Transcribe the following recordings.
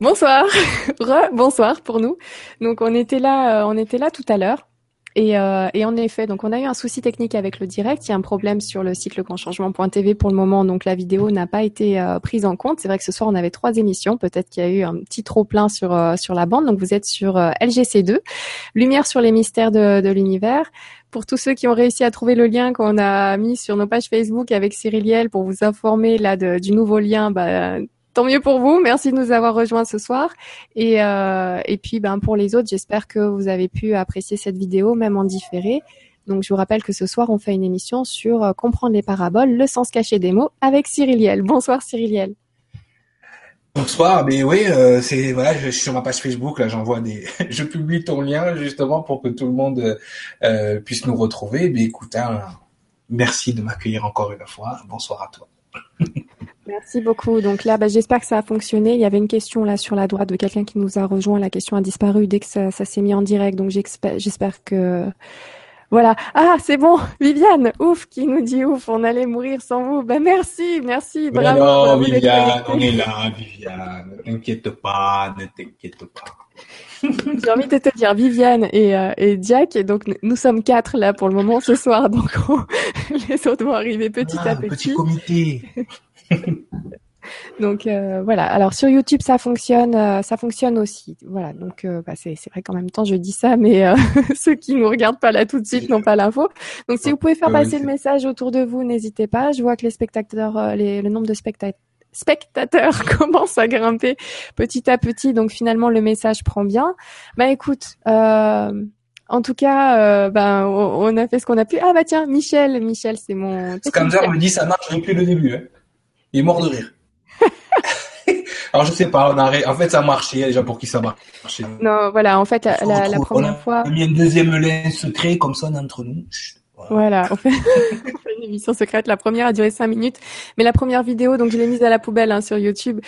Bonsoir, bonsoir pour nous. Donc on était là, euh, on était là tout à l'heure. Et, euh, et, en effet, donc on a eu un souci technique avec le direct. Il y a un problème sur le site legrandchangement.tv pour le moment, donc la vidéo n'a pas été euh, prise en compte. C'est vrai que ce soir on avait trois émissions. Peut-être qu'il y a eu un petit trop plein sur euh, sur la bande. Donc vous êtes sur LGC2, Lumière sur les mystères de, de l'univers. Pour tous ceux qui ont réussi à trouver le lien qu'on a mis sur nos pages Facebook avec Cyril Liel pour vous informer là de, du nouveau lien, bah, tant mieux pour vous. Merci de nous avoir rejoints ce soir. Et, euh, puis, ben, pour les autres, j'espère que vous avez pu apprécier cette vidéo, même en différé. Donc, je vous rappelle que ce soir, on fait une émission sur euh, comprendre les paraboles, le sens caché des mots, avec Cyriliel. Bonsoir, Cyriliel. Bonsoir, mais oui, euh, c'est voilà, je suis sur ma page Facebook, là, j'envoie des, je publie ton lien justement pour que tout le monde puisse nous retrouver. Mais écoute, hein, merci de m'accueillir encore une fois. Bonsoir à toi. Merci beaucoup. Donc là, bah, j'espère que ça a fonctionné. Il y avait une question là sur la droite de quelqu'un qui nous a rejoint. La question a disparu dès que ça, s'est mis en direct. Donc j'espère que voilà. Ah, c'est bon. Viviane, ouf, qui nous dit ouf, on allait mourir sans vous. Ben merci, merci, bravo. non, Viviane, on est là, Viviane. Ne t'inquiète pas, ne t'inquiète pas. J'ai envie de te dire Viviane et, euh, et Jack. Et donc nous sommes quatre là pour le moment ce soir. Donc les autres vont arriver petit ah, à petit. Petit comité. donc euh, voilà. Alors sur YouTube, ça fonctionne, euh, ça fonctionne aussi. Voilà. Donc euh, bah, c'est vrai qu'en même temps, je dis ça, mais ceux qui nous regardent pas là tout de suite n'ont pas l'info. Donc si vous pouvez faire passer le message autour de vous, n'hésitez pas. Je vois que les spectateurs, les, le nombre de spectateurs spectateurs commence à grimper petit à petit. Donc finalement, le message prend bien. Bah écoute. Euh, en tout cas, ben, on a fait ce qu'on a pu. Ah bah tiens, Michel, Michel, c'est mon. Scamzer me dit ça marche depuis le début. Hein. Il est mort de rire. Alors je sais pas, on a... en fait ça marchait déjà pour qui ça marchait. Non, voilà, en fait la, la, première fois. On a mis un deuxième lien secret comme ça entre nous. Voilà, on fait, une émission secrète. La première a duré cinq minutes, mais la première vidéo, donc je l'ai mise à la poubelle hein, sur YouTube.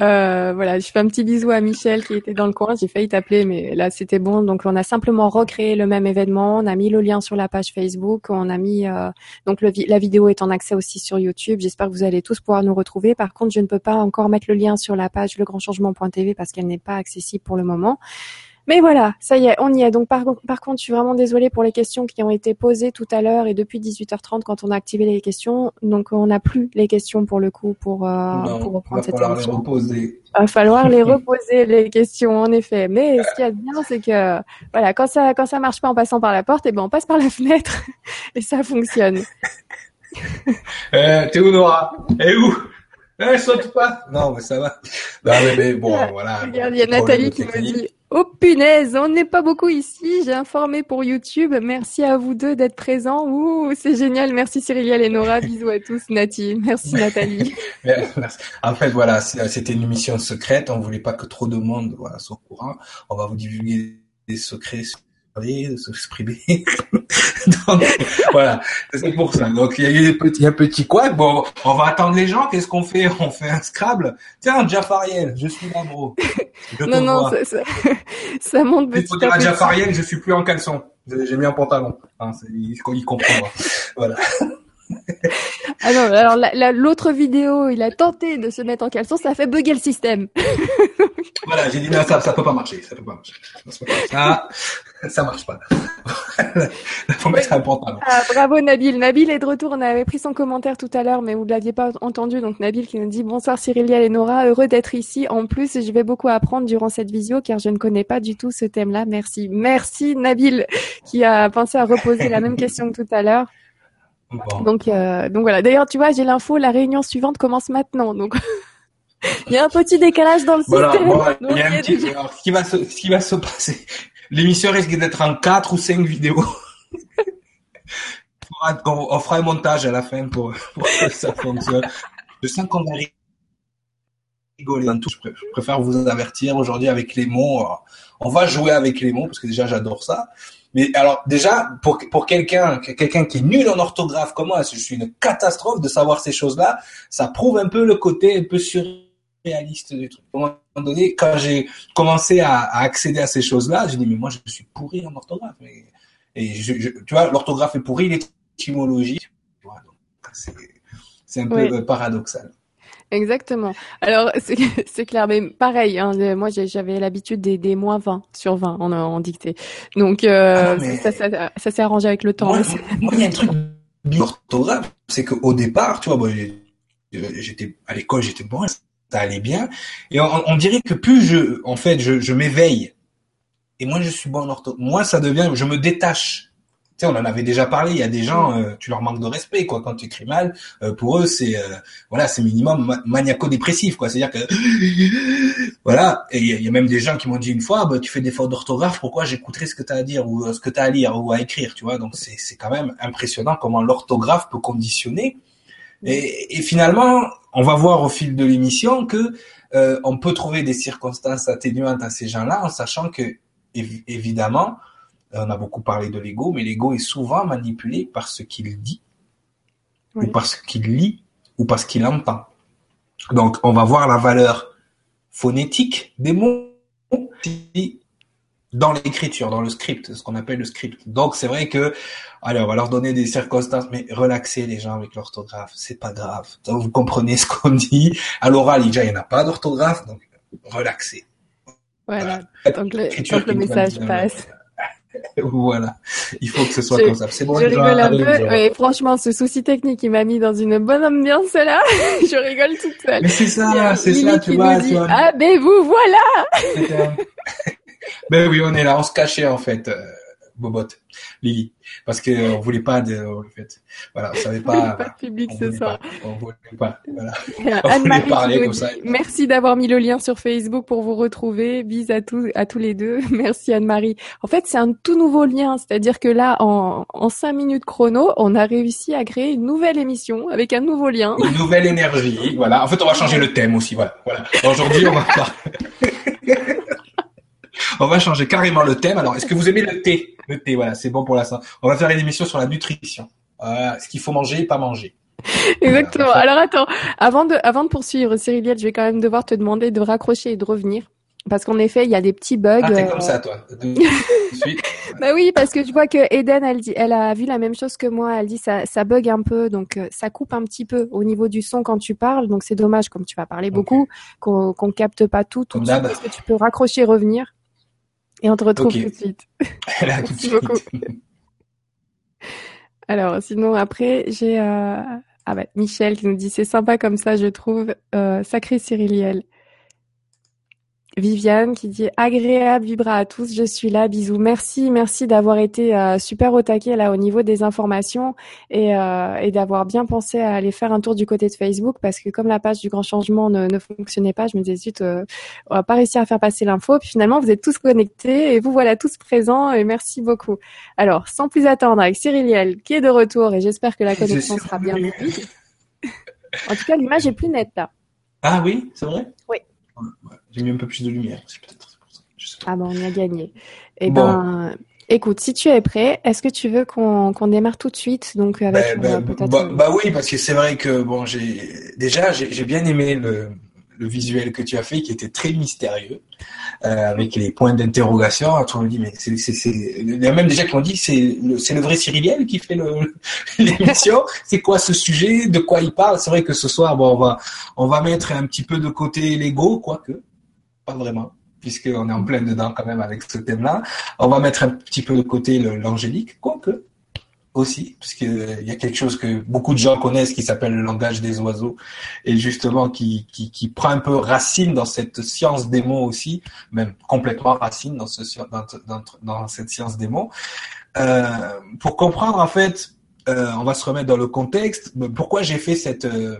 Euh, voilà, je fais un petit bisou à Michel qui était dans le coin. J'ai failli t'appeler, mais là c'était bon. Donc on a simplement recréé le même événement. On a mis le lien sur la page Facebook. On a mis euh, donc la vidéo est en accès aussi sur YouTube. J'espère que vous allez tous pouvoir nous retrouver. Par contre, je ne peux pas encore mettre le lien sur la page legrandchangement.tv parce qu'elle n'est pas accessible pour le moment. Mais voilà, ça y est, on y est. Donc par, par contre, je suis vraiment désolée pour les questions qui ont été posées tout à l'heure et depuis 18h30 quand on a activé les questions. Donc on n'a plus les questions pour le coup pour, euh, pour reprendre cette émission. Les reposer. Il va falloir les reposer les questions en effet. Mais ce qu'il y a de bien, c'est que voilà, quand ça quand ça marche pas en passant par la porte, et eh ben on passe par la fenêtre et ça fonctionne. euh, T'es où Nora? Et où? Eh, saute pas Non, mais ça va. Non, mais, bon, voilà. Regarde, il y a Nathalie qui me dit Oh punaise, on n'est pas beaucoup ici. J'ai informé pour YouTube. Merci à vous deux d'être présents. Ouh, c'est génial. Merci Cyril et Nora. Bisous à tous, Nati. Merci Nathalie. Merci. En fait, voilà, c'était une mission secrète. On voulait pas que trop de monde voilà, soit au courant. On va vous divulguer des secrets de s'exprimer. Donc voilà, c'est pour ça. Donc il y a eu des petits, un petit quoi. Bon, on va attendre les gens. Qu'est-ce qu'on fait? On fait un Scrabble? Tiens, Jafariel, je suis là, bro. non, non, ça, ça, ça, monte petit Il faut dire à Jafariel, je suis plus en caleçon. J'ai mis un pantalon. Hein, il, il comprendra. voilà. ah non, alors l'autre vidéo, il a tenté de se mettre en caleçon, ça a fait bugger le système. voilà, j'ai dit non, ça, ça peut pas marcher, ça peut pas marcher. Ça, ça marche pas. faut mettre un pantalon. Ah, bravo Nabil. Nabil est de retour. On avait pris son commentaire tout à l'heure, mais vous ne l'aviez pas entendu. Donc Nabil qui nous dit bonsoir Cyrilia et Nora, heureux d'être ici. En plus, je vais beaucoup apprendre durant cette visio car je ne connais pas du tout ce thème-là. Merci, merci Nabil qui a pensé à reposer la même question que tout à l'heure. Donc, euh, donc voilà. D'ailleurs, tu vois, j'ai l'info. La réunion suivante commence maintenant. Donc, il y a un petit décalage dans le système. il y a un petit... ce qui va se, ce qui va se passer. L'émission risque d'être en quatre ou cinq vidéos. on, fera un montage à la fin pour, que ça fonctionne. Je sens qu'on va rigoler en tout. Je préfère vous avertir aujourd'hui avec les mots. On va jouer avec les mots parce que déjà j'adore ça. Mais alors déjà pour pour quelqu'un quelqu'un qui est nul en orthographe comme moi, je suis une catastrophe de savoir ces choses-là. Ça prouve un peu le côté un peu surréaliste du truc. À un moment donné, quand j'ai commencé à, à, accéder à ces choses-là, j'ai dit mais moi je suis pourri en orthographe. Et, et je, tu vois, l'orthographe est pourri, l'étymologie, c'est un peu paradoxal. Exactement. Alors, c'est clair, mais pareil, hein, moi j'avais l'habitude des, des moins 20 sur 20 en, en dictée. Donc, euh, ah ça, ça, ça, s'est arrangé avec le temps. Moi, il y a un truc d'orthographe, c'est qu'au départ, tu vois, moi, j'étais à l'école, j'étais bon, ça allait bien. Et on, on, dirait que plus je, en fait, je, je m'éveille et moi je suis bon en orthographe, moi ça devient, je me détache tu sais, on en avait déjà parlé. Il y a des gens, euh, tu leur manques de respect, quoi. Quand tu écris mal, euh, pour eux, c'est euh, voilà, c'est minimum maniaco-dépressif, quoi. C'est-à-dire que voilà. Et il y, a même des gens qui m'ont dit une fois, bah, tu fais des fautes d'orthographe, pourquoi j'écouterai ce que tu as à dire ou ce que tu as à lire ou à écrire, tu vois. Donc c'est c'est quand même impressionnant comment l'orthographe peut conditionner. Et, et, finalement, on va voir au fil de l'émission que on peut trouver des circonstances atténuantes à ces gens-là, en sachant que évidemment on a beaucoup parlé de l'ego, mais l'ego est souvent manipulé par ce qu'il dit, ou parce qu'il lit, ou parce qu'il entend. Donc, on va voir la valeur phonétique des mots dans l'écriture, dans le script, ce qu'on appelle le script. Donc, c'est vrai que, allez, on va leur donner des circonstances, mais relaxez les gens avec l'orthographe, c'est pas grave. Donc, vous comprenez ce qu'on dit. À l'oral, déjà, il n'y en a pas d'orthographe, donc relaxez. Voilà. Donc, le message passe. voilà, il faut que ce soit comme ça. C'est bon. Je rigole un peu, mais franchement, ce souci technique, il m'a mis dans une bonne ambiance là. je rigole toute seule. Mais c'est ça, c'est ça, tu vois, dit, Ah, ben vous voilà. ben oui, on est là, on se cachait en fait, euh, Bobot, Lily parce que on voulait pas de, en fait, voilà, on savait pas. pas de public ce soir. on voulait pas, voilà. on voulait parler comme ça. Merci d'avoir mis le lien sur Facebook pour vous retrouver. Bis à tous, à tous les deux. Merci Anne-Marie. En fait, c'est un tout nouveau lien, c'est-à-dire que là, en, en cinq minutes chrono, on a réussi à créer une nouvelle émission avec un nouveau lien. Une nouvelle énergie, voilà. En fait, on va changer le thème aussi, voilà. Voilà. Aujourd'hui, on va on va changer carrément le thème. Alors, est-ce que vous aimez le thé? Le thé, voilà, c'est bon pour l'instant. On va faire une émission sur la nutrition. Euh, ce qu'il faut manger et pas manger. Exactement. Alors attends, avant de, avant de poursuivre, Cyriliette, je vais quand même devoir te demander de raccrocher et de revenir. Parce qu'en effet, il y a des petits bugs. Ah, t'es comme ça, toi. bah oui, parce que je vois que Eden, elle dit, elle a vu la même chose que moi. Elle dit ça, ça bug un peu, donc euh, ça coupe un petit peu au niveau du son quand tu parles. Donc c'est dommage, comme tu vas parler beaucoup, qu'on qu'on capte pas tout. tout Est-ce que tu peux raccrocher et revenir? Et on te retrouve tout de suite. Merci beaucoup. Alors, sinon, après, j'ai euh... ah bah, Michel qui nous dit c'est sympa comme ça, je trouve. Euh, sacré Cyriliel. Viviane qui dit agréable vibra à tous, je suis là, bisous. Merci, merci d'avoir été euh, super au taquet là au niveau des informations et, euh, et d'avoir bien pensé à aller faire un tour du côté de Facebook parce que comme la page du grand changement ne, ne fonctionnait pas, je me disais zut, euh, on va pas réussir à faire passer l'info. Puis finalement, vous êtes tous connectés et vous voilà tous présents et merci beaucoup. Alors, sans plus attendre, avec Cyriliel qui est de retour et j'espère que la connexion sera bien en tout cas, l'image est plus nette là. Ah oui, c'est vrai? Oui. J'ai mis un peu plus de lumière peut-être. Ah bon, on a gagné. Eh ben, écoute, si tu es prêt, est-ce que tu veux qu'on démarre tout de suite donc avec ben, ben, bah, bah, oui, parce que c'est vrai que bon, j'ai déjà j'ai bien aimé le, le visuel que tu as fait qui était très mystérieux euh, avec les points d'interrogation. On me dit mais c'est il y a même déjà qui ont dit c'est c'est le vrai Cyriliel qui fait l'émission. c'est quoi ce sujet? De quoi il parle? C'est vrai que ce soir bon on va on va mettre un petit peu de côté l'ego quoique pas vraiment puisqu'on est en plein dedans quand même avec ce thème-là. On va mettre un petit peu de côté l'angélique, quoique aussi, puisqu'il y a quelque chose que beaucoup de gens connaissent qui s'appelle le langage des oiseaux, et justement qui, qui, qui, prend un peu racine dans cette science des mots aussi, même complètement racine dans, ce, dans, dans cette science des mots. Euh, pour comprendre en fait, euh, on va se remettre dans le contexte, pourquoi j'ai fait cette... Euh,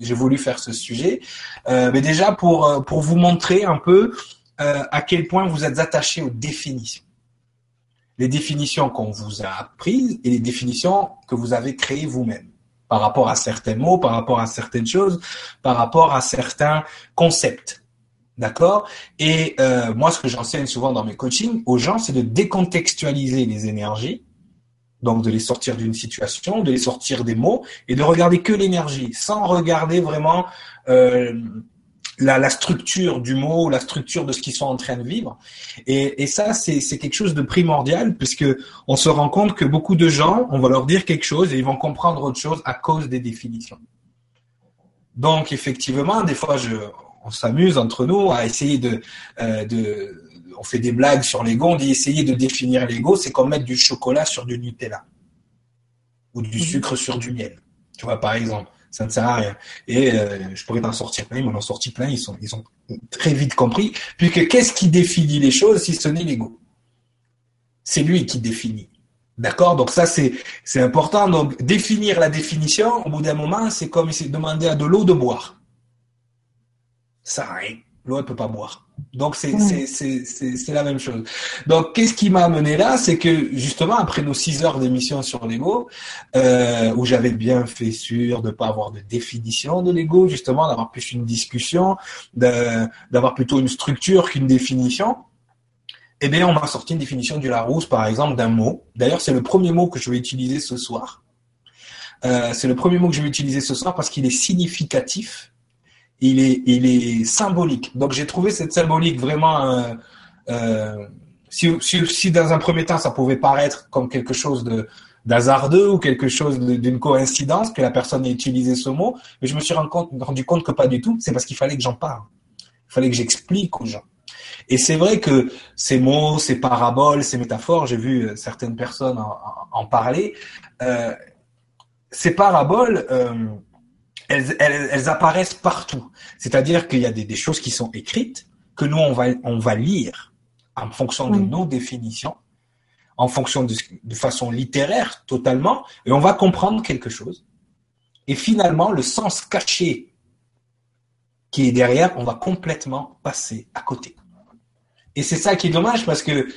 j'ai voulu faire ce sujet, euh, mais déjà pour, euh, pour vous montrer un peu euh, à quel point vous êtes attaché aux définitions. Les définitions qu'on vous a apprises et les définitions que vous avez créées vous-même par rapport à certains mots, par rapport à certaines choses, par rapport à certains concepts. D'accord? Et euh, moi, ce que j'enseigne souvent dans mes coachings aux gens, c'est de décontextualiser les énergies, donc de les sortir d'une situation, de les sortir des mots et de regarder que l'énergie, sans regarder vraiment euh, la, structure du mot, la structure de ce qu'ils sont en train de vivre. Et, et ça, c'est quelque chose de primordial puisque on se rend compte que beaucoup de gens, on va leur dire quelque chose et ils vont comprendre autre chose à cause des définitions. Donc effectivement, des fois, je, on s'amuse entre nous à essayer de, euh, de, on fait des blagues sur l'ego, on dit essayer de définir l'ego, c'est comme mettre du chocolat sur du Nutella ou du mhm. sucre sur du miel. Tu vois, par exemple, ça ne sert à rien. Et euh, je pourrais t'en sortir plein, ils m'en ont sorti plein, ils sont, ils ont très vite compris. Puisque qu'est-ce qui définit les choses si ce n'est l'ego? C'est lui qui définit. D'accord? Donc ça, c'est, c'est important. Donc définir la définition, au bout d'un moment, c'est comme demander à de l'eau de boire. Ça rien. L'eau, elle peut pas boire. Donc c'est la même chose. Donc qu'est-ce qui m'a amené là, c'est que justement après nos six heures d'émission sur l'ego, euh, où j'avais bien fait sûr de pas avoir de définition de l'ego, justement d'avoir plus une discussion, d'avoir plutôt une structure qu'une définition. Eh bien, on m'a sorti une définition du Larousse, par exemple, d'un mot. D'ailleurs, c'est le premier mot que je vais utiliser ce soir. Euh, c'est le premier mot que je vais utiliser ce soir parce qu'il est significatif il est, il est symbolique. Donc j'ai trouvé cette symbolique vraiment. Euh, euh, si, si, si, dans un premier temps ça pouvait paraître comme quelque chose de d'hasardeux ou quelque chose d'une coïncidence que la personne ait utilisé ce mot, mais je me suis rendu compte, que pas du tout. C'est parce qu'il fallait que j'en parle. Il fallait que j'explique aux gens. Et c'est vrai que ces mots, ces paraboles, ces métaphores, j'ai vu euh, certaines personnes en, en parler. Euh, ces paraboles, euh, elles, apparaissent partout. C'est-à-dire qu'il y a des, choses qui sont écrites que nous on va on va lire en fonction de nos définitions, en fonction de, de façon littéraire totalement, et on va comprendre quelque chose. Et finalement, le sens caché qui est derrière, on va complètement passer à côté. Et c'est ça qui est dommage parce que,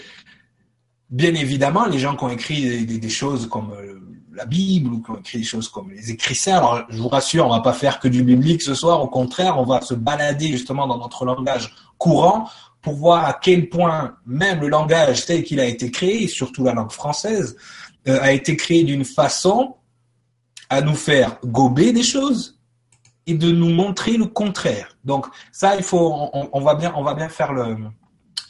bien évidemment, les gens qui ont écrit des, des choses comme euh, la Bible ou qui ont écrit des choses comme les écrits saints. Alors, je vous rassure, on va pas faire que du biblique ce soir. Au contraire, on va se balader justement dans notre langage courant pour voir à quel point même le langage tel qu'il a été créé, surtout la langue française, euh, a été créé d'une façon à nous faire gober des choses et de nous montrer le contraire. Donc ça, il faut, on va bien, on va bien faire le,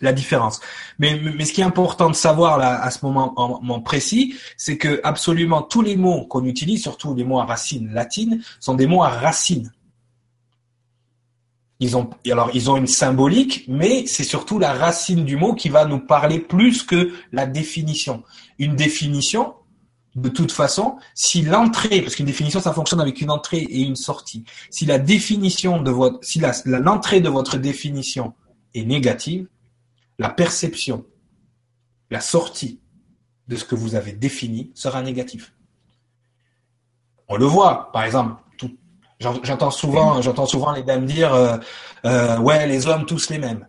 la différence. Mais, ce qui est important de savoir à ce moment, en, précis, c'est que absolument tous les mots qu'on utilise, surtout les mots à racine latine, sont des mots à racine. Ils ont, alors, ils ont une symbolique, mais c'est surtout la racine du mot qui va nous parler plus que la définition. Une définition, de toute façon, si l'entrée, parce qu'une définition, ça fonctionne avec une entrée et une sortie. Si la définition de votre, si l'entrée de votre définition est négative, la perception, la sortie de ce que vous avez défini sera négatif. On le voit, par exemple, j'entends souvent, les dames dire, euh, euh, ouais, les hommes tous les mêmes.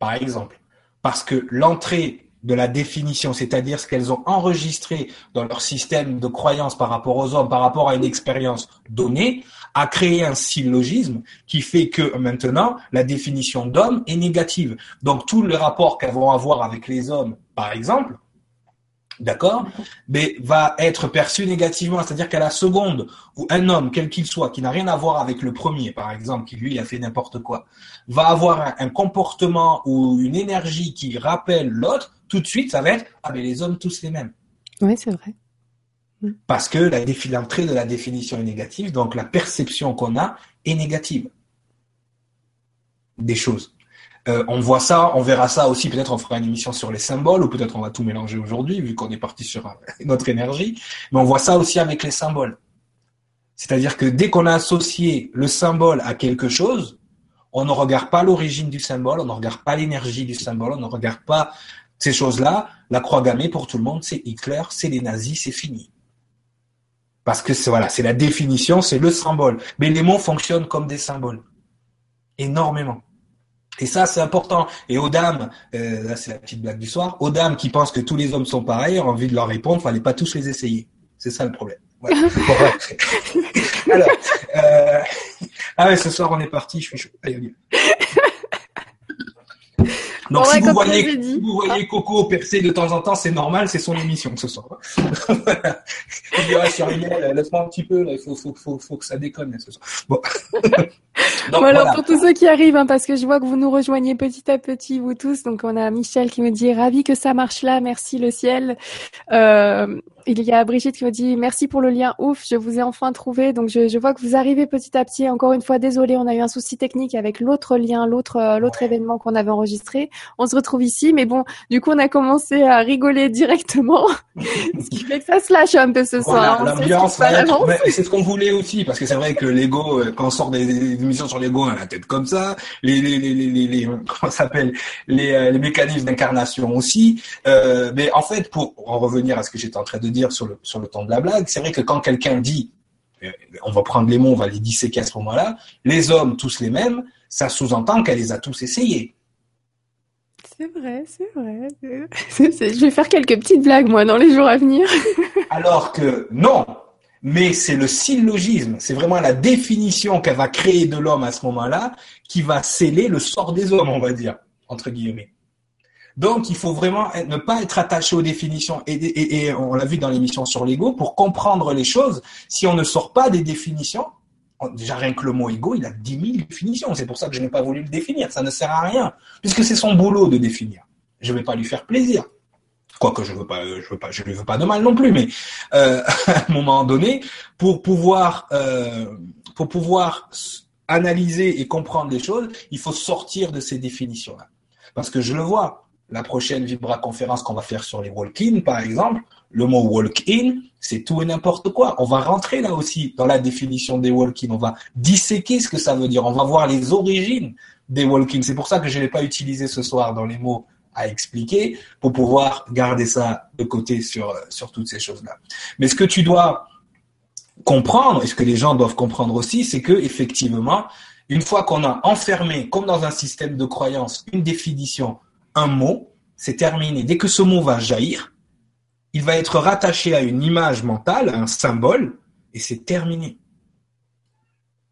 Par exemple, parce que l'entrée de la définition, c'est-à-dire ce qu'elles ont enregistré dans leur système de croyance par rapport aux hommes, par rapport à une expérience donnée, a créé un syllogisme qui fait que maintenant, la définition d'homme est négative. Donc, tout le rapport qu'elles vont avoir avec les hommes, par exemple, d'accord, mais va être perçu négativement. C'est-à-dire qu'à la seconde où un homme, quel qu'il soit, qui n'a rien à voir avec le premier, par exemple, qui lui a fait n'importe quoi, va avoir un, comportement ou une énergie qui rappelle l'autre, tout de suite, ça va être ah mais les hommes tous les mêmes. Oui, c'est vrai. Parce que l'entrée de la définition est négative, donc la perception qu'on a est négative des choses. Euh, on voit ça, on verra ça aussi, peut-être on fera une émission sur les symboles, ou peut-être on va tout mélanger aujourd'hui, vu qu'on est parti sur notre énergie, mais on voit ça aussi avec les symboles. C'est-à-dire que dès qu'on a associé le symbole à quelque chose, on ne regarde pas l'origine du symbole, on ne regarde pas l'énergie du symbole, on ne regarde pas ces choses-là. La croix gammée, pour tout le monde, c'est Hitler, c'est les nazis, c'est fini. Parce que c'est voilà, c'est la définition, c'est le symbole. Mais les mots fonctionnent comme des symboles. Énormément. Et ça, c'est important. Et aux dames, euh, là c'est la petite blague du soir, aux dames qui pensent que tous les hommes sont pareils, ont envie de leur répondre, fallait pas tous les essayer. C'est ça le problème. Alors, euh... ah ouais, ce soir on est parti, je suis chaud. Allez. Donc si, vous voyez, vous voyez, Coco percer de temps en temps, c'est normal, c'est son émission ce soir. dirais sur laisse-moi un petit peu, il faut, faut, faut, faut, que ça déconne ce soir. Bon. voilà, pour tous ceux qui arrivent, hein, parce que je vois que vous nous rejoignez petit à petit, vous tous. Donc on a Michel qui me dit ravi que ça marche là, merci le ciel. Euh, il y a Brigitte qui me dit merci pour le lien, ouf, je vous ai enfin trouvé. Donc je, je vois que vous arrivez petit à petit. Encore une fois, désolé, on a eu un souci technique avec l'autre lien, l'autre euh, l'autre événement qu'on avait enregistré. On se retrouve ici, mais bon, du coup on a commencé à rigoler directement, ce qui fait que ça se lâche un peu ce soir. L'ambiance, c'est ce qu'on voulait aussi, parce que c'est vrai que l'ego, euh, quand on sort des, des émissions sur l'ego, on a la tête comme ça. Les les les les, les comment s'appelle les, euh, les mécanismes d'incarnation aussi. Euh, mais en fait, pour en revenir à ce que j'étais en train de dire sur le, sur le temps de la blague, c'est vrai que quand quelqu'un dit, euh, on va prendre les mots, on va les disséquer à ce moment-là, les hommes tous les mêmes, ça sous-entend qu'elle les a tous essayés. C'est vrai, c'est vrai. Je vais faire quelques petites blagues, moi, dans les jours à venir. Alors que non, mais c'est le syllogisme, c'est vraiment la définition qu'elle va créer de l'homme à ce moment-là qui va sceller le sort des hommes, on va dire, entre guillemets. Donc, il faut vraiment ne pas être attaché aux définitions. Et, on l'a vu dans l'émission sur l'ego, pour comprendre les choses, si on ne sort pas des définitions, déjà rien que le mot ego, il a 10 000 définitions. C'est pour ça que je n'ai pas voulu le définir. Ça ne sert à rien, puisque c'est son boulot de définir. Je ne vais pas lui faire plaisir. Quoique je veux pas, je veux pas, je lui veux pas de mal non plus, mais euh, à un moment donné, pour pouvoir, euh, pour pouvoir analyser et comprendre les choses, il faut sortir de ces définitions-là. Parce que je le vois, la prochaine Vibra conférence qu'on va faire sur les walk-in, par exemple, le mot walk-in, c'est tout et n'importe quoi. On va rentrer là aussi dans la définition des walk-in. On va disséquer ce que ça veut dire. On va voir les origines des walk-in. C'est pour ça que je ne l'ai pas utilisé ce soir dans les mots à expliquer pour pouvoir garder ça de côté sur, sur toutes ces choses-là. Mais ce que tu dois comprendre, et ce que les gens doivent comprendre aussi, c'est que effectivement, une fois qu'on a enfermé, comme dans un système de croyance, une définition un mot, c'est terminé. Dès que ce mot va jaillir, il va être rattaché à une image mentale, un symbole, et c'est terminé.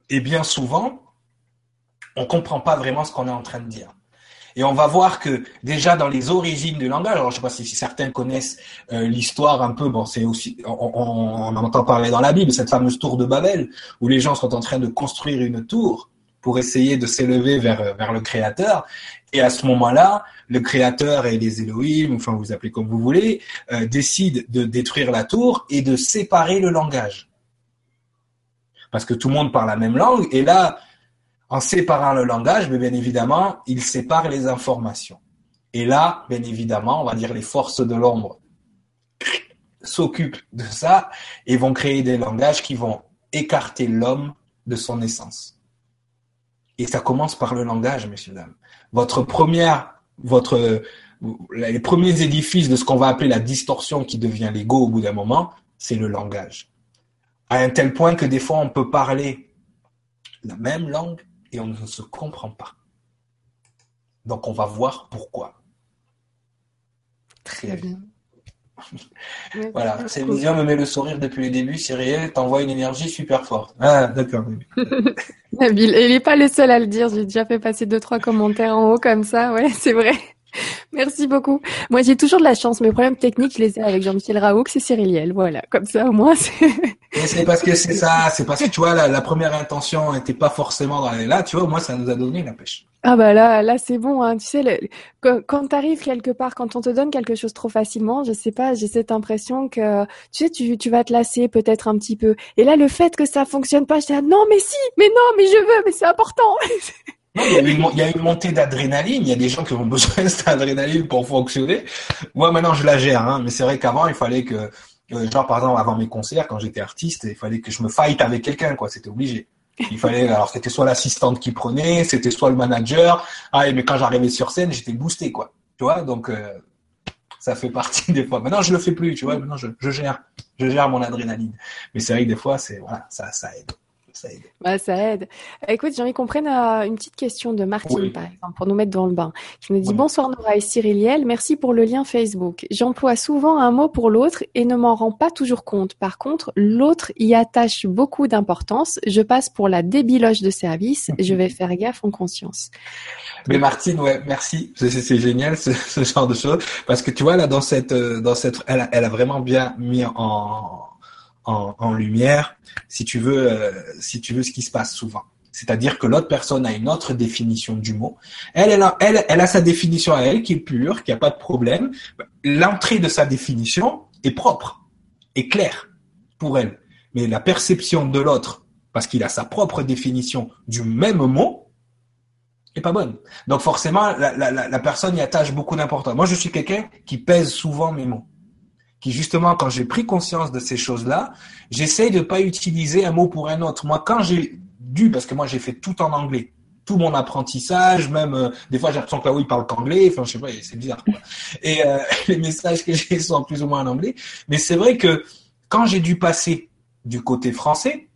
Et bien souvent, on ne comprend pas vraiment ce qu'on est en train de dire. Et on va voir que déjà dans les origines du langage, alors je sais pas si, certains connaissent euh, l'histoire un peu, c'est aussi, on, on, en entend parler dans la Bible, cette fameuse tour de Babel, où les gens sont en train de construire une tour pour essayer de s'élever vers le Créateur. Et à ce moment-là, le créateur et les Elohim, enfin vous appelez comme vous voulez, euh, décident de détruire la tour et de séparer le langage. Parce que tout le monde parle la même langue, et là, en séparant le langage, mais bien évidemment, il sépare les informations. Et là, bien évidemment, on va dire les forces de l'ombre s'occupent de ça et vont créer des langages qui vont écarter l'homme de son essence. Et ça commence par le langage, messieurs, dames. Votre première votre les premiers édifices de ce qu'on va appeler la distorsion qui devient l'ego au bout d'un moment, c'est le langage. À un tel point que des fois on peut parler la même langue et on ne se comprend pas. Donc on va voir pourquoi. Très bien. Voilà, cette vision me met le sourire depuis le début. Cyril, t'envoie une énergie super forte. Ah, d'accord. Nabil, il n'est pas le seul à le dire. J'ai déjà fait passer deux, trois commentaires en haut comme ça. Ouais, c'est vrai. Merci beaucoup. Moi, j'ai toujours de la chance. Mes problèmes techniques, je les ai avec Jean-Michel Raoult, c'est Cyriliel. Voilà, comme ça, au moins, c'est... parce que c'est ça. C'est parce que, tu vois, la, première intention n'était pas forcément dans là. Tu vois, moi, ça nous a donné la pêche. Ah bah là, là c'est bon. Hein. Tu sais, quand, tu arrives quelque part, quand on te donne quelque chose trop facilement, je sais pas, j'ai cette impression que tu sais, tu, tu vas te lasser peut-être un petit peu. Et là, le fait que ça fonctionne pas, je dis non, mais si, mais non, mais je veux, mais c'est important. Non, il, y a une, il y a une montée d'adrénaline. Il y a des gens qui ont besoin de cette adrénaline pour fonctionner. Moi, maintenant, je la gère. Hein, mais c'est vrai qu'avant, il fallait que, euh, genre, par exemple, avant mes concerts, quand j'étais artiste, il fallait que je me fight avec quelqu'un, quoi. C'était obligé. Il fallait, alors c'était soit l'assistante qui prenait, c'était soit le manager. Ah, mais quand j'arrivais sur scène, j'étais boosté, quoi. Tu vois, donc euh, ça fait partie des fois. Maintenant, je le fais plus, tu vois. Maintenant, je, je gère, je gère mon adrénaline. Mais c'est vrai que des fois, c'est voilà, ça, ça aide ça aide. Bah, ça aide. Écoute, j'ai envie qu'on prenne euh, une petite question de Martine, par exemple, pour nous mettre dans le bain, qui nous dit Bonsoir Nora et Cyriliel, merci pour le lien Facebook. J'emploie souvent un mot pour l'autre et ne m'en rends pas toujours compte. Par contre, l'autre y attache beaucoup d'importance. Je passe pour la débiloche de service. Je vais faire gaffe en conscience. Mais Martine, ouais, merci. C'est génial ce, genre de choses parce que tu vois là dans cette euh, dans cette elle elle a vraiment bien mis en en, lumière, si tu veux, euh, si tu veux, ce qui se passe souvent. C'est-à-dire que l'autre personne a une autre définition du mot. Elle, a, sa définition à elle qui est pure, qui a pas de problème. L'entrée de sa définition est propre, est claire pour elle. Mais la perception de l'autre, parce qu'il a sa propre définition du même mot, est pas bonne. Donc forcément, la, la personne y attache beaucoup d'importance. Moi, je suis quelqu'un qui pèse souvent mes mots. Qui justement, quand j'ai pris conscience de ces choses-là, j'essaye de pas utiliser un mot pour un autre. Moi, quand j'ai dû, parce que moi j'ai fait tout en anglais, tout mon apprentissage, même euh, des fois j'ai l'impression que là où il parle qu'anglais, enfin je sais pas, c'est bizarre. Et euh, les messages que j'ai sont plus ou moins en anglais, mais c'est vrai que quand j'ai dû passer du côté français,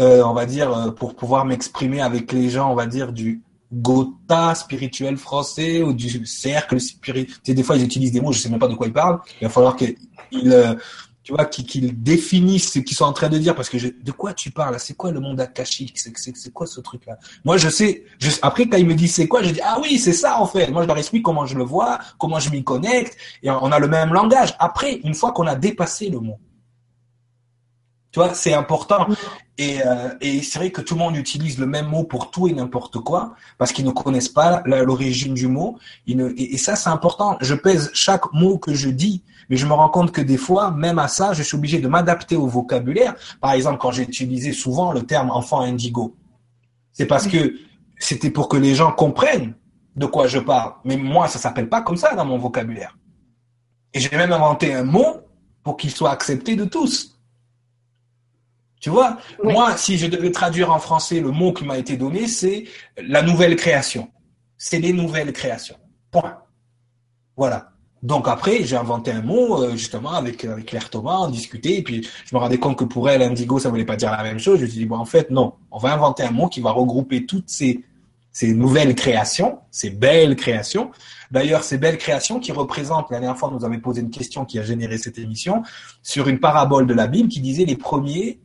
euh, on va dire euh, pour pouvoir m'exprimer avec les gens, on va dire du Gotha spirituel français ou du cercle spirituel. Des fois ils utilisent des mots, je sais même pas de quoi ils parlent. Il va falloir qu'ils tu vois, qu'ils définissent ce qu'ils sont en train de dire, parce que de quoi tu parles? C'est quoi le monde akashique? C'est quoi ce truc-là? Moi, je sais. Je, après, quand ils me disent c'est quoi, je dis ah oui, c'est ça en fait. Moi, je leur explique comment je le vois, comment je m'y connecte, et on a le même langage. Après, une fois qu'on a dépassé le mot, tu vois, c'est important. Et, euh, et c'est vrai que tout le monde utilise le même mot pour tout et n'importe quoi, parce qu'ils ne connaissent pas l'origine du mot. Ils ne, et, et ça, c'est important. Je pèse chaque mot que je dis mais je me rends compte que des fois, même à ça, je suis obligé de m'adapter au vocabulaire. Par exemple, quand j'ai utilisé souvent le terme enfant indigo, c'est parce que c'était pour que les gens comprennent de quoi je parle. Mais moi, ça s'appelle pas comme ça dans mon vocabulaire. Et j'ai même inventé un mot pour qu'il soit accepté de tous. Tu vois, moi, si je devais traduire en français le mot qui m'a été donné, c'est la nouvelle création. C'est les nouvelles créations. Point. Voilà. Donc après, j'ai inventé un mot euh, justement avec avec Claire Thomas, on discutait, et puis je me rendais compte que pour elle, indigo, ça voulait pas dire la même chose. Je me suis dit bon, en fait, non, on va inventer un mot qui va regrouper toutes ces ces nouvelles créations, ces belles créations. D'ailleurs, ces belles créations qui représentent, la dernière fois, nous avait posé une question qui a généré cette émission sur une parabole de la Bible qui disait les premiers,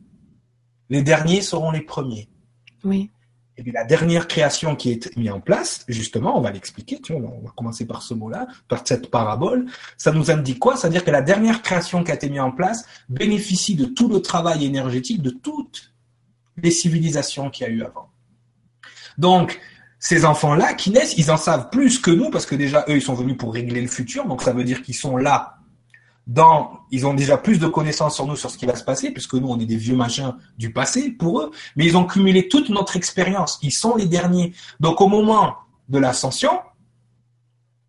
les derniers seront les premiers. Oui. Et puis la dernière création qui est mise en place, justement, on va l'expliquer, tu vois, on va commencer par ce mot-là, par cette parabole, ça nous indique quoi? C'est-à-dire que la dernière création qui a été mise en place bénéficie de tout le travail énergétique de toutes les civilisations qu'il y a eu avant. Donc, ces enfants-là qui naissent, ils en savent plus que nous, parce que déjà, eux, ils sont venus pour régler le futur, donc ça veut dire qu'ils sont là ils ont déjà plus de connaissances sur nous, sur ce qui va se passer, puisque nous, on est des vieux machins du passé pour eux, mais ils ont cumulé toute notre expérience. Ils sont les derniers. Donc, au moment de l'ascension,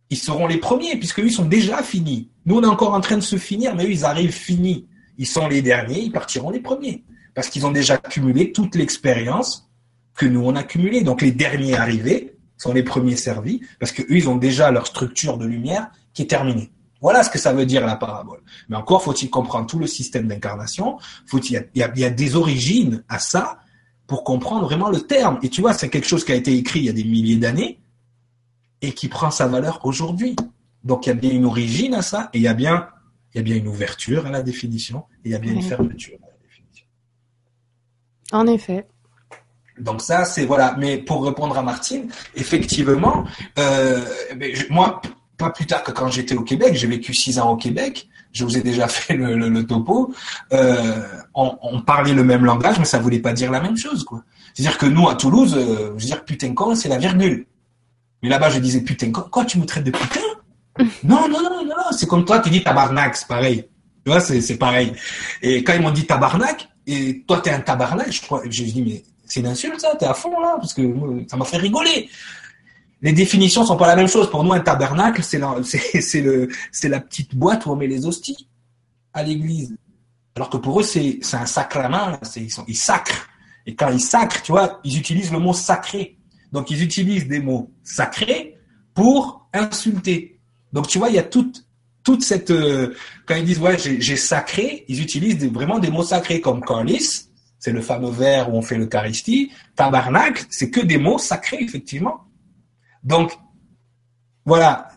ils seront les premiers, puisque eux, ils sont déjà finis. Nous, on est encore en train de se finir, mais eux, ils arrivent finis. Ils sont les derniers, ils partiront les premiers. Parce qu'ils ont déjà cumulé toute l'expérience que nous, on a cumulée. Donc, les derniers arrivés sont les premiers servis, parce que eux, ils ont déjà leur structure de lumière qui est terminée. Voilà ce que ça veut dire la parabole. Mais encore faut-il comprendre tout le système d'incarnation. Faut il y, a, il y a des origines à ça pour comprendre vraiment le terme. Et tu vois, c'est quelque chose qui a été écrit il y a des milliers d'années et qui prend sa valeur aujourd'hui. Donc il y a bien une origine à ça et il y a bien, il y a bien une ouverture à la définition et il y a bien une fermeture à la définition. En effet. Donc ça, c'est voilà. Mais pour répondre à Martine, effectivement, euh, moi, pas plus tard que quand j'étais au Québec, j'ai vécu six ans au Québec, je vous ai déjà fait le, le, le topo, euh, on, on, parlait le même langage, mais ça voulait pas dire la même chose, quoi. C'est-à-dire que nous, à Toulouse, euh, je veux dire, putain con, c'est la virgule. Mais là-bas, je disais, putain con, quoi, tu me traites de putain? Non, non, non, non, c'est comme toi, tu dis tabarnak, c'est pareil. Tu vois, c'est pareil. Et quand ils m'ont dit tabarnak, et toi, t'es un tabarnak, je crois, j'ai dit, mais c'est une insulte, ça, t'es à fond, là, parce que ça m'a fait rigoler les définitions sont pas la même chose. Pour nous, un tabernacle, c'est la, la petite boîte où on met les hosties à l'église. Alors que pour eux, c'est, un sacrement. Ils, sont, ils sacrent. Et quand ils sacrent, tu vois, ils utilisent le mot sacré. Donc, ils utilisent des mots sacrés pour insulter. Donc, tu vois, il y a toute, toute cette, euh, quand ils disent, ouais, j'ai, sacré, ils utilisent vraiment des mots sacrés comme colis, c'est le fameux verre où on fait l'Eucharistie. Tabernacle, c'est que des mots sacrés, effectivement. Donc, voilà,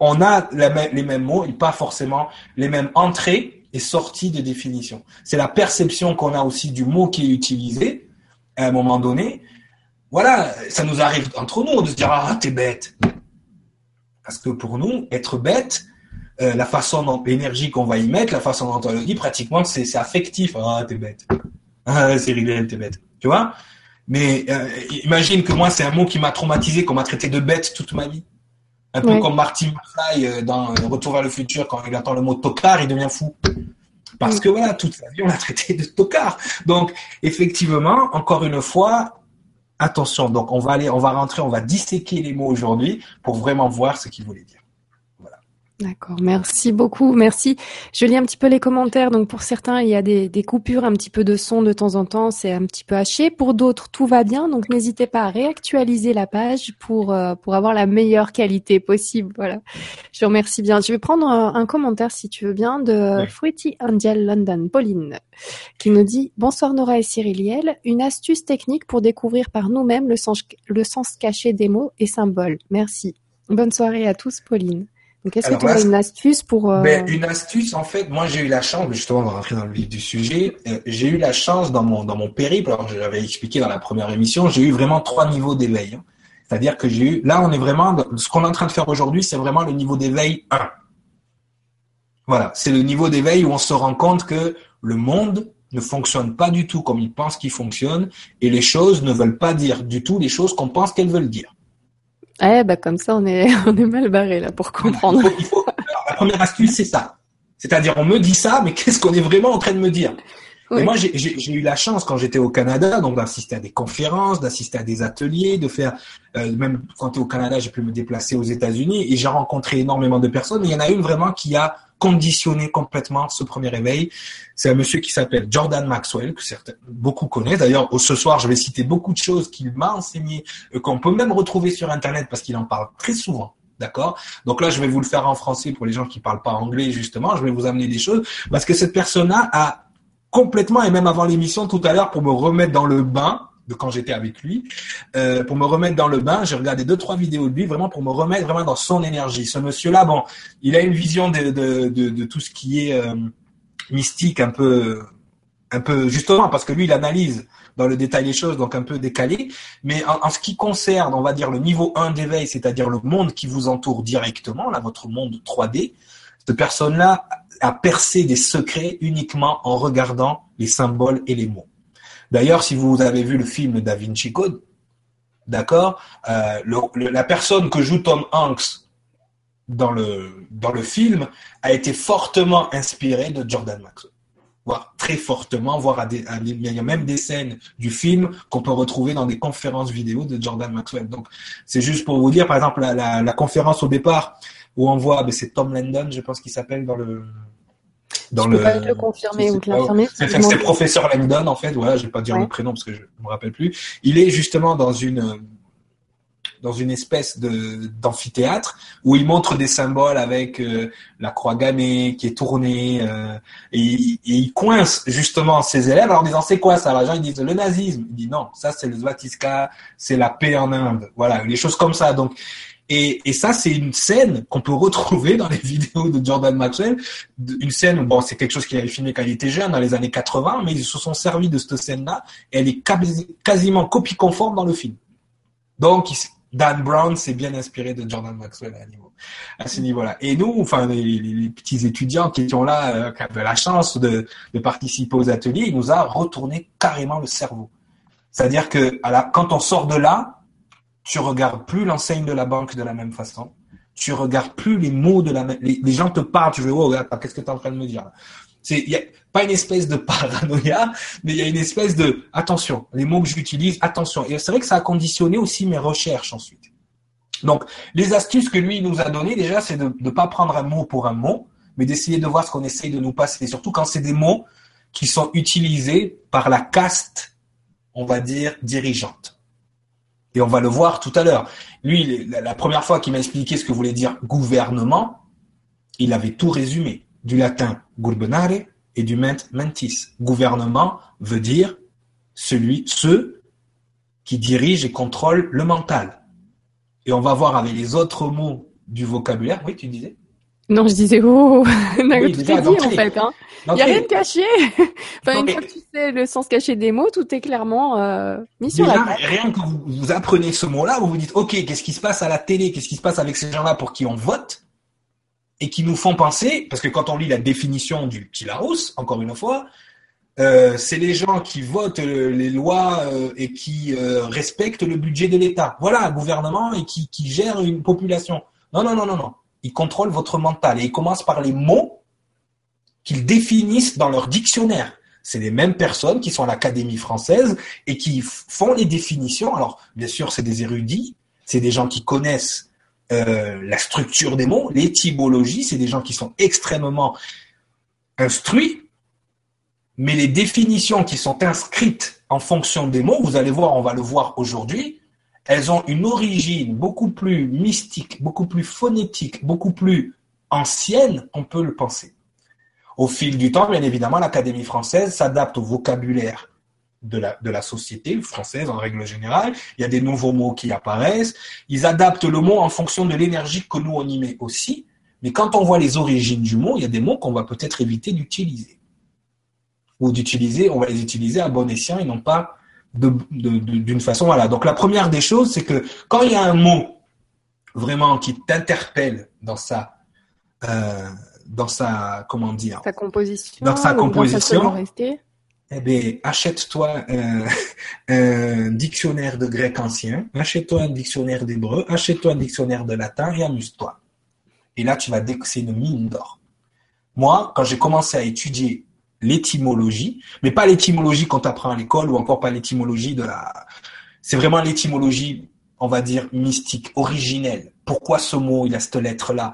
on a les mêmes mots et pas forcément les mêmes entrées et sorties de définition. C'est la perception qu'on a aussi du mot qui est utilisé à un moment donné. Voilà, ça nous arrive entre nous de se dire ah t'es bête. Parce que pour nous, être bête, euh, la façon dont l'énergie qu'on va y mettre, la façon dont on le dit, pratiquement c'est affectif. Ah t'es bête. Ah Cyril, t'es bête. Tu vois? Mais euh, imagine que moi, c'est un mot qui m'a traumatisé, qu'on m'a traité de bête toute ma vie. Un peu comme Martin McFly euh, dans Retour vers le futur, quand il entend le mot tocard, il devient fou. Parce mm. que voilà, toute sa vie, on l'a traité de tocard. Donc, effectivement, encore une fois, attention. Donc, on va aller, on va rentrer, on va disséquer les mots aujourd'hui pour vraiment voir ce qu'il voulait dire. D'accord, merci beaucoup, merci. Je lis un petit peu les commentaires. Donc pour certains, il y a des, des, coupures, un petit peu de son de temps en temps, c'est un petit peu haché. Pour d'autres, tout va bien. Donc n'hésitez pas à réactualiser la page pour euh, pour avoir la meilleure qualité possible. Voilà. Je vous remercie bien. Je vais prendre un, commentaire si tu veux bien de Fruity Angel London, Pauline, qui nous dit bonsoir Nora et Cyriliel. Une astuce technique pour découvrir par nous-mêmes le sens le sens caché des mots et symboles. Merci. Bonne soirée à tous, Pauline. Donc, est-ce que tu as une astuce pour... Euh... Ben, une astuce, en fait, moi j'ai eu la chance, justement, on va rentrer dans le vif du sujet, euh, j'ai eu la chance dans mon, dans mon périple, alors j'avais expliqué dans la première émission, j'ai eu vraiment trois niveaux d'éveil. Hein. C'est-à-dire que j'ai eu, là on est vraiment, ce qu'on est en train de faire aujourd'hui, c'est vraiment le niveau d'éveil 1. Voilà, c'est le niveau d'éveil où on se rend compte que le monde ne fonctionne pas du tout comme il pense qu'il fonctionne et les choses ne veulent pas dire du tout les choses qu'on pense qu'elles veulent dire. Eh bah comme ça on est on est mal barré là pour comprendre. Il faut, la première astuce c'est ça. C'est-à-dire on me dit ça, mais qu'est-ce qu'on est vraiment en train de me dire? Et moi j'ai eu la chance quand j'étais au Canada, donc d'assister à des conférences, d'assister à des ateliers, de faire euh, même quand es au Canada, j'ai pu me déplacer aux États-Unis et j'ai rencontré énormément de personnes. il y en a une vraiment qui a conditionner complètement ce premier réveil. C'est un monsieur qui s'appelle Jordan Maxwell, que certains, beaucoup connaissent. D'ailleurs, ce soir, je vais citer beaucoup de choses qu'il m'a enseigné, euh, qu'on peut même retrouver sur Internet parce qu'il en parle très souvent. D'accord? Donc là, je vais vous le faire en français pour les gens qui parlent pas anglais, justement. Je vais vous amener des choses parce que cette personne-là a complètement, et même avant l'émission tout à l'heure, pour me remettre dans le bain, quand j'étais avec lui, euh, pour me remettre dans le bain. J'ai regardé deux trois vidéos de lui vraiment pour me remettre vraiment dans son énergie. Ce monsieur-là, bon, il a une vision de tout ce qui est euh, mystique, un peu un peu justement parce que lui il analyse dans le détail les choses, donc un peu décalé. Mais en, ce qui concerne, on va dire le niveau 1 d'éveil, c'est-à-dire le monde qui vous entoure directement, là votre monde 3D, cette personne-là a percé des secrets uniquement en regardant les symboles et les mots. D'ailleurs, si vous avez vu le film Da Vinci Code, d'accord, euh, la personne que joue Tom Hanks dans le, film a été fortement inspirée de Jordan Maxwell. Voire très fortement, voire il y a même des scènes du film qu'on peut retrouver dans des conférences vidéo de Jordan Maxwell. Donc, c'est juste pour vous dire, par exemple, la, conférence au départ où on voit, ben, c'est Tom Landon, je pense qu'il s'appelle dans le, dans le. Peux pas le confirmer ou te l'affirmer. C'est professeur Langdon en fait. Voilà, je vais pas dire le prénom parce que je me rappelle plus. Il est justement dans une dans une espèce de d'amphithéâtre où il montre des symboles avec euh, la croix gammée qui est tournée euh, et, il coince justement ses élèves en disant c'est quoi ça? Les gens ils disent le nazisme. Il dit non, ça c'est le Svatiska, c'est la paix en Inde. Voilà, les choses comme ça. Donc et, ça, c'est une scène qu'on peut retrouver dans les vidéos de Jordan Maxwell. Une scène, bon, c'est quelque chose qu'il avait filmé quand il était jeune, dans les années 80, mais ils se sont servis de cette scène-là. Elle est quasiment copie conforme dans le film. Donc, Dan Brown s'est bien inspiré de Jordan Maxwell à, ce niveau-là. Et nous, enfin, les, petits étudiants qui étaient là, euh, qui avaient la chance de, participer aux ateliers, il nous a retourné carrément le cerveau. C'est-à-dire que quand on sort de là, tu regardes plus l'enseigne de la banque de la même façon. Tu regardes plus les mots de la même. Les, gens te parlent, tu veux, oh, qu'est-ce que tu es en train de me dire C'est y a pas une espèce de paranoïa, mais il y a une espèce de attention. Les mots que j'utilise, attention. Et c'est vrai que ça a conditionné aussi mes recherches ensuite. Donc, les astuces que lui nous a données déjà, c'est de ne pas prendre un mot pour un mot, mais d'essayer de voir ce qu'on essaye de nous passer. Surtout quand c'est des mots qui sont utilisés par la caste, on va dire, dirigeante. Et on va le voir tout à l'heure. Lui, la première fois qu'il m'a expliqué ce que voulait dire gouvernement, il avait tout résumé. Du latin gurbonare et du ment mentis. Gouvernement veut dire celui, ceux qui dirigent et contrôlent le mental. Et on va voir avec les autres mots du vocabulaire. Oui, tu disais? Non, je disais, oh, on a tout dit en fait. Hein. Il n'y a rien de caché. enfin, une fois que tu sais le sens caché des mots, tout est clairement euh, mis sur la Rien que vous, vous apprenez ce mot-là, vous vous dites, ok, qu'est-ce qui se passe à la télé, qu'est-ce qui se passe avec ces gens-là pour qui on vote? Et qui nous font penser, parce que quand on lit la définition du Kilarus, encore une fois, euh, c'est les gens qui votent les lois euh, et qui euh, respectent le budget de l'État. Voilà, un gouvernement et qui, qui gère une population. Non, non, non, non, non. Ils contrôlent votre mental et ils commencent par les mots qu'ils définissent dans leur dictionnaire. C'est les mêmes personnes qui sont à l'Académie française et qui font les définitions. Alors, bien sûr, c'est des érudits, c'est des gens qui connaissent euh, la structure des mots, l'étymologie, c'est des gens qui sont extrêmement instruits, mais les définitions qui sont inscrites en fonction des mots, vous allez voir, on va le voir aujourd'hui, elles ont une origine beaucoup plus mystique, beaucoup plus phonétique, beaucoup plus ancienne, on peut le penser. Au fil du temps, bien évidemment, l'Académie française s'adapte au vocabulaire de la, de la société française en règle générale. Il y a des nouveaux mots qui apparaissent. Ils adaptent le mot en fonction de l'énergie que nous on y met aussi. Mais quand on voit les origines du mot, il y a des mots qu'on va peut-être éviter d'utiliser. Ou d'utiliser, on va les utiliser à bon escient et non pas d'une façon. Voilà. Donc la première des choses, c'est que quand il y a un mot vraiment qui t'interpelle dans sa euh, dans sa comment dire sa composition dans sa composition eh bien, achète-toi un, un, dictionnaire de grec ancien, achète-toi un dictionnaire d'hébreu, achète-toi un dictionnaire de latin et amuse-toi. Et là, tu vas c'est une mine d'or. Moi, quand j'ai commencé à étudier l'étymologie, mais pas l'étymologie qu'on t'apprend à l'école ou encore pas l'étymologie de la, c'est vraiment l'étymologie, on va dire mystique, originelle. Pourquoi ce mot, il a cette lettre là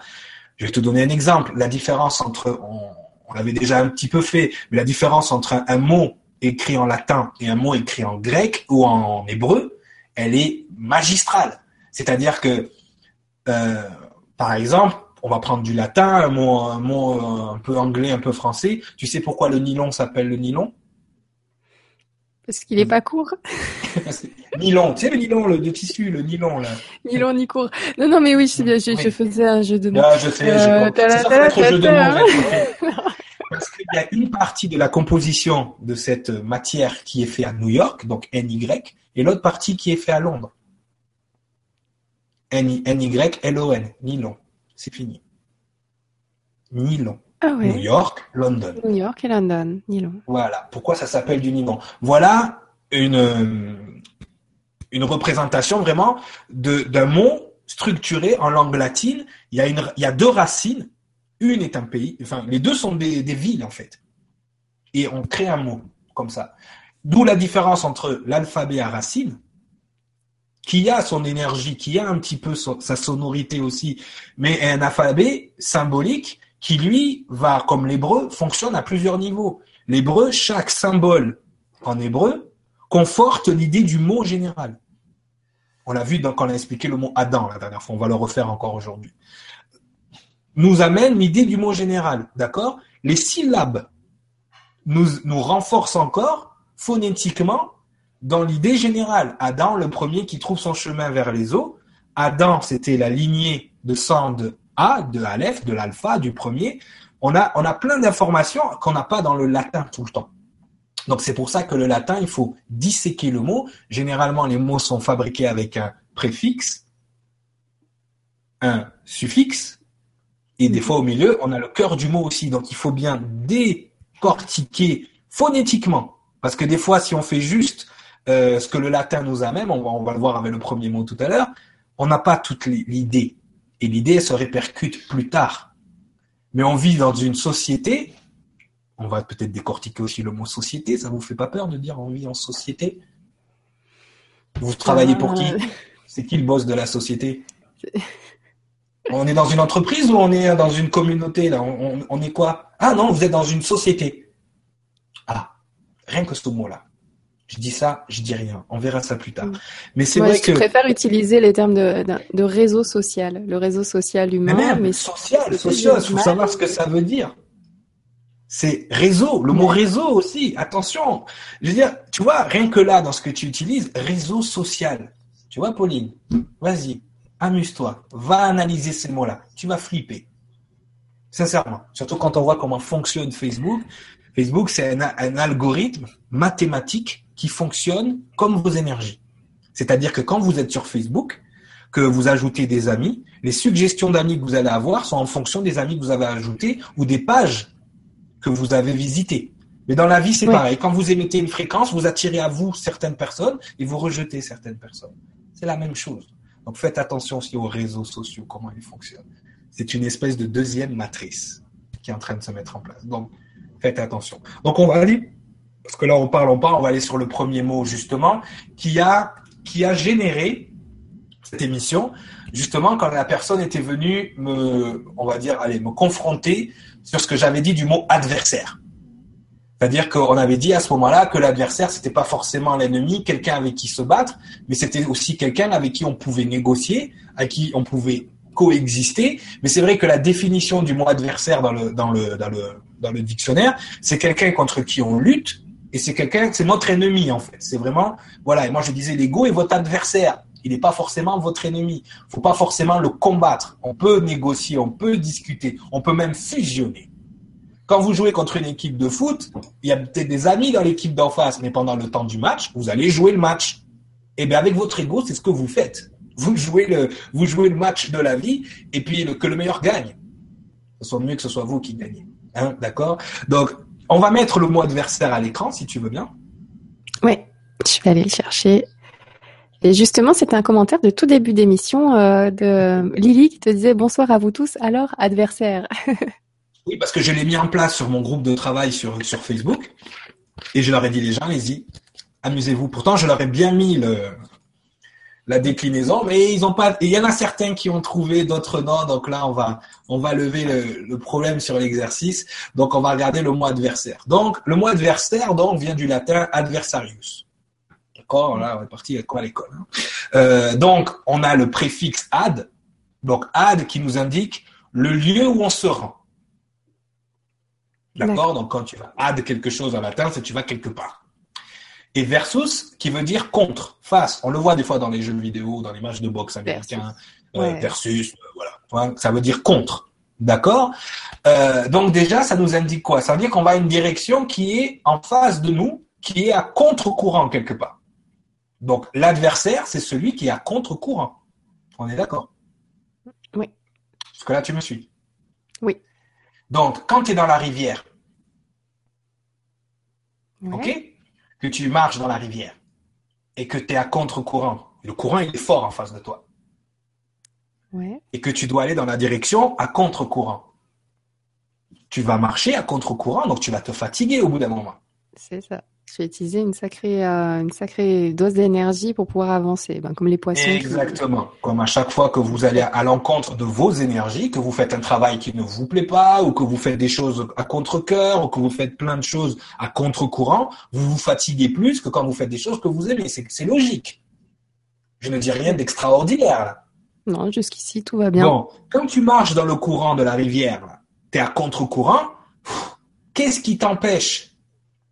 je vais te donner un exemple. La différence entre, on, l'avait déjà un petit peu fait, mais la différence entre un, mot écrit en latin et un mot écrit en grec ou en hébreu, elle est magistrale. C'est-à-dire que, euh, par exemple, on va prendre du latin, un mot, un mot un peu anglais, un peu français. Tu sais pourquoi le nylon s'appelle le nylon? Parce qu'il est pas court. nylon, tu sais le nylon, le de tissu, le nylon là. Nylon ni court. Non non mais oui, je, bien, je, je faisais un jeu de mots. Ah, je sais, euh, c'est ça jeu de mots. Parce qu'il y a une partie de la composition de cette matière qui est faite à New York, donc NY, et l'autre partie qui est faite à Londres. N-Y-L-O-N, nylon. C'est fini. Nylon. Ah New York, London. New York et London, nylon. Voilà. Pourquoi ça s'appelle du nylon? Voilà une, une représentation vraiment d'un mot structuré en langue latine. Il y, a une, il y a deux racines. Une est un pays. Enfin, les deux sont des, des villes, en fait. Et on crée un mot comme ça. D'où la différence entre l'alphabet à racines, qui a son énergie, qui a un petit peu sa sonorité aussi, mais un alphabet symbolique qui lui va, comme l'hébreu, fonctionne à plusieurs niveaux. L'hébreu, chaque symbole en hébreu conforte l'idée du mot général. On l'a vu quand on a expliqué le mot Adam la dernière fois, on va le refaire encore aujourd'hui. Nous amène l'idée du mot général, d'accord? Les syllabes nous, nous renforcent encore phonétiquement dans l'idée générale. Adam, le premier qui trouve son chemin vers les eaux. Adam, c'était la lignée de sang de a, de Aleph, de l'alpha, du premier. On a, on a plein d'informations qu'on n'a pas dans le latin tout le temps. Donc c'est pour ça que le latin, il faut disséquer le mot. Généralement, les mots sont fabriqués avec un préfixe, un suffixe, et des fois au milieu, on a le cœur du mot aussi. Donc il faut bien décortiquer phonétiquement. Parce que des fois, si on fait juste euh, ce que le latin nous amène, on va, on va le voir avec le premier mot tout à l'heure, on n'a pas toute l'idée. Et l'idée se répercute plus tard. Mais on vit dans une société, on va peut-être décortiquer aussi le mot société, ça vous fait pas peur de dire on vit en société? Vous travaillez pour qui? Euh. C'est qui le boss de la société? On est dans une entreprise ou on est dans une communauté là? On, est quoi? Ah non, vous êtes dans une société. Ah, rien que ce mot-là. Je dis ça, je dis rien. On verra ça plus tard. Mm. Mais c'est vrai que. Je préfère utiliser les termes de, de, réseau social, le réseau social humain. Mais même social, social, il faut savoir ce que ça veut dire. C'est réseau, le mot réseau aussi. Attention, je veux dire, tu vois, rien que là, dans ce que tu utilises, réseau social. Tu vois, Pauline, vas-y, amuse-toi, va analyser ces mots-là. Tu vas flipper. Sincèrement, surtout quand on voit comment fonctionne Facebook. Facebook, c'est un, un algorithme mathématique qui fonctionne comme vos énergies. C'est-à-dire que quand vous êtes sur Facebook, que vous ajoutez des amis, les suggestions d'amis que vous allez avoir sont en fonction des amis que vous avez ajoutés ou des pages que vous avez visitées. Mais dans la vie, c'est Oui. pareil. Quand vous émettez une fréquence, vous attirez à vous certaines personnes et vous rejetez certaines personnes. C'est la même chose. Donc faites attention aussi aux réseaux sociaux, comment ils fonctionnent. C'est une espèce de deuxième matrice qui est en train de se mettre en place. Donc attention. Donc on va aller, parce que là on parle, on parle, on va aller sur le premier mot justement, qui a, qui a généré cette émission, justement quand la personne était venue me, on va dire, me confronter sur ce que j'avais dit du mot adversaire. C'est-à-dire qu'on avait dit à ce moment-là que l'adversaire, c'était pas forcément l'ennemi, quelqu'un avec qui se battre, mais c'était aussi quelqu'un avec qui on pouvait négocier, avec qui on pouvait coexister. Mais c'est vrai que la définition du mot adversaire dans le, dans le, dans le dictionnaire, c'est quelqu'un contre qui on lutte, et c'est quelqu'un, c'est notre ennemi, en fait. C'est vraiment, voilà. Et moi, je disais, l'ego est votre adversaire. Il n'est pas forcément votre ennemi. Faut pas forcément le combattre. On peut négocier, on peut discuter, on peut même fusionner. Quand vous jouez contre une équipe de foot, il y a peut-être des amis dans l'équipe d'en face, mais pendant le temps du match, vous allez jouer le match. Et bien avec votre ego, c'est ce que vous faites. Vous jouez le, vous jouez le match de la vie, et puis que le meilleur gagne. Ce soit mieux que ce soit vous qui gagnez. Hein, d'accord Donc, on va mettre le mot adversaire à l'écran, si tu veux bien. Oui, je vais aller le chercher. Et justement, c'était un commentaire de tout début d'émission euh, de Lily qui te disait bonsoir à vous tous. Alors, adversaire. Oui, parce que je l'ai mis en place sur mon groupe de travail sur, sur Facebook. Et je leur ai dit, les gens, allez-y, amusez-vous. Pourtant, je leur ai bien mis le, la déclinaison, mais ils ont pas, il y en a certains qui ont trouvé, d'autres non. Donc là, on va, on va lever le, le problème sur l'exercice. Donc, on va regarder le mot adversaire. Donc, le mot adversaire, donc, vient du latin adversarius. D'accord? Là, on est parti à quoi à l'école? hein? Euh, donc, on a le préfixe ad. Donc, ad qui nous indique le lieu où on se rend. D'accord? D'accord. Donc, quand tu vas ad quelque chose en latin, c'est que tu vas quelque part. Et versus, qui veut dire contre, face. On le voit des fois dans les jeux vidéo, dans les matchs de boxe américains, euh, Ouais. versus, euh, voilà. Tu vois, Ça veut dire contre. D'accord Euh, Donc déjà, ça nous indique quoi? Ça veut dire qu'on va à une direction qui est en face de nous, qui est à contre-courant quelque part. Donc l'adversaire, c'est celui qui est à contre-courant. On est d'accord? Oui. Parce que là, tu me suis. Oui. Donc, quand tu es dans la rivière, Ouais. ok? Que tu marches dans la rivière et que tu es à contre-courant, le courant il est fort en face de toi, Ouais. et que tu dois aller dans la direction à contre-courant. Tu vas marcher à contre-courant, donc tu vas te fatiguer au bout d'un moment. C'est ça. Je vais utiliser une sacrée, euh, une sacrée dose d'énergie pour pouvoir avancer, ben, comme les poissons. qui- Exactement. Comme à chaque fois que vous allez à l'encontre de vos énergies, que vous faites un travail qui ne vous plaît pas, ou que vous faites des choses à contre-cœur, ou que vous faites plein de choses à contre-courant, vous vous fatiguez plus que quand vous faites des choses que vous aimez. C'est logique. Je ne dis rien d'extraordinaire là. Non, jusqu'ici, tout va bien. Bon, quand tu marches dans le courant de la rivière, tu es à contre-courant, qu'est-ce qui t'empêche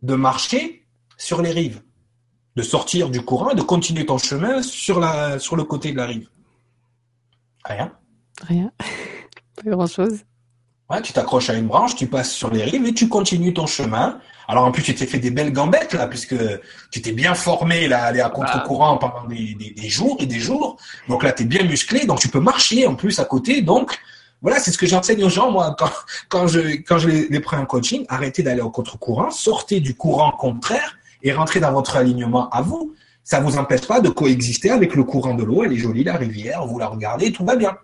de marcher sur les rives De sortir du courant et de continuer ton chemin sur, la, sur le côté de la rive Rien. Rien. Pas grand-chose. Ouais, tu t'accroches à une branche, tu passes sur les rives et tu continues ton chemin. Alors en plus, tu t'es fait des belles gambettes là, puisque tu t'es bien formé là, à aller à contre-courant pendant des, des- des jours et des jours. Donc là, tu es bien musclé, donc tu peux marcher en plus à côté. Donc voilà, c'est ce que j'enseigne aux gens moi quand, quand je quand je les, les prends en coaching. Arrêtez d'aller au contre-courant, sortez du courant contraire et rentrez dans votre alignement à vous. Ça vous empêche pas de coexister avec le courant de l'eau. Elle est jolie la rivière, vous la regardez, tout va bien.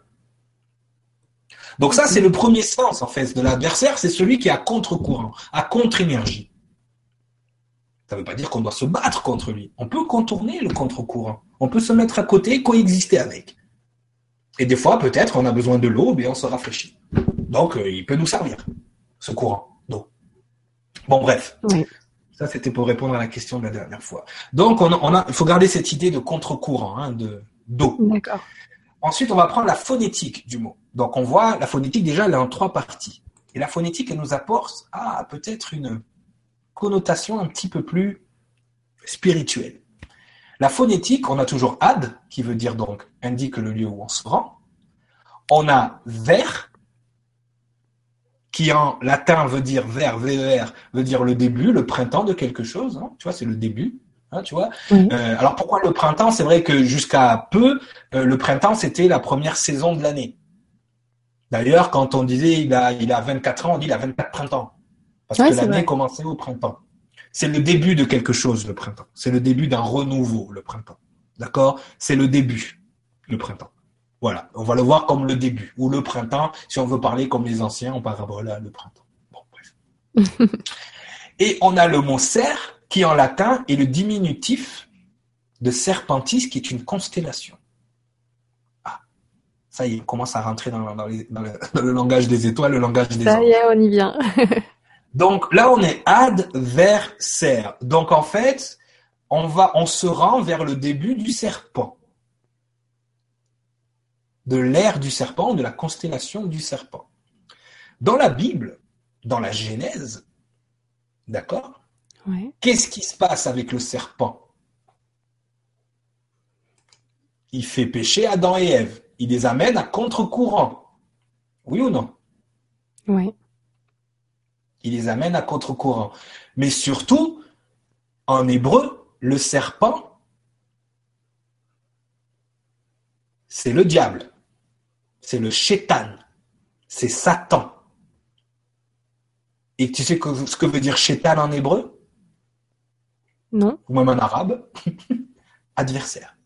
Donc ça, c'est le premier sens, en fait, de l'adversaire, c'est celui qui est à contre-courant, à contre-énergie. Ça ne veut pas dire qu'on doit se battre contre lui. On peut contourner le contre-courant. On peut se mettre à côté, coexister avec. Et des fois, peut-être, on a besoin de l'eau, mais on se rafraîchit. Donc, euh, il peut nous servir, ce courant d'eau. Bon, bref. Oui. Ça, c'était pour répondre à la question de la dernière fois. Donc, on a, on a- il faut garder cette idée de contre-courant, hein, de d'eau. D'accord. Ensuite, on va prendre la phonétique du mot. Donc, on voit la phonétique déjà, elle est en trois parties. Et la phonétique, elle nous apporte ah, peut-être une connotation un petit peu plus spirituelle. La phonétique, on a toujours ad, qui veut dire donc indique le lieu où on se rend. On a ver, qui en latin veut dire ver, ver, veut dire le début, le printemps de quelque chose. hein. Tu vois, c'est le début. hein, tu vois. Oui. Euh, alors pourquoi le printemps? C'est vrai que jusqu'à peu, euh, le printemps c'était la première saison de l'année. D'ailleurs, quand on disait il a, il a 24 ans, on dit il a 24 printemps. Parce que l'année commençait au printemps. C'est le début de quelque chose, le printemps. C'est le début d'un renouveau, le printemps. D'accord? C'est le début, le printemps. Voilà, on va le voir comme le début, ou le printemps, si on veut parler comme les anciens en parabole, le printemps. Bon, bref. Et on a le mot serre, qui en latin est le diminutif de serpentis, qui est une constellation. Ah, ça y est, on commence à rentrer dans, le, langage des étoiles, le langage des Ça y est, on y vient. Donc là, on est adversaire. Donc en fait, on va, on se rend vers le début du serpent, de l'ère du serpent, de la constellation du serpent. Dans la Bible, dans la Genèse, d'accord Qu'est-ce qui se passe avec le serpent? Il fait pécher Adam et Ève. Il les amène à contre-courant. Oui ou non? Oui. Il les amène à contre-courant. Mais surtout, en hébreu, le serpent, c'est le diable. C'est le chétan. C'est Satan. Et tu sais ce que veut dire chétan en hébreu? Non. Ou même en arabe? Adversaire.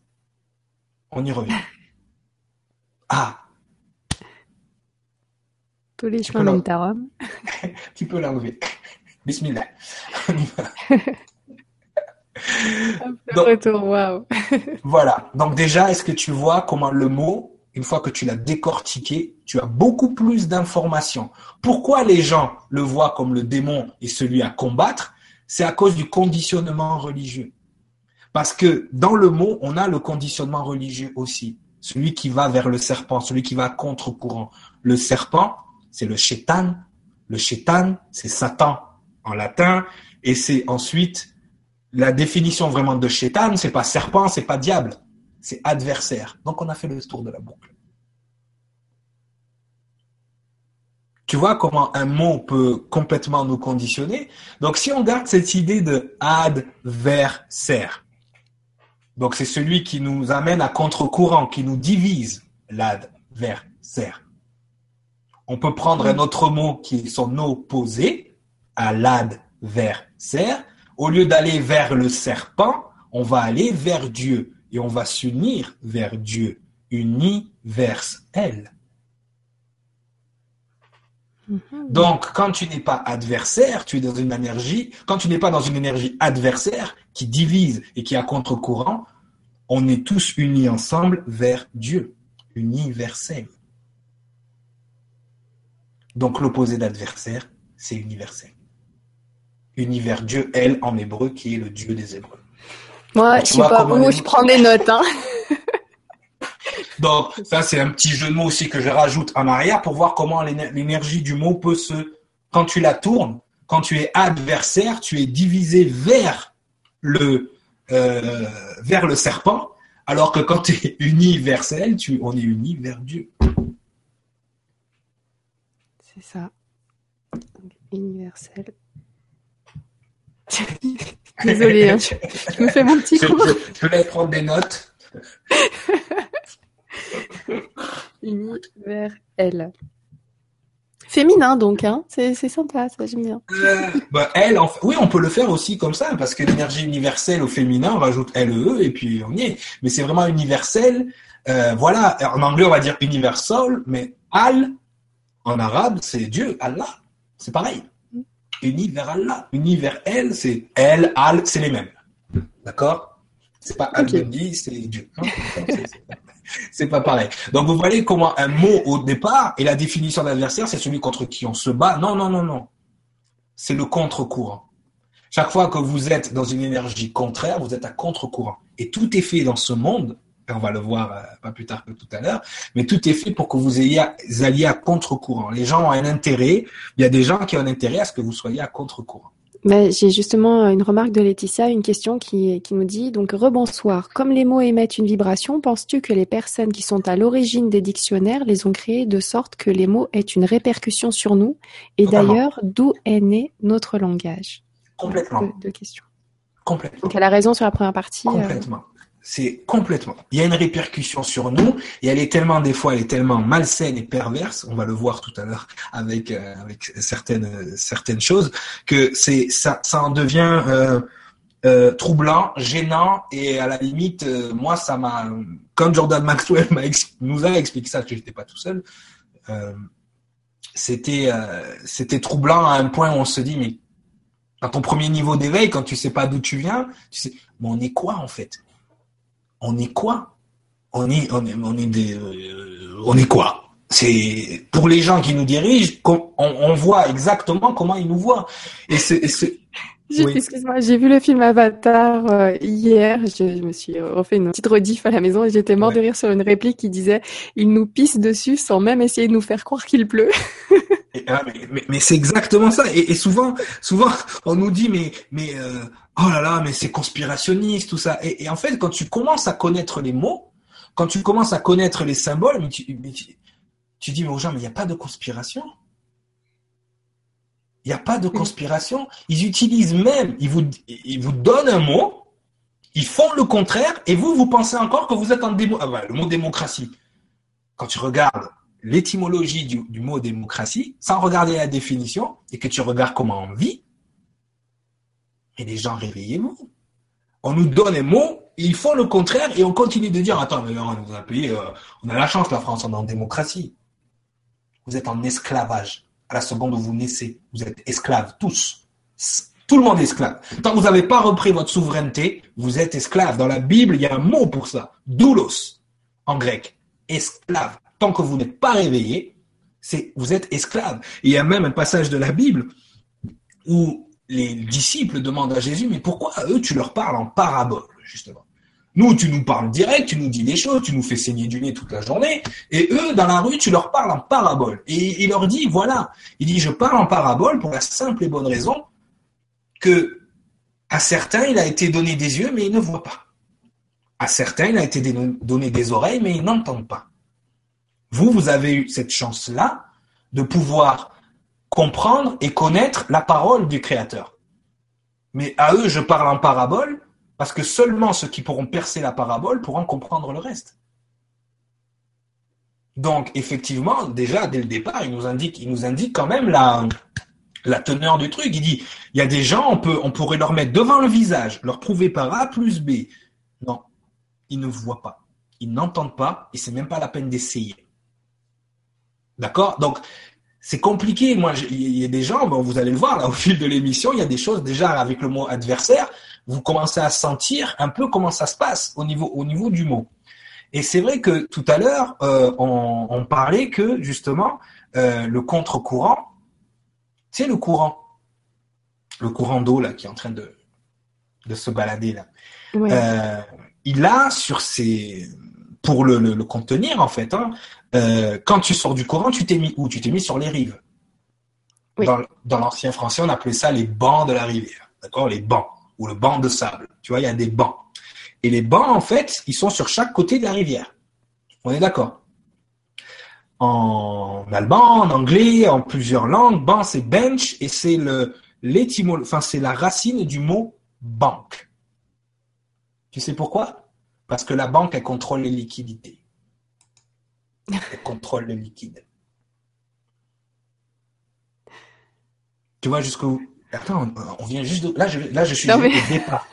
On y revient. Ah, tous les chemins mènent à Rome. tu peux l'enlever. Bismillah. Donc, retour, waouh. voilà. Donc déjà, est-ce que tu vois comment le mot, une fois que tu l'as décortiqué, tu as beaucoup plus d'informations. Pourquoi les gens le voient comme le démon et celui à combattre? C'est à cause du conditionnement religieux. Parce que dans le mot, on a le conditionnement religieux aussi. Celui qui va vers le serpent, celui qui va contre-courant. Le serpent, c'est le chétan. Le chétan, c'est Satan en latin. Et c'est ensuite la définition vraiment de chétan, c'est pas serpent, c'est pas diable, c'est adversaire. Donc on a fait le tour de la boucle. Tu vois comment un mot peut complètement nous conditionner? Donc si on garde cette idée de adversaire, donc c'est celui qui nous amène à contre-courant, qui nous divise, l'adversaire. On peut prendre un autre mot qui est son opposé à l'adversaire. Au lieu d'aller vers le serpent, on va aller vers Dieu et on va s'unir vers Dieu, universel. Mhm. Donc, quand tu n'es pas adversaire, tu es dans une énergie, quand tu n'es pas dans une énergie adversaire qui divise et qui a contre-courant, on est tous unis ensemble vers Dieu, universel. Donc l'opposé d'adversaire, c'est universel. Univers Dieu, elle, en hébreu, qui est le Dieu des Hébreux. Moi, je sais pas où, je prends des notes. Hein. Donc, ça, c'est un petit jeu de mots aussi que je rajoute en arrière pour voir comment l'énergie du mot peut se... Quand tu la tournes, quand tu es adversaire, tu es divisé vers le, euh, vers le serpent, alors que quand tu es universel, tu, on est uni vers Dieu. C'est ça. universel. Désolée, hein, je, me fais mon petit coup. Je, vais prendre des notes. Universel. Féminin donc, hein. c'est sympa, ça j'aime bien. Euh, bah, elle, oui, on peut le faire aussi comme ça, parce que l'énergie universelle au féminin, on rajoute LE et puis on y est. Mais c'est vraiment universel. Euh, voilà, en anglais on va dire universal, mais al en arabe, c'est Dieu, Allah. C'est pareil. Uni vers Allah. Uni vers elle, c'est elle, Al, c'est les mêmes. D'accord? C'est pas al c'est Dieu. C'est pas pareil. Donc vous voyez comment un mot au départ et la définition d'adversaire, c'est celui contre qui on se bat. Non, non, non, non. C'est le contre-courant. Chaque fois que vous êtes dans une énergie contraire, vous êtes à contre-courant. Et tout est fait dans ce monde on va le voir euh, pas plus tard que tout à l'heure, mais tout est fait pour que vous ayez alliez à contre-courant. Les gens ont un intérêt, il y a des gens qui ont un intérêt à ce que vous soyez à contre-courant. J'ai justement une remarque de Laetitia, une question qui, qui nous dit donc rebonsoir. Comme les mots émettent une vibration, penses-tu que les personnes qui sont à l'origine des dictionnaires les ont créés de sorte que les mots aient une répercussion sur nous? Et d'ailleurs, d'où est né notre langage? Complètement. Deux, questions. Complètement. Donc elle a raison sur la première partie. Euh, Complètement. C'est complètement. Il y a une répercussion sur nous et elle est tellement des fois, elle est tellement malsaine et perverse. On va le voir tout à l'heure avec euh, avec certaines certaines choses que c'est ça ça en devient euh, euh, troublant, gênant et à la limite, euh, moi ça m'a comme Jordan Maxwell m'a nous a expliqué ça, que j'étais pas tout seul. Euh, c'était c'était troublant à un point où on se dit mais à ton premier niveau d'éveil, quand tu sais pas d'où tu viens, tu sais, mais on est quoi en fait? On est quoi? On est, on est, on est des, euh, on est quoi? C'est pour les gens qui nous dirigent, on, on, voit exactement comment ils nous voient. Et c'est, Excuse-moi, j'ai vu le film Avatar euh, hier. Je, me suis refait une petite rediff à la maison et j'étais mort de rire sur une réplique qui disait "Il nous pisse dessus sans même essayer de nous faire croire qu'il pleut." Ah, mais, c'est exactement ça. Et, souvent, souvent, on nous dit mais mais euh, oh là là, mais c'est conspirationniste tout ça. Et, en fait, quand tu commences à connaître les mots, quand tu commences à connaître les symboles, mais tu, tu, dis mais aux gens mais il n'y a pas de conspiration. Il n'y a pas de conspiration. Ils utilisent même, ils vous, ils vous donnent un mot, ils font le contraire, et vous, vous pensez encore que vous êtes en démo... Ah, le mot démocratie. Quand tu regardes l'étymologie du, du, mot démocratie, sans regarder la définition, et que tu regardes comment on vit, et les gens, réveillez-vous. On nous donne un mot, ils font le contraire, et on continue de dire, attends, mais on a un pays, euh, on a la chance, la France, on est en démocratie. Vous êtes en esclavage à la seconde où vous naissez. Vous êtes esclaves, tous. Tout le monde est esclave. Tant que vous n'avez pas repris votre souveraineté, vous êtes esclave. Dans la Bible, il y a un mot pour ça. Doulos, en grec. Esclave. Tant que vous n'êtes pas réveillé, c'est, vous êtes esclave. il y a même un passage de la Bible où les disciples demandent à Jésus, mais pourquoi eux, tu leur parles en parabole, justement? Nous, tu nous parles direct, tu nous dis des choses, tu nous fais saigner du nez toute la journée, et eux, dans la rue, tu leur parles en parabole. Et il leur dit, voilà, il dit, je parle en parabole pour la simple et bonne raison que à certains, il a été donné des yeux, mais ils ne voient pas. À certains, il a été donné des oreilles, mais ils n'entendent pas. Vous, vous avez eu cette chance-là de pouvoir comprendre et connaître la parole du Créateur. Mais à eux, je parle en parabole parce que seulement ceux qui pourront percer la parabole pourront comprendre le reste. Donc, effectivement, déjà, dès le départ, il nous indique, quand même la, teneur du truc. Il dit, il y a des gens, on on pourrait leur mettre devant le visage, leur prouver par A plus B. Non. Ils ne voient pas. Ils n'entendent pas et c'est même pas la peine d'essayer. D'accord? Donc, c'est compliqué. Moi, il y a des gens, bon, vous allez le voir là au fil de l'émission, il y a des choses déjà avec le mot adversaire vous commencez à sentir un peu comment ça se passe au niveau, au niveau du mot. Et c'est vrai que tout à l'heure, euh, on, on, parlait que justement, euh, le contre-courant, c'est le courant, le courant d'eau là qui est en train de, de se balader là. Euh, il a sur ses, pour le, le, contenir en fait, hein, euh, quand tu sors du courant, tu t'es mis où? Tu t'es mis sur les rives. Dans, dans l'ancien français, on appelait ça les bancs de la rivière, d'accord? Les bancs ou le banc de sable. Tu vois, il y a des bancs. Et les bancs, en fait, ils sont sur chaque côté de la rivière. On est d'accord? En allemand, en anglais, en plusieurs langues, banc c'est bench et c'est le enfin c'est la racine du mot banque. Tu sais pourquoi? Parce que la banque elle contrôle les liquidités. Elle contrôle le liquide. Tu vois jusqu'où Attends, on vient juste là, je, là, je suis juste au départ.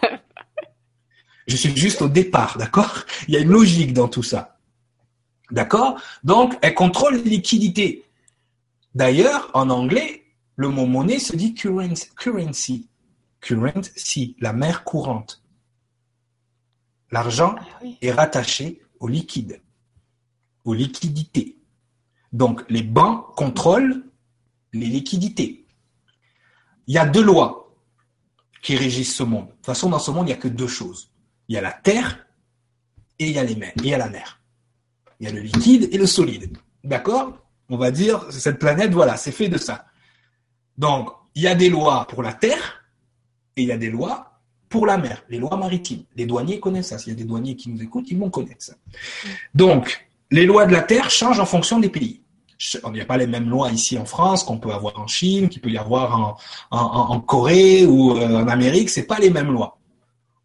je suis juste au départ, d'accord? Il y a une logique dans tout ça. D'accord? Donc, elle contrôle les liquidités. D'ailleurs, en anglais, le mot monnaie se dit currency. Currency, la mer courante. L'argent ah est rattaché au liquide, aux liquidités. Donc, les banques contrôlent les liquidités il y a deux lois qui régissent ce monde. De toute façon, dans ce monde, il n'y a que deux choses. Il y a la terre et il y a les mers, il y a la mer. Il y a le liquide et le solide. D'accord? On va dire, cette planète, voilà, c'est fait de ça. Donc, il y a des lois pour la terre et il y a des lois pour la mer, les lois maritimes. Les douaniers connaissent ça. S'il y a des douaniers qui nous écoutent, ils vont connaître ça. Donc, les lois de la terre changent en fonction des pays il n'y a pas les mêmes lois ici en France qu'on peut avoir en Chine, qu'il peut y avoir en, Corée ou euh, en Amérique. C'est pas les mêmes lois.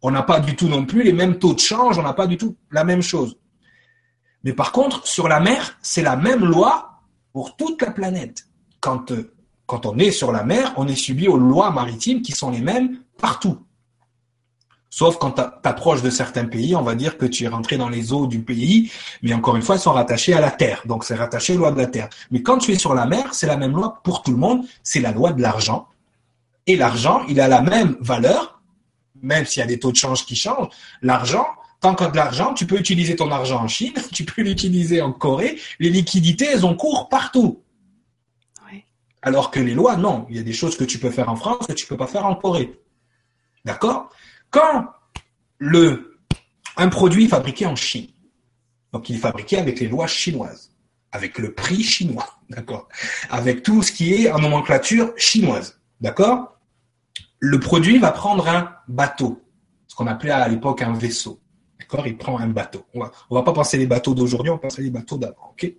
On n'a pas du tout non plus les mêmes taux de change, on n'a pas du tout la même chose. Mais par contre, sur la mer, c'est la même loi pour toute la planète. Quand, euh, quand on est sur la mer, on est subi aux lois maritimes qui sont les mêmes partout. Sauf quand tu approches de certains pays, on va dire que tu es rentré dans les eaux du pays, mais encore une fois, ils sont rattachés à la terre. Donc, c'est rattaché aux lois de la terre. Mais quand tu es sur la mer, c'est la même loi pour tout le monde. C'est la loi de l'argent. Et l'argent, il a la même valeur, même s'il y a des taux de change qui changent. L'argent, tant que de l'argent, tu peux utiliser ton argent en Chine, tu peux l'utiliser en Corée. Les liquidités, elles ont cours partout. Alors que les lois, non. Il y a des choses que tu peux faire en France que tu peux pas faire en Corée. D'accord? Quand le, un produit est fabriqué en Chine, donc il est fabriqué avec les lois chinoises, avec le prix chinois, d'accord, avec tout ce qui est en nomenclature chinoise, d'accord, le produit va prendre un bateau, ce qu'on appelait à l'époque un vaisseau. D'accord Il prend un bateau. On va, va pas penser les bateaux d'aujourd'hui, on va penser les bateaux d'avant. Ok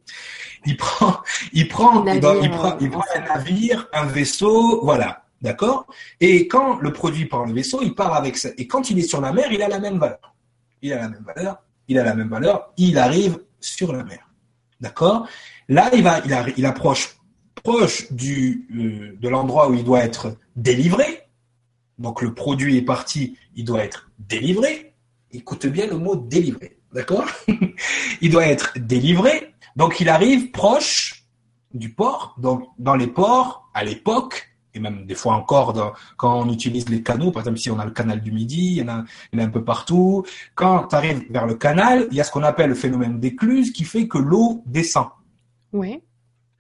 Il prend, il prend, il, prend, il prend un navire, un vaisseau, voilà. D'accord? Et quand le produit part le vaisseau, il part avec ça. Et quand il est sur la mer, il a la même valeur. Il a la même valeur, il a la même valeur, il arrive sur la mer. D'accord? Là, il va, il, il approche proche du, euh, de l'endroit où il doit être délivré. Donc le produit est parti, il doit être délivré. Écoute bien le mot délivré. D'accord? Il doit être délivré. Donc il arrive proche du port. Donc dans les ports, à l'époque, et même des fois encore quand on utilise les canaux, par exemple si on a le canal du Midi, il y en a, un peu partout. Quand tu arrives vers le canal, il y a ce qu'on appelle le phénomène d'écluse qui fait que l'eau descend. Oui.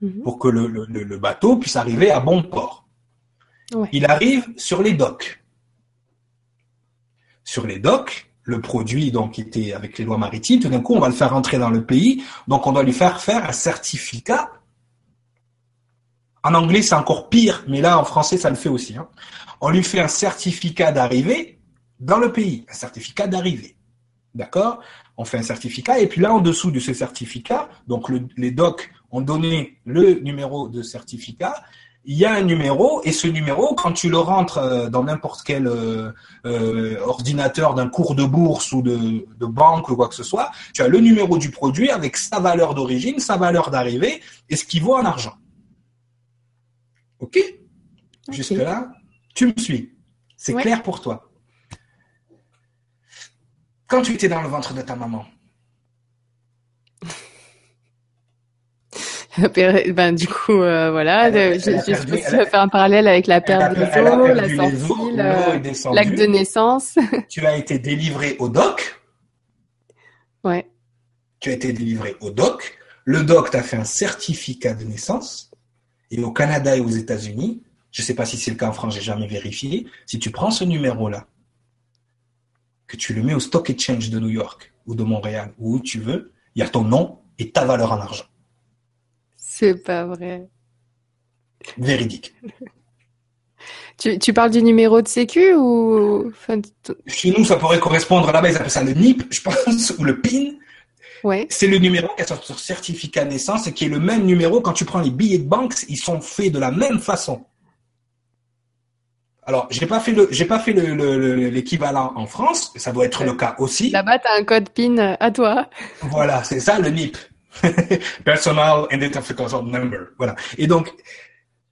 Mhm. Pour que le, bateau puisse arriver à bon port. Il arrive sur les docks. Sur les docks, le produit donc était avec les lois maritimes, tout d'un coup on va le faire rentrer dans le pays, donc on doit lui faire faire un certificat en anglais, c'est encore pire, mais là, en français, ça le fait aussi. Hein. On lui fait un certificat d'arrivée dans le pays, un certificat d'arrivée. D'accord? On fait un certificat, et puis là, en dessous de ce certificat, donc les docs ont donné le numéro de certificat, il y a un numéro, et ce numéro, quand tu le rentres euh, dans n'importe quel euh, euh, ordinateur d'un cours de bourse ou de, de banque ou quoi que ce soit, tu as le numéro du produit avec sa valeur d'origine, sa valeur d'arrivée, et ce qui vaut en argent. OK? Jusque-là, tu me suis. C'est clair pour toi. Quand tu étais dans le ventre de ta maman, ben, du coup, euh, voilà, je, je, faire un parallèle avec la perte des os, la sortie, l'acte de naissance. tu as été délivré au doc? Ouais. Tu as été délivré au doc. Le doc t'a fait un certificat de naissance. Et au Canada et aux États-Unis, je ne sais pas si c'est le cas en France, j'ai jamais vérifié, si tu prends ce numéro-là, que tu le mets au Stock Exchange de New York ou de Montréal ou où tu veux, il y a ton nom et ta valeur en argent. C'est pas vrai. Véridique. Tu, parles du numéro de sécu ou Chez nous, ça pourrait correspondre là-bas, ils appellent ça le NIP, je pense, ou le PIN. C'est le numéro qui est sur ton certificat de naissance et qui est le même numéro quand tu prends les billets de banque, ils sont faits de la même façon. Alors, j'ai pas fait le, j'ai pas fait l'équivalent en France, ça doit être le cas aussi. Là-bas, tu as un code PIN à toi. Voilà, c'est ça le NIP. Personal Identification Number. Voilà. Et donc,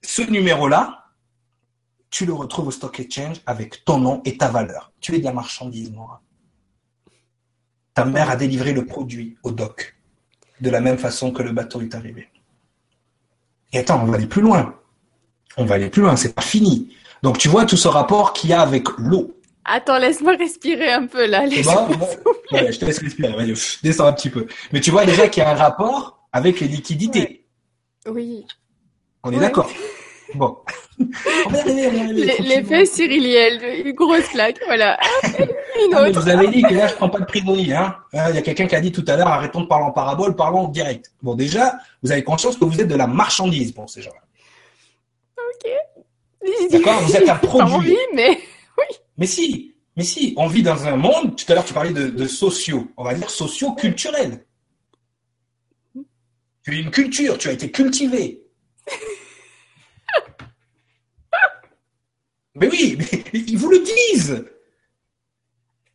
ce numéro-là, tu le retrouves au Stock Exchange avec ton nom et ta valeur. Tu es de la marchandise, moi. Ta mère a délivré le produit au dock, de la même façon que le bateau est arrivé. Et attends, on va aller plus loin. On va aller plus loin, c'est pas fini. Donc tu vois tout ce rapport qu'il y a avec l'eau. Attends, laisse-moi respirer un peu là. Laisse je te laisse respirer. descends un petit peu. Mais tu vois déjà qu'il y a un rapport avec les liquidités. Oui. On est d'accord. Bon. L'effet cyriliel, une grosse claque, voilà. Une autre. vous avez dit que là, je prends pas de prisonnier. Hein. hein. Il y a quelqu'un qui a dit tout à l'heure, arrêtons de parler en parabole, parlons en direct. Bon, déjà, vous avez conscience que vous êtes de la marchandise pour ces gens-là. Ok. D'accord Vous êtes un produit. mais oui. Mais si, mais si, on vit dans un monde, tout à l'heure tu parlais de, de sociaux, on va dire socio-culturel. Tu es une culture, tu as été cultivé. Mais oui, mais ils vous le disent.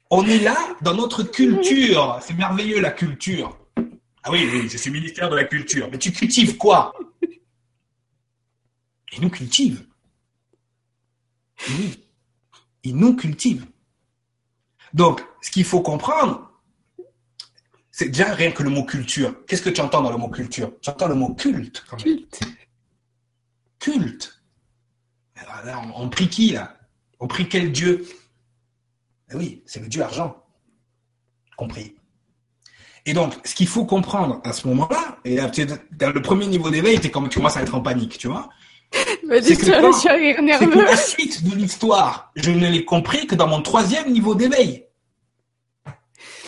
On est là dans notre culture. C'est merveilleux la culture. Ah oui, oui, c'est le ministère de la culture. Mais tu cultives quoi? Ils nous cultivent. Oui. Ils nous cultivent. Donc, ce qu'il faut comprendre, c'est déjà rien que le mot culture. Qu'est-ce que tu entends dans le mot culture? Tu entends le mot culte. Culte. Culte. On, prie qui là? On prie quel Dieu? Eh Oui, c'est le Dieu argent. Compris. Et donc, ce qu'il faut comprendre à ce moment-là, et dans le premier niveau d'éveil, comme tu commences à être en panique, tu vois. C'est que, que la suite de l'histoire, je ne l'ai compris que dans mon troisième niveau d'éveil.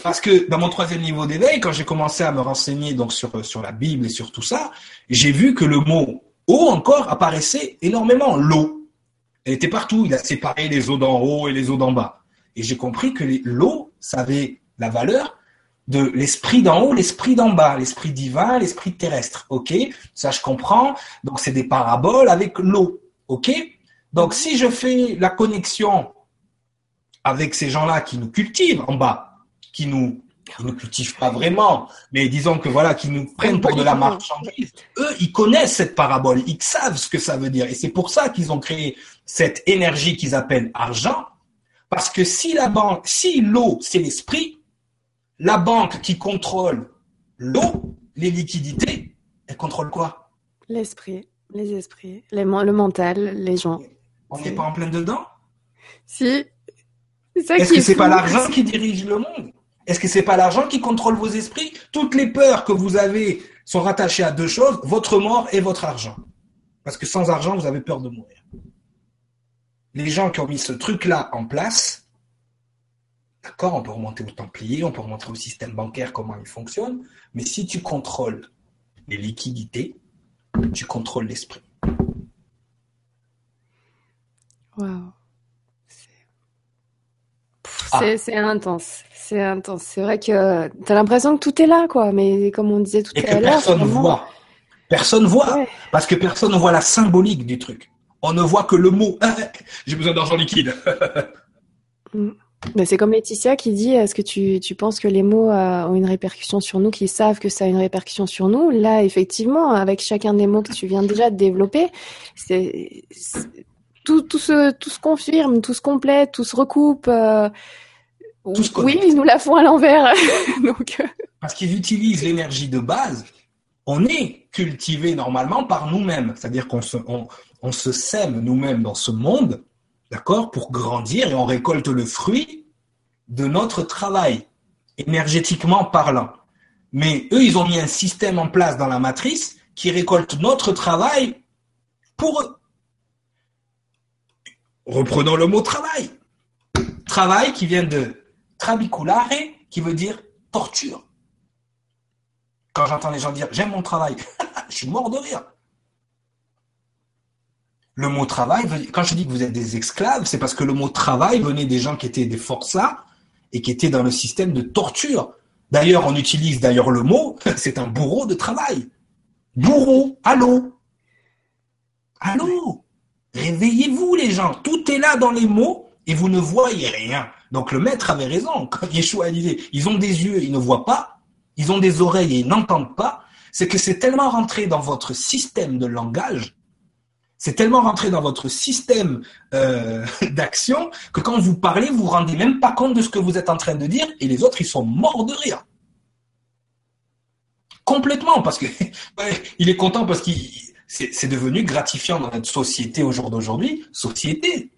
Parce que dans mon troisième niveau d'éveil, quand j'ai commencé à me renseigner donc sur, sur la Bible et sur tout ça, j'ai vu que le mot eau encore apparaissait énormément. L'eau. Elle était partout. Il a séparé les eaux d'en haut et les eaux d'en bas. Et j'ai compris que l'eau, ça avait la valeur de l'esprit d'en haut, l'esprit d'en bas, l'esprit divin, l'esprit terrestre. OK? Ça, je comprends. Donc, c'est des paraboles avec l'eau. OK? Donc, si je fais la connexion avec ces gens-là qui nous cultivent en bas, qui nous ne cultivent pas vraiment, mais disons que voilà, qui nous prennent pour de la marchandise, eux, ils connaissent cette parabole, ils savent ce que ça veut dire. Et c'est pour ça qu'ils ont créé cette énergie qu'ils appellent argent. Parce que si la banque, si l'eau, c'est l'esprit, la banque qui contrôle l'eau, les liquidités, elle contrôle quoi? L'esprit, les esprits, les, le mental, les gens. On n'est pas en plein dedans? Si. Est-ce que c'est pas l'argent qui dirige le monde? Est-ce que c'est pas l'argent qui contrôle vos esprits? Toutes les peurs que vous avez sont rattachées à deux choses, votre mort et votre argent. Parce que sans argent, vous avez peur de mourir. Les gens qui ont mis ce truc-là en place, d'accord, on peut remonter au Templier, on peut remonter au système bancaire, comment il fonctionne, mais si tu contrôles les liquidités, tu contrôles l'esprit. Wow. Ah. C'est intense. C'est intense. C'est vrai que tu as l'impression que tout est là, quoi. Mais comme on disait tout à l'heure. Personne ne voit. Personne voit. Parce que personne ne voit la symbolique du truc. On ne voit que le mot. J'ai besoin d'argent liquide. Mm. Mais c'est comme Laetitia qui dit est-ce que tu, tu, penses que les mots euh, ont une répercussion sur nous, qu'ils savent que ça a une répercussion sur nous? Là, effectivement, avec chacun des mots que tu viens déjà de développer, c'est tout, tout, se, tout se confirme, tout se complète, tout se recoupe. Euh, oui, ils nous la font à l'envers. Donc... Euh. Parce qu'ils utilisent l'énergie de base. On est cultivé normalement par nous-mêmes. C'est-à-dire qu'on se, on, se sème nous-mêmes dans ce monde, d'accord, pour grandir et on récolte le fruit de notre travail, énergétiquement parlant. Mais eux, ils ont mis un système en place dans la matrice qui récolte notre travail pour eux. Reprenons le mot travail. Travail qui vient de trabiculare, qui veut dire torture. Quand j'entends les gens dire j'aime mon travail, je suis mort de rire. Le mot travail, quand je dis que vous êtes des esclaves, c'est parce que le mot travail venait des gens qui étaient des forçats et qui étaient dans le système de torture. D'ailleurs, on utilise d'ailleurs le mot, c'est un bourreau de travail. Bourreau, allô? Allô? Réveillez-vous les gens, tout est là dans les mots et vous ne voyez rien. Donc le maître avait raison. Quand Yeshua disait, ils ont des yeux, ils ne voient pas, ils ont des oreilles et ils n'entendent pas, c'est que c'est tellement rentré dans votre système de langage, c'est tellement rentré dans votre système euh, d'action que quand vous parlez, vous vous rendez même pas compte de ce que vous êtes en train de dire et les autres, ils sont morts de rire. Complètement, parce que il est content parce que c'est devenu gratifiant dans notre société au jour d'aujourd'hui. Société,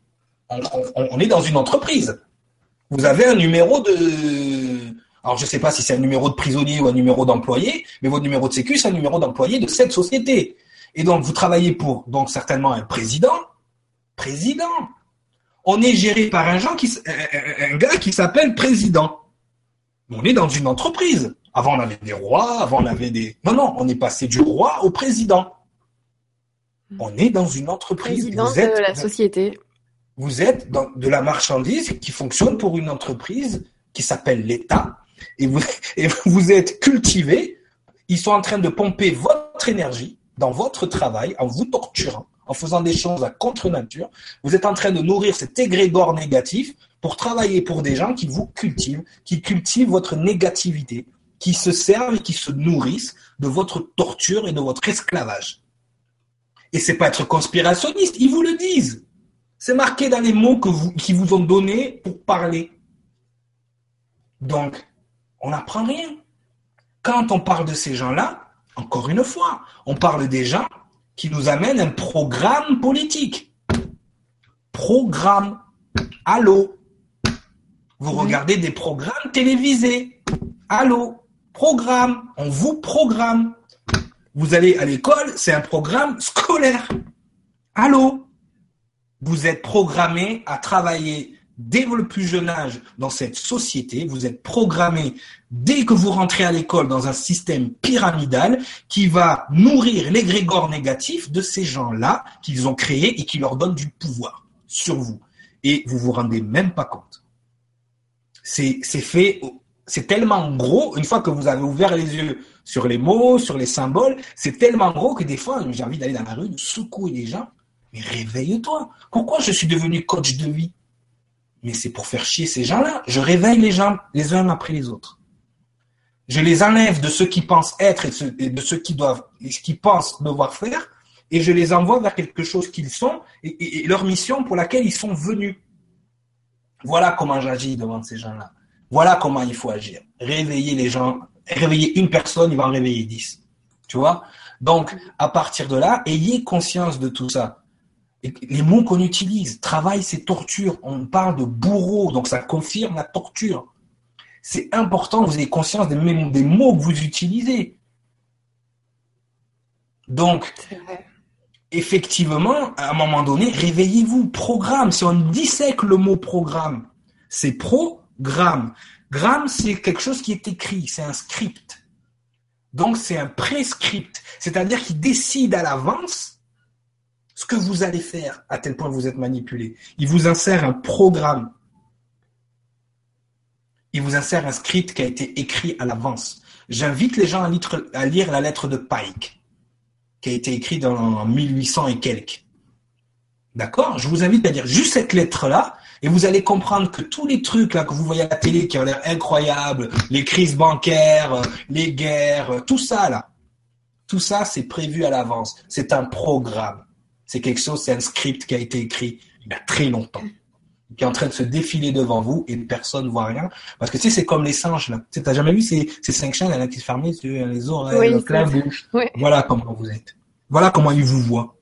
on, est dans une entreprise. Vous avez un numéro de... Alors, je ne sais pas si c'est un numéro de prisonnier ou un numéro d'employé, mais votre numéro de sécu, c'est un numéro d'employé de cette société. Et donc, vous travaillez pour, donc, certainement un président. Président. On est géré par un, qui, un gars qui s'appelle président. On est dans une entreprise. Avant, on avait des rois, avant, on avait des... Non, non, on est passé du roi au président. On est dans une entreprise. Président de la société vous êtes dans de la marchandise qui fonctionne pour une entreprise qui s'appelle l'État et vous, et vous êtes cultivé. Ils sont en train de pomper votre énergie dans votre travail en vous torturant, en faisant des choses à contre-nature. Vous êtes en train de nourrir cet égrégore négatif pour travailler pour des gens qui vous cultivent, qui cultivent votre négativité, qui se servent et qui se nourrissent de votre torture et de votre esclavage. Et c'est pas être conspirationniste, ils vous le disent. C'est marqué dans les mots que vous, qu'ils vous ont donnés pour parler. Donc, on n'apprend rien. Quand on parle de ces gens-là, encore une fois, on parle des gens qui nous amènent un programme politique. Programme. Allô? Vous regardez des programmes télévisés. Allô? Programme. On vous programme. Vous allez à l'école, c'est un programme scolaire. Allô? Vous êtes programmé à travailler dès le plus jeune âge dans cette société, vous êtes programmé dès que vous rentrez à l'école dans un système pyramidal qui va nourrir l'égrégore négatif de ces gens-là qu'ils ont créés et qui leur donne du pouvoir sur vous. Et vous vous rendez même pas compte. C'est fait, c'est tellement gros, une fois que vous avez ouvert les yeux sur les mots, sur les symboles, c'est tellement gros que des fois, j'ai envie d'aller dans la rue, de secouer les gens. Mais réveille-toi. Pourquoi je suis devenu coach de vie? Mais c'est pour faire chier ces gens-là. Je réveille les gens les uns après les autres. Je les enlève de ceux qui pensent être et de ceux qui doivent, qui pensent devoir faire, et je les envoie vers quelque chose qu'ils sont et, leur mission pour laquelle ils sont venus. Voilà comment j'agis devant ces gens-là. Voilà comment il faut agir. Réveiller les gens, réveiller une personne, il va en réveiller dix. Tu vois? Donc, à partir de là, ayez conscience de tout ça les mots qu'on utilise, travail, c'est torture. On parle de bourreau, donc ça confirme la torture. C'est important que vous ayez conscience des, des mots que vous utilisez. Donc, effectivement, à un moment donné, réveillez-vous. Programme, si on dissèque le mot programme, c'est programme. Gramme, c'est quelque chose qui est écrit, c'est un script. Donc, c'est un prescript, c'est-à-dire qu'il décide à l'avance ce que vous allez faire à tel point vous êtes manipulé. Il vous insère un programme. Il vous insère un script qui a été écrit à l'avance. J'invite les gens à lire, la lettre de Pike, qui a été écrite en 1800 et quelques. D'accord? Je vous invite à lire juste cette lettre-là, et vous allez comprendre que tous les trucs là que vous voyez à la télé qui ont l'air incroyables, les crises bancaires, les guerres, tout ça là, tout ça c'est prévu à l'avance. C'est un programme. C'est quelque chose, c'est un script qui a été écrit il y a très longtemps, qui est en train de se défiler devant vous et personne ne voit rien. Parce que tu sais, c'est comme les singes là. Tu n'as jamais vu ces, ces cinq chiens là qui se ferment les oreilles, le clin bouche. Voilà comment vous êtes. Voilà comment ils vous voient.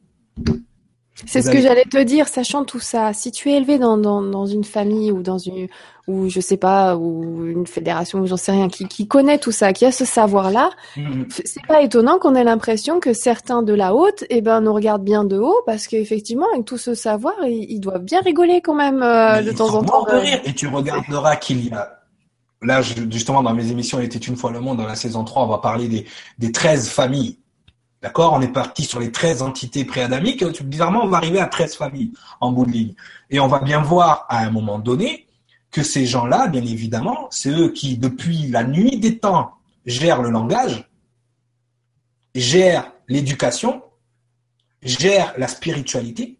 C'est ce que j'allais te dire, sachant tout ça. Si tu es élevé dans, dans, dans une famille ou dans une ou je sais pas ou une fédération ou j'en sais rien qui, qui connaît tout ça, qui a ce savoir-là, mm-hmm. c'est pas étonnant qu'on ait l'impression que certains de la haute, eh ben, nous regardent bien de haut parce qu'effectivement avec tout ce savoir, ils, doivent bien rigoler quand même euh, de temps en temps. De rire. Et tu regarderas qu'il y a là justement dans mes émissions Il était une fois le monde dans la saison 3, on va parler des des 13 familles D'accord? On est parti sur les 13 entités préadamiques. Bizarrement, on va arriver à 13 familles en bout de ligne. Et on va bien voir à un moment donné que ces gens-là, bien évidemment, c'est eux qui, depuis la nuit des temps, gèrent le langage, gèrent l'éducation, gèrent la spiritualité.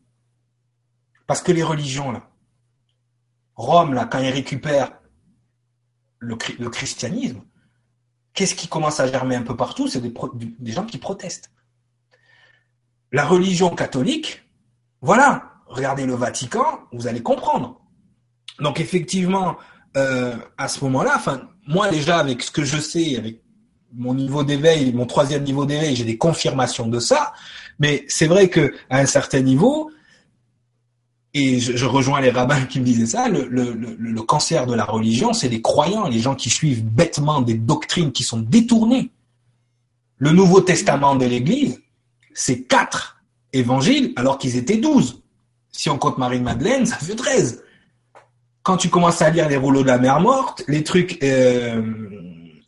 Parce que les religions, là, Rome, là, quand ils récupèrent le christianisme, qu'est-ce qui commence à germer un peu partout? C'est des, des, gens qui protestent. La religion catholique, voilà, regardez le Vatican, vous allez comprendre. Donc effectivement, euh, à ce moment-là, enfin, moi déjà avec ce que je sais, avec mon niveau d'éveil, mon troisième niveau d'éveil, j'ai des confirmations de ça. Mais c'est vrai que à un certain niveau, et je, rejoins les rabbins qui me disaient ça, le, cancer de la religion, c'est les croyants, les gens qui suivent bêtement des doctrines qui sont détournées. Le Nouveau Testament de l'Église, c'est quatre évangiles alors qu'ils étaient douze. Si on compte Marie-Madeleine, ça fait treize. Quand tu commences à lire les rouleaux de la mer morte, les trucs euh,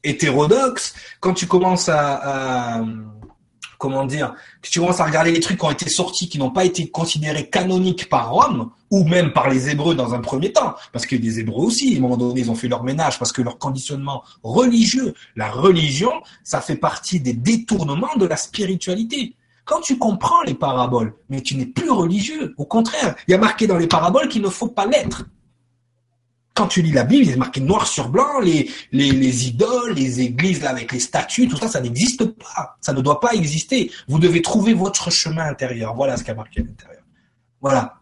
hétérodoxes, quand tu commences à comment dire, que tu commences à regarder les trucs qui ont été sortis, qui n'ont pas été considérés canoniques par Rome, ou même par les Hébreux dans un premier temps, parce que des Hébreux aussi, à un moment donné, ils ont fait leur ménage, parce que leur conditionnement religieux, la religion, ça fait partie des détournements de la spiritualité. Quand tu comprends les paraboles, mais tu n'es plus religieux, au contraire, il y a marqué dans les paraboles qu'il ne faut pas l'être. Quand tu lis la Bible, il est marqué noir sur blanc, les, les, les idoles, les églises là, avec les statues, tout ça, ça n'existe pas. Ça ne doit pas exister. Vous devez trouver votre chemin intérieur. Voilà ce qui a marqué à l'intérieur. Voilà.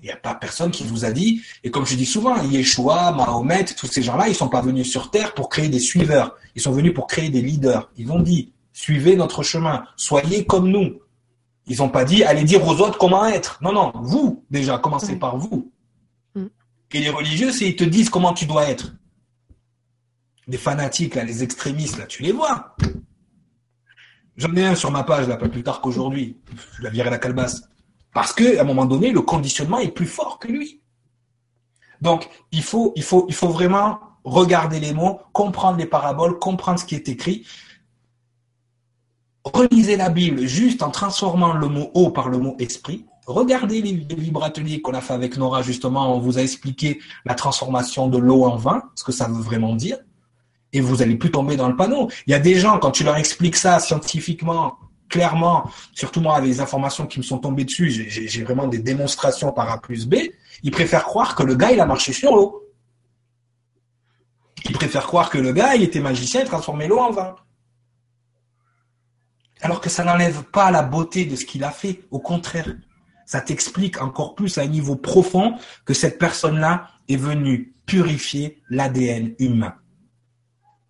Il n'y a pas personne qui vous a dit, et comme je dis souvent, Yeshua, Mahomet, tous ces gens-là, ils sont pas venus sur Terre pour créer des suiveurs. Ils sont venus pour créer des leaders. Ils ont dit, suivez notre chemin, soyez comme nous. Ils n'ont pas dit, allez dire aux autres comment être. Non, non, vous, déjà, commencez par vous. Et les religieux, c'est ils te disent comment tu dois être. Les fanatiques, là, les extrémistes, là, tu les vois. J'en ai un sur ma page, là, pas plus tard qu'aujourd'hui. Je la virer la calebasse. Parce qu'à un moment donné, le conditionnement est plus fort que lui. Donc, il faut, il faut, il faut vraiment regarder les mots, comprendre les paraboles, comprendre ce qui est écrit. Relisez la Bible juste en transformant le mot eau par le mot esprit. Regardez les, vibrateliers qu'on a fait avec Nora, justement, on vous a expliqué la transformation de l'eau en vin, ce que ça veut vraiment dire. Et vous allez plus tomber dans le panneau. Il y a des gens, quand tu leur expliques ça scientifiquement, clairement, surtout moi avec les informations qui me sont tombées dessus, j'ai vraiment des démonstrations par A plus B, ils préfèrent croire que le gars, il a marché sur l'eau. Ils préfèrent croire que le gars, il était magicien et transformé l'eau en vin. Alors que ça n'enlève pas la beauté de ce qu'il a fait. Au contraire, ça t'explique encore plus à un niveau profond que cette personne-là est venue purifier l'ADN humain.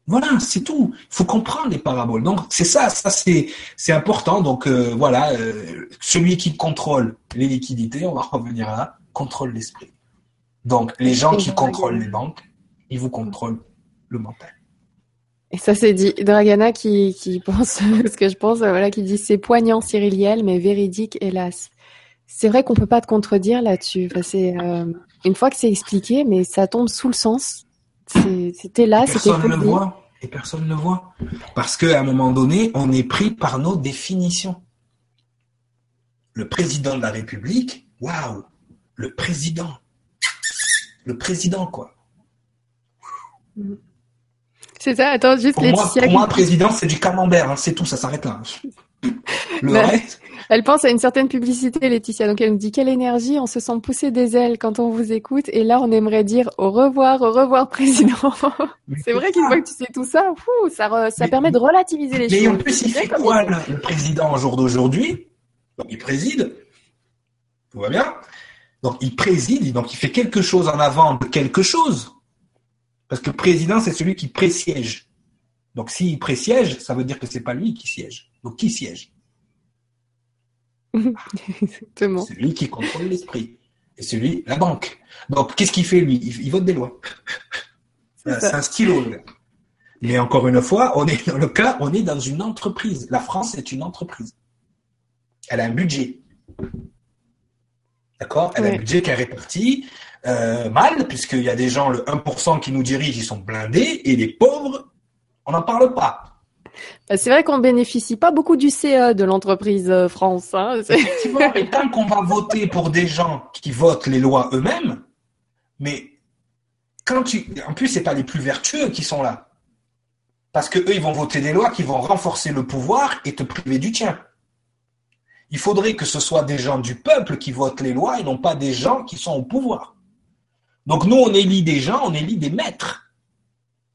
Voilà, c'est tout. Il faut comprendre les paraboles. Donc c'est ça, ça c'est c'est important. Donc euh, voilà, euh, celui qui contrôle les liquidités, on va revenir là, contrôle l'esprit. Donc les gens qui contrôlent les banques, ils vous contrôlent le mental. Et ça c'est dit Dragana qui qui pense ce que je pense voilà qui dit c'est poignant Cyriliel mais véridique hélas. C'est vrai qu'on peut pas te contredire là-dessus. c'est euh, une fois que c'est expliqué mais ça tombe sous le sens c'était là, c'était Personne ne le voit et personne ne le voit. Parce qu'à un moment donné, on est pris par nos définitions. Le président de la République, waouh, le président. Le président, quoi. C'est ça, attends, juste pour Moi, pour moi, président, c'est du camembert, hein, c'est tout, ça s'arrête là. Le bah, reste, elle pense à une certaine publicité, Laetitia. Donc elle nous dit quelle énergie, on se sent pousser des ailes quand on vous écoute. Et là, on aimerait dire au revoir, au revoir, président. c'est vrai qu'une fois que tu sais tout ça, ça, ça permet de relativiser les choses. Mais en plus, il fait quoi le, président au jour d'aujourd'hui? Donc il préside, tout va bien. Donc il préside, donc il fait quelque chose en avant de quelque chose. Parce que le président, c'est celui qui présiège. Donc s'il présiège, ça veut dire que c'est pas lui qui siège. Donc qui siège? Exactement. C'est lui qui contrôle l'esprit. Et celui, la banque. Donc, qu'est-ce qu'il fait, lui? Il, vote des lois. C'est un stylo, Mais encore une fois, on est dans le cas, on est dans une entreprise. La France est une entreprise. Elle a un budget. D'accord? Elle a un budget qui est réparti euh, mal, puisqu'il y a des gens, le 1% qui nous dirigent, ils sont blindés, et les pauvres, on n'en parle pas. Bah, c'est vrai qu'on bénéficie pas beaucoup du CE de l'entreprise euh, France. Hein. Effectivement, et tant qu'on va voter pour des gens qui votent les lois eux-mêmes, mais quand tu, en plus, c'est pas les plus vertueux qui sont là, parce que eux, ils vont voter des lois qui vont renforcer le pouvoir et te priver du tien. Il faudrait que ce soit des gens du peuple qui votent les lois et non pas des gens qui sont au pouvoir. Donc nous, on élit des gens, on élit des maîtres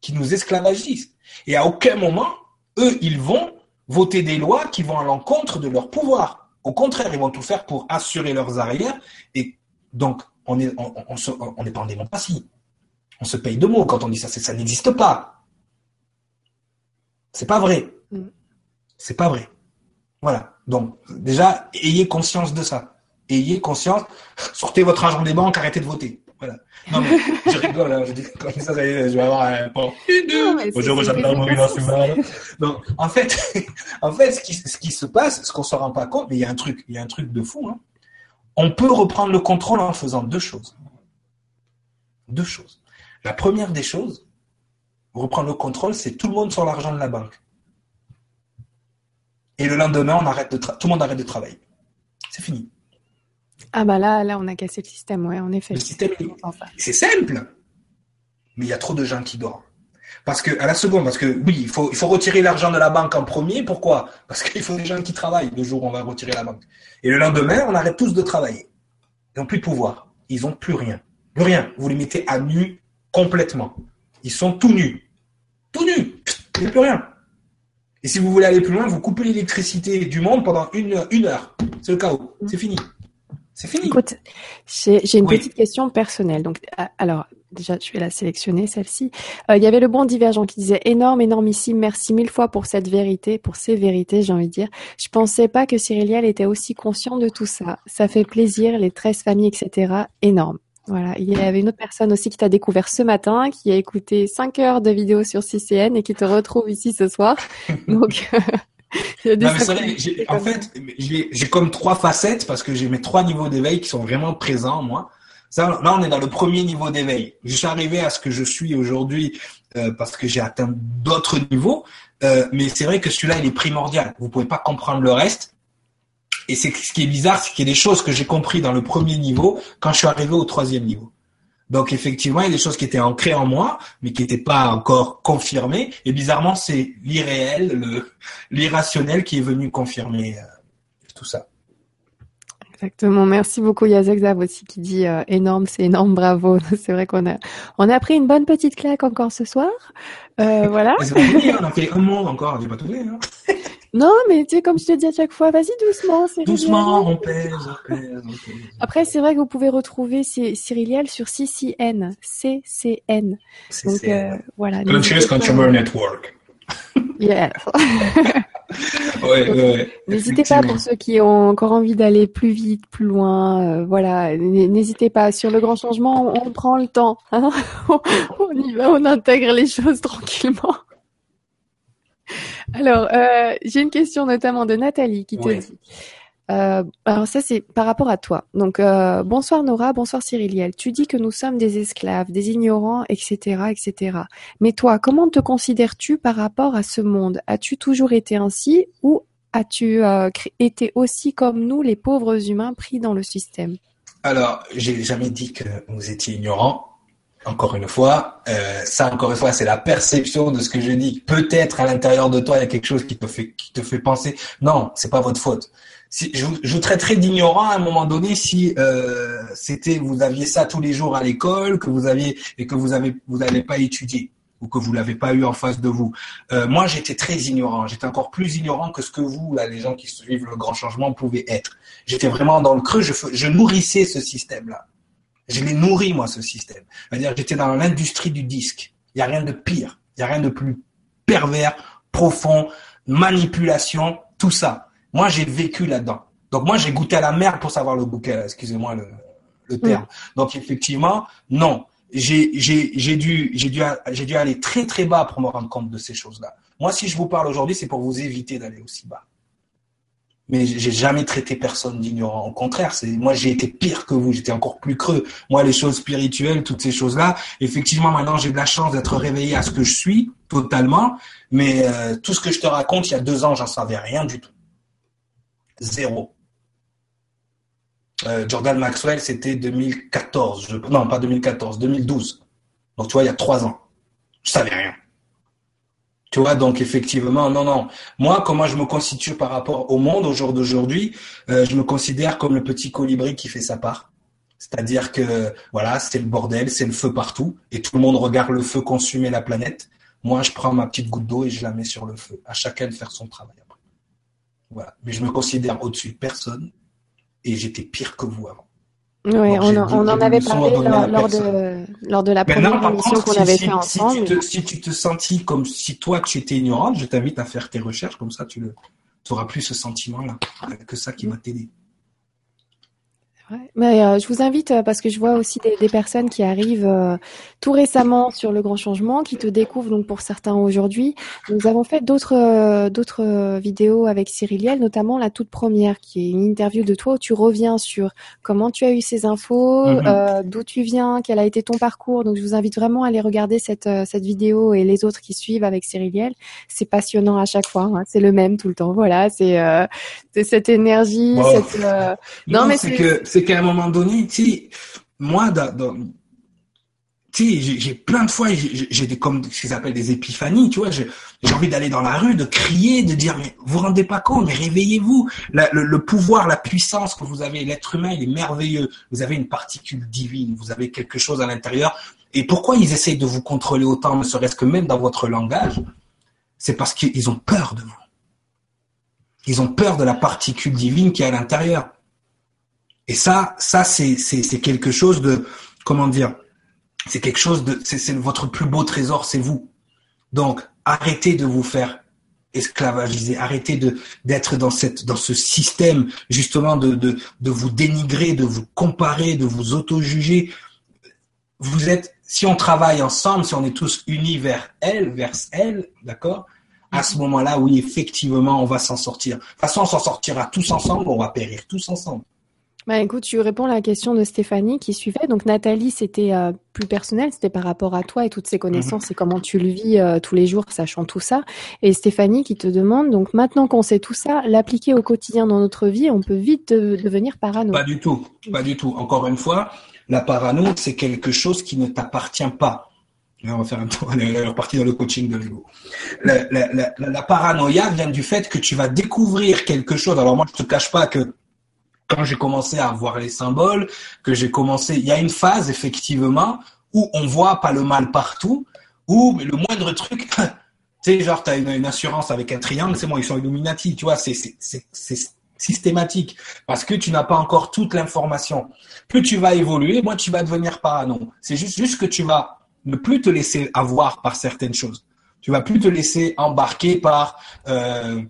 qui nous esclavagisent. Et à aucun moment, eux, ils vont voter des lois qui vont à l'encontre de leur pouvoir. Au contraire, ils vont tout faire pour assurer leurs arrières. Et donc, on est, on, on, pas en démocratie. On se paye de mots quand on dit ça. Ça n'existe pas. C'est pas vrai. Mm. C'est pas vrai. Voilà. Donc, déjà, ayez conscience de ça. Ayez conscience. Sortez votre argent des banques, arrêtez de voter. Voilà. Non, mais je rigole, hein, je dis comme ça, je vais avoir un Bonjour, Donc, en fait, en fait, ce qui, ce qui se passe, ce qu'on se rend pas compte, mais il y a un truc, il y a un truc de fou, hein. On peut reprendre le contrôle en faisant deux choses. Deux choses. La première des choses, reprendre le contrôle, c'est tout le monde sur l'argent de la banque. Et le lendemain, on arrête de tout le monde arrête de travailler. Ah bah là, là, on a cassé le système, ouais, en effet. Le système, c'est simple, mais il y a trop de gens qui dorment. Parce que à la seconde, parce que oui, il faut, il faut retirer l'argent de la banque en premier. Pourquoi? Parce qu'il faut des gens qui travaillent le jour où on va retirer la banque. Et le lendemain, on arrête tous de travailler. Ils n'ont plus de pouvoir. Ils n'ont plus rien. Plus rien. Vous les mettez à nu complètement. Ils sont tout nus. Tout nus. Il n'y a plus rien. Et si vous voulez aller plus loin, vous coupez l'électricité du monde pendant une, une heure. C'est le chaos. C'est fini. C'est fini. Écoute, j'ai une petite question personnelle. Donc, ah, alors, déjà, je vais la sélectionner, celle-ci. Euh, il y avait le bon divergent qui disait énorme, énormissime, merci mille fois pour cette vérité, pour ces vérités, j'ai envie de dire. Je pensais pas que Cyriliel était aussi conscient de tout ça. Ça fait plaisir, les 13 familles, etc. Énorme. Voilà. Il y avait une autre personne aussi qui t'a découvert ce matin, qui a écouté 5 heures de vidéos sur CCN et qui te retrouve ici ce soir. Donc, en fait, j'ai comme trois facettes parce que j'ai mes trois niveaux d'éveil qui sont vraiment présents, moi. Ça, là, on est dans le premier niveau d'éveil. Je suis arrivé à ce que je suis aujourd'hui euh, parce que j'ai atteint d'autres niveaux. Euh, mais c'est vrai que celui-là, il est primordial. Vous pouvez pas comprendre le reste. Et c'est ce qui est bizarre, c'est qu'il y a des choses que j'ai compris dans le premier niveau quand je suis arrivé au troisième niveau. Donc effectivement, il y a des choses qui étaient ancrées en moi, mais qui n'étaient pas encore confirmées. Et bizarrement, c'est l'irréel, l'irrationnel qui est venu confirmer euh, tout ça. Exactement. Merci beaucoup Yazek Zav aussi qui dit euh, énorme, c'est énorme, bravo. C'est vrai qu'on a on a pris une bonne petite claque encore ce soir. Euh, voilà. on a fait un monde encore, j'ai pas tout hein. Non, mais tu sais, comme je te dis à chaque fois, vas-y doucement. Doucement, on pèse, on pèse, Après, c'est vrai que vous pouvez retrouver Cyriliel sur CCN, CCN. Donc euh, voilà. Conscious Consumer Network. Yeah. N'hésitez pas pour ceux qui ont encore envie d'aller plus vite, plus loin. Euh, voilà, n'hésitez pas. Sur le grand changement, on, prend le temps. Hein. on y va, on intègre les choses tranquillement. Alors, euh, j'ai une question notamment de Nathalie qui te dit. Euh, alors ça c'est par rapport à toi. Donc euh, bonsoir Nora, bonsoir Cyriliel. Tu dis que nous sommes des esclaves, des ignorants, etc., etc. Mais toi, comment te considères-tu par rapport à ce monde? As-tu toujours été ainsi ou as-tu euh, été aussi comme nous, les pauvres humains pris dans le système? Alors, j'ai jamais dit que vous étiez ignorants encore une fois, euh, ça encore une fois, c'est la perception de ce que je dis. Peut-être à l'intérieur de toi, il y a quelque chose qui te fait qui te fait penser. Non, c'est pas votre faute. Si, je, je traiterais d'ignorant à un moment donné si euh, c'était vous aviez ça tous les jours à l'école, que vous aviez et que vous avez vous n'avez pas étudié ou que vous l'avez pas eu en face de vous. Euh, moi, j'étais très ignorant. J'étais encore plus ignorant que ce que vous, là, les gens qui suivent le grand changement, pouvaient être. J'étais vraiment dans le creux. Je, je nourrissais ce système-là. Je l'ai nourri, moi, ce système. C'est-à-dire, j'étais dans l'industrie du disque. Il n'y a rien de pire. Il n'y a rien de plus pervers, profond, manipulation, tout ça. Moi, j'ai vécu là-dedans. Donc, moi, j'ai goûté à la merde pour savoir le bouquet, excusez-moi le, le terme. Donc, effectivement, non. J'ai, j'ai, j'ai dû, j'ai dû, j'ai dû aller très, très bas pour me rendre compte de ces choses-là. Moi, si je vous parle aujourd'hui, c'est pour vous éviter d'aller aussi bas mais j'ai jamais traité personne d'ignorant. Au contraire, c'est moi j'ai été pire que vous, j'étais encore plus creux. Moi, les choses spirituelles, toutes ces choses-là, effectivement, maintenant j'ai de la chance d'être réveillé à ce que je suis totalement, mais euh, tout ce que je te raconte, il y a deux ans, j'en savais rien du tout, zéro. Euh, Jordan Maxwell, c'était 2014, je... non pas 2014, 2012. Donc tu vois, il y a trois ans, je savais rien. Tu vois, donc effectivement, non, non. Moi, comment je me constitue par rapport au monde au jour d'aujourd'hui, euh, je me considère comme le petit colibri qui fait sa part. C'est-à-dire que voilà, c'est le bordel, c'est le feu partout, et tout le monde regarde le feu consumer la planète. Moi, je prends ma petite goutte d'eau et je la mets sur le feu. À chacun de faire son travail après. Voilà. Mais je me considère au-dessus de personne, et j'étais pire que vous avant. Oui, on, en avait parlé lors, de, lors de la première émission qu'on avait fait ensemble. Si tu, te, si tu te sentis comme si toi tu étais ignorante, je t'invite à faire tes recherches, comme ça tu n'auras plus ce sentiment-là. Que ça qui m'a t'aider. Mais euh, je vous invite euh, parce que je vois aussi des, des personnes qui arrivent euh, tout récemment sur le grand changement, qui te découvrent donc pour certains aujourd'hui. Nous avons fait d'autres d'autres vidéos avec Cyriliel, notamment la toute première qui est une interview de toi où tu reviens sur comment tu as eu ces infos, mhm. d'où tu viens, quel a été ton parcours. Donc je vous invite vraiment à aller regarder cette cette vidéo et les autres qui suivent avec Cyriliel. C'est passionnant à chaque fois, hein. c'est le même tout le temps. Voilà, c'est cette énergie. Cette, non, mais c'est que c'est qu'à un moment donné, moi, j'ai plein de fois, j'ai des comme ce qu'ils appellent des épiphanies, tu vois. J'ai envie d'aller dans la rue, de crier, de dire mais vous vous rendez pas compte, mais réveillez-vous. Le, le, pouvoir, la puissance que vous avez, l'être humain, il est merveilleux. Vous avez une particule divine, vous avez quelque chose à l'intérieur. Et pourquoi ils essayent de vous contrôler autant, ne serait-ce que même dans votre langage? C'est parce qu'ils ont peur de vous. Ils ont peur de la particule divine qui est à l'intérieur. Et ça, ça c'est quelque chose de comment dire C'est quelque chose de c'est votre plus beau trésor, c'est vous. Donc arrêtez de vous faire esclavagiser, arrêtez d'être dans dans ce système justement de de de vous dénigrer, de vous comparer, de vous auto-juger. Vous êtes si on travaille ensemble, si on est tous unis vers elle, vers elle, d'accord à ce moment-là, oui, effectivement, on va s'en sortir. De toute façon, on s'en sortira tous ensemble, on va périr tous ensemble. Bah, écoute, tu réponds à la question de Stéphanie qui suivait. Donc Nathalie, c'était euh, plus personnel, c'était par rapport à toi et toutes ces connaissances et comment tu le vis euh, tous les jours, sachant tout ça. Et Stéphanie qui te demande, donc maintenant qu'on sait tout ça, l'appliquer au quotidien dans notre vie, on peut vite devenir parano. Pas du tout, pas du tout. Encore une fois, la parano, c'est quelque chose qui ne t'appartient pas. on va faire un tour, on est reparti dans le coaching de l'ego. La, la, la, paranoïa vient du fait que tu vas découvrir quelque chose. Alors moi, je te cache pas que quand j'ai commencé à voir les symboles, que j'ai commencé, il y a une phase effectivement où on voit pas le mal partout, où le moindre truc, tu sais, genre tu as une, assurance avec un triangle, c'est bon, ils sont Illuminati, tu vois, c'est systématique parce que tu n'as pas encore toute l'information. Plus tu vas évoluer, moins tu vas devenir parano. C'est juste, juste que tu vas ne plus te laisser avoir par certaines choses. Tu vas plus te laisser embarquer par euh,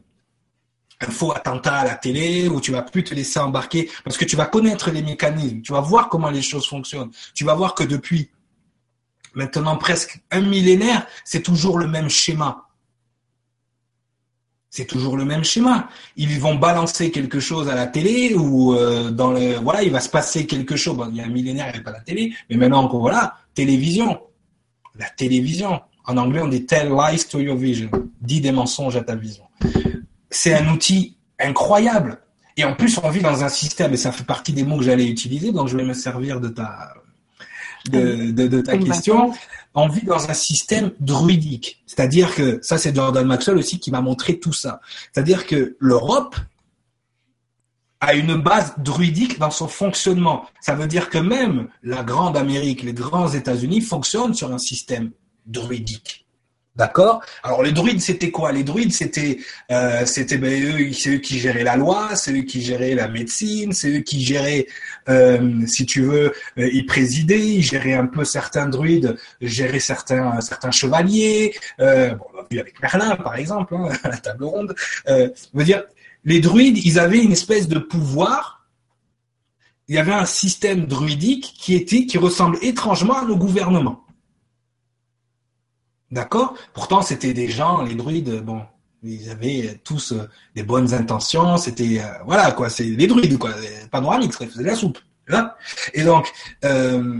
un faux attentat à la télé ou tu vas plus te laisser embarquer parce que tu vas connaître les mécanismes, tu vas voir comment les choses fonctionnent. Tu vas voir que depuis maintenant presque un millénaire, c'est toujours le même schéma. C'est toujours le même schéma. Ils vont balancer quelque chose à la télé ou euh, dans le voilà, il va se passer quelque chose. il y a un millénaire, il n'y avait pas la télé, mais maintenant voilà, télévision. La télévision. En anglais, on dit tell lies to your vision. Dis des mensonges à ta vision c'est un outil incroyable. Et en plus, on vit dans un système, et ça fait partie des mots que j'allais utiliser, donc je vais me servir de ta, de, ta question. On vit dans un système druidique. C'est-à-dire que, ça c'est Jordan Maxwell aussi qui m'a montré tout ça. C'est-à-dire que l'Europe a une base druidique dans son fonctionnement. Ça veut dire que même la grande Amérique, les grands États-Unis fonctionnent sur un système druidique. D'accord? Alors les druides, c'était quoi? Les druides, c'était euh, c'était ben, eux, eux qui géraient la loi, c'est eux qui géraient la médecine, c'est eux qui géraient, euh, si tu veux, euh, ils présidaient, ils géraient un peu certains druides, géraient certains certains chevaliers. Euh, bon, on l'a vu avec Merlin, par exemple, hein, la table ronde. Euh, dire, les druides, ils avaient une espèce de pouvoir. Il y avait un système druidique qui était qui ressemble étrangement à nos gouvernements. D'accord Pourtant, c'était des gens, les druides, bon, ils avaient tous euh, des bonnes intentions, c'était, euh, voilà, quoi, c'est les druides, quoi, panoramiques, ils faisaient la soupe. Là. Et donc, euh,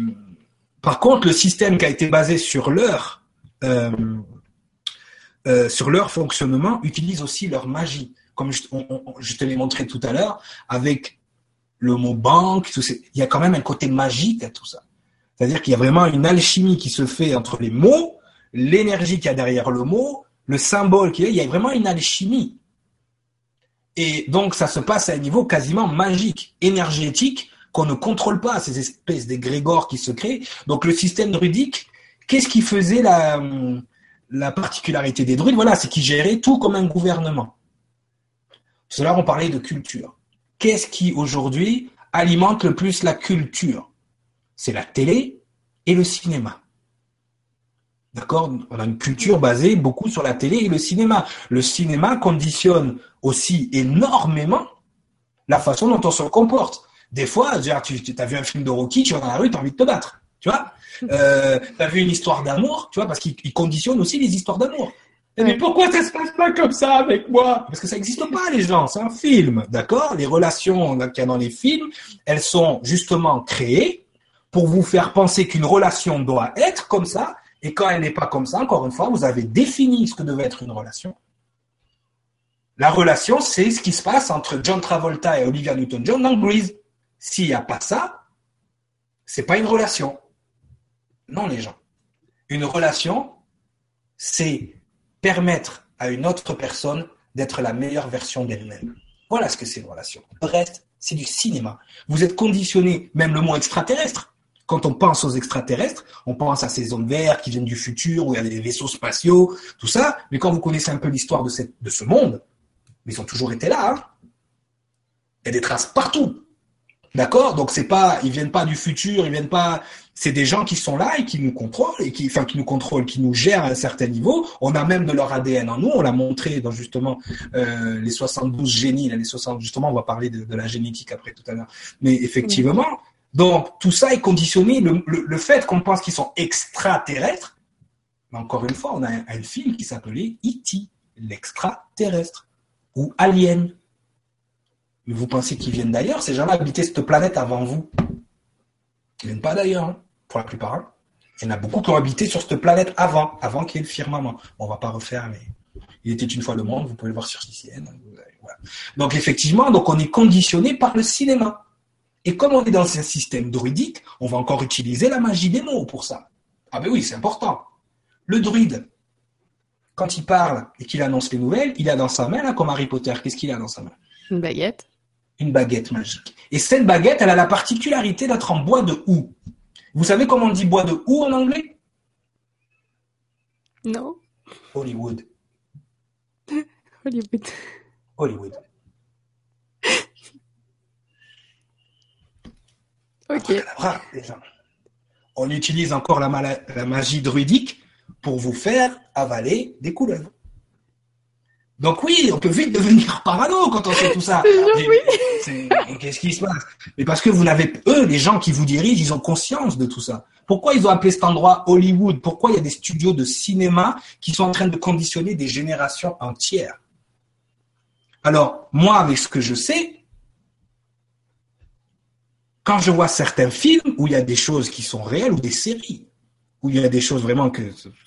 par contre, le système qui a été basé sur leur, sur leur fonctionnement utilise aussi leur magie. Comme je, te l'ai montré tout à l'heure, avec le mot banque, il y a quand même un côté magique à tout ça. C'est-à-dire qu'il y a vraiment une alchimie qui se fait entre les mots l'énergie qu'il y a derrière le mot, le symbole qu'il y a, il y a vraiment une alchimie. Et donc, ça se passe à un niveau quasiment magique, énergétique, qu'on ne contrôle pas, ces espèces d'égrégores qui se créent. Donc, le système druidique, qu'est-ce qui faisait la, la particularité des druides? Voilà, c'est qu'ils géraient tout comme un gouvernement. Cela, on parlait de culture. Qu'est-ce qui, aujourd'hui, alimente le plus la culture? C'est la télé et le cinéma. D'accord? On a une culture basée beaucoup sur la télé et le cinéma. Le cinéma conditionne aussi énormément la façon dont on se comporte. Des fois, tu as vu un film de Rocky, tu vas dans la rue, tu as envie de te battre. Tu vois? Euh, Tu as vu une histoire d'amour, tu vois, parce qu'il conditionne aussi les histoires d'amour. Mais pourquoi ça se passe pas comme ça avec moi? Parce que ça n'existe pas, les gens. C'est un film, d'accord? Les relations qu'il y a dans les films, elles sont justement créées pour vous faire penser qu'une relation doit être comme ça, et quand elle n'est pas comme ça, encore une fois, vous avez défini ce que devait être une relation. La relation, c'est ce qui se passe entre John Travolta et Olivia Newton-John dans Grease. S'il n'y a pas ça, c'est pas une relation. Non, les gens. Une relation, c'est permettre à une autre personne d'être la meilleure version d'elle-même. Voilà ce que c'est une relation. Le reste, c'est du cinéma. Vous êtes conditionné, même le mot extraterrestre. Quand on pense aux extraterrestres, on pense à ces zones vertes qui viennent du futur, où il y a des vaisseaux spatiaux, tout ça. Mais quand vous connaissez un peu l'histoire de, ce monde, ils ont toujours été là. Hein. Il y a des traces partout. D'accord? Donc c'est pas, ils viennent pas du futur, ils viennent pas. C'est des gens qui sont là et qui nous contrôlent et qui, enfin, qui nous contrôlent, qui nous gèrent à un certain niveau. On a même de leur ADN en nous. On l'a montré dans justement euh, les 72 génies, les 60. Justement, on va parler de la génétique après tout à l'heure. Mais effectivement, donc tout ça est conditionné. Le, fait qu'on pense qu'ils sont extraterrestres. Mais encore une fois, on a un, film qui s'appelait E.T., l'extraterrestre ou Alien mais vous pensez qu'ils viennent d'ailleurs? Ces gens-là habitaient cette planète avant vous. Ils viennent pas d'ailleurs, hein, pour la plupart. Hein. Il y en a beaucoup qui ont habité sur cette planète avant, avant qu'il y ait le firmament. On va pas refaire, mais il était une fois le monde, vous pouvez le voir sur CCN. Donc effectivement, donc on est conditionné par le cinéma. Et comme on est dans un système druidique, on va encore utiliser la magie des mots pour ça. Ah ben oui, c'est important. Le druide, quand il parle et qu'il annonce les nouvelles, il a dans sa main, là, comme Harry Potter, qu'est-ce qu'il a dans sa main? Une baguette une baguette magique. Et cette baguette, elle a la particularité d'être en bois de houx. Vous savez comment on dit bois de houx en anglais? Non. Hollywood. Hollywood. Hollywood. Ok. On utilise encore la, la magie druidique pour vous faire avaler des couleuvres. Donc oui, on peut vite devenir parano quand on fait tout ça. Qu'est-ce qui se passe? Mais parce que vous n'avez, eux, les gens qui vous dirigent, ils ont conscience de tout ça. Pourquoi ils ont appelé cet endroit Hollywood? Pourquoi il y a des studios de cinéma qui sont en train de conditionner des générations entières? Alors, moi, avec ce que je sais, quand je vois certains films où il y a des choses qui sont réelles ou des séries, où il y a des choses vraiment que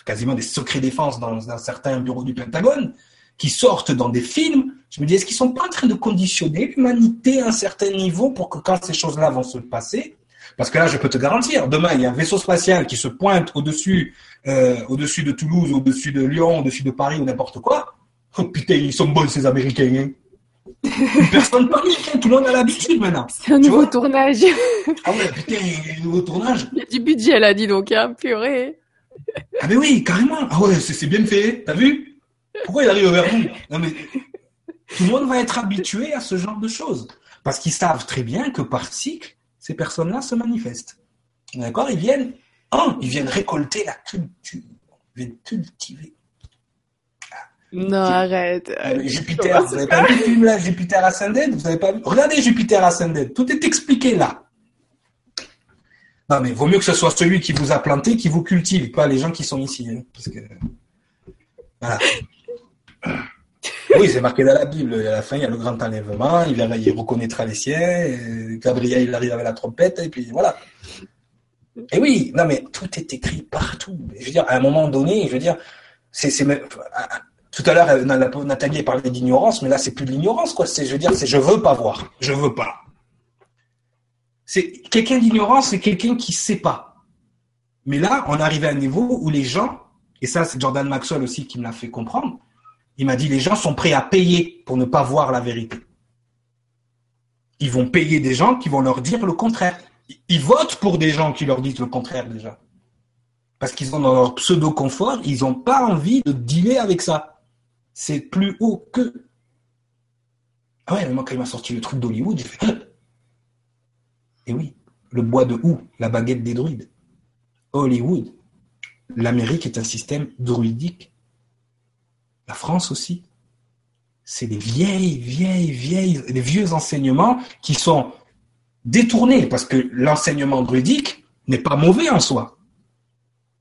quasiment des secrets défense dans, dans certains bureaux du Pentagone, qui sortent dans des films, je me dis, est-ce qu'ils sont pas en train de conditionner l'humanité à un certain niveau pour que quand ces choses-là vont se passer, parce que là, je peux te garantir, demain, il y a un vaisseau spatial qui se pointe au-dessus, euh, au-dessus de Toulouse, au-dessus de Lyon, au-dessus de Paris ou n'importe quoi. Oh putain, ils sont bons ces Américains. Hein. Personne panique, tout le monde a l'habitude maintenant. C'est un nouveau tournage. ah ouais, putain, un nouveau tournage. Il y a du budget, elle a dit donc, hein, purée. Ah mais oui, carrément. Ah ouais, c'est bien fait, t'as vu? Pourquoi il arrive vers nous Non mais tout le monde va être habitué à ce genre de choses parce qu'ils savent très bien que par cycle, ces personnes-là se manifestent. D'accord? Ils viennent, un, ils viennent récolter la culture, ils viennent cultiver. Non, arrête. Euh, Jupiter, vous n'avez pas vu le film là, Jupiter Ascended? Vous avez pas vu? Regardez Jupiter Ascended, tout est expliqué là. Non mais vaut mieux que ce soit celui qui vous a planté qui vous cultive, pas les gens qui sont ici. Hein, parce que voilà. Oui, c'est marqué dans la Bible. À la fin, il y a le grand enlèvement. Il, il reconnaîtra les siens. Gabriel, il arrive avec la trompette. Et puis voilà. Et oui, non, mais tout est écrit partout. Je veux dire, à un moment donné, je veux dire, c'est, tout à l'heure, Nathalie parlait d'ignorance, mais là, c'est plus de l'ignorance, quoi. C'est, je veux dire, c'est je veux pas voir. Je veux pas. C'est quelqu'un d'ignorant, c'est quelqu'un qui sait pas. Mais là, on arrive à un niveau où les gens, et ça, c'est Jordan Maxwell aussi qui me l'a fait comprendre, il m'a dit les gens sont prêts à payer pour ne pas voir la vérité. Ils vont payer des gens qui vont leur dire le contraire. Ils votent pour des gens qui leur disent le contraire déjà. Parce qu'ils sont dans leur pseudo-confort, ils n'ont pas envie de dealer avec ça. C'est plus haut que. Ah ouais, moi quand il m'a sorti le truc d'Hollywood, j'ai fait. Et oui, le bois de houx, la baguette des druides. Hollywood. L'Amérique est un système druidique la France aussi. C'est des vieilles, vieilles, vieilles, des vieux enseignements qui sont détournés parce que l'enseignement druidique n'est pas mauvais en soi.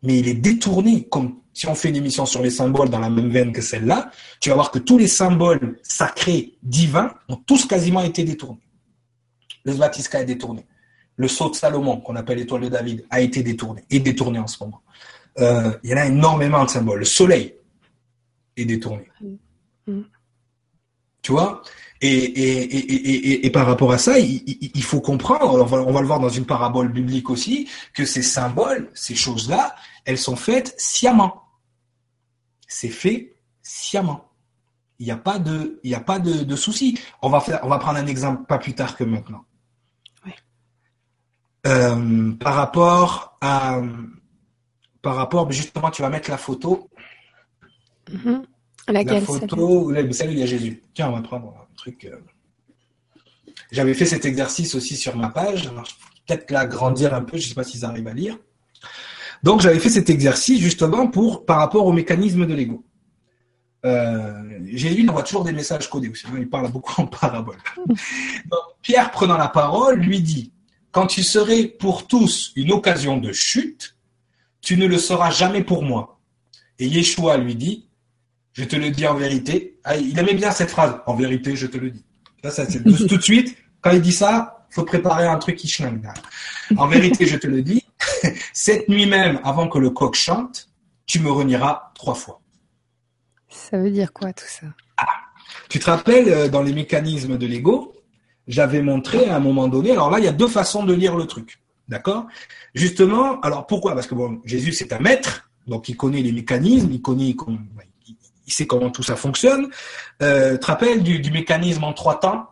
Mais il est détourné, comme si on fait une émission sur les symboles dans la même veine que celle-là, tu vas voir que tous les symboles sacrés, divins, ont tous quasiment été détournés. Le Svatiska est détourné. Le sceau de Salomon, qu'on appelle l'étoile de David, a été détourné, et détourné en ce moment. Euh, il y en a énormément de symboles. Le soleil, et détourné. Mm. Tu vois? Et, et, et, et, par rapport à ça, il, faut comprendre, on va, on va, le voir dans une parabole biblique aussi, que ces symboles, ces choses-là, elles sont faites sciemment. C'est fait sciemment. Il n'y a pas de, il y a pas de, de souci. On va faire, on va prendre un exemple pas plus tard que maintenant. euh, par rapport à, par rapport, justement, tu vas mettre la photo. Mhm. Laquelle, la photo, celle où il y a Jésus. Tiens, on va prendre un truc. Euh. J'avais fait cet exercice aussi sur ma page. Peut-être l'agrandir un peu, je ne sais pas s'ils arrivent à lire. Donc, j'avais fait cet exercice justement pour, par rapport au mécanisme de l'ego. Euh, Jésus envoie toujours des messages codés aussi. Il parle beaucoup en parabole. Pierre, prenant la parole, lui dit Quand tu serais pour tous une occasion de chute, tu ne le seras jamais pour moi. Et Yeshua lui dit Je te le dis en vérité. Ah, il aimait bien cette phrase En vérité, je te le dis. Ça, tout de suite, quand il dit ça, faut préparer un truc qui. En vérité, je te le dis, cette nuit même, avant que le coq chante, tu me renieras trois fois. Ça veut dire quoi tout ça? Ah, Tu te rappelles, euh, dans les mécanismes de l'ego, j'avais montré à un moment donné, alors là, il y a deux façons de lire le truc. D'accord? Justement, alors pourquoi? Parce que bon, Jésus, c'est un maître, donc il connaît les mécanismes, il connaît, il sait comment tout ça fonctionne. Euh, tu te rappelles du, du mécanisme en trois temps?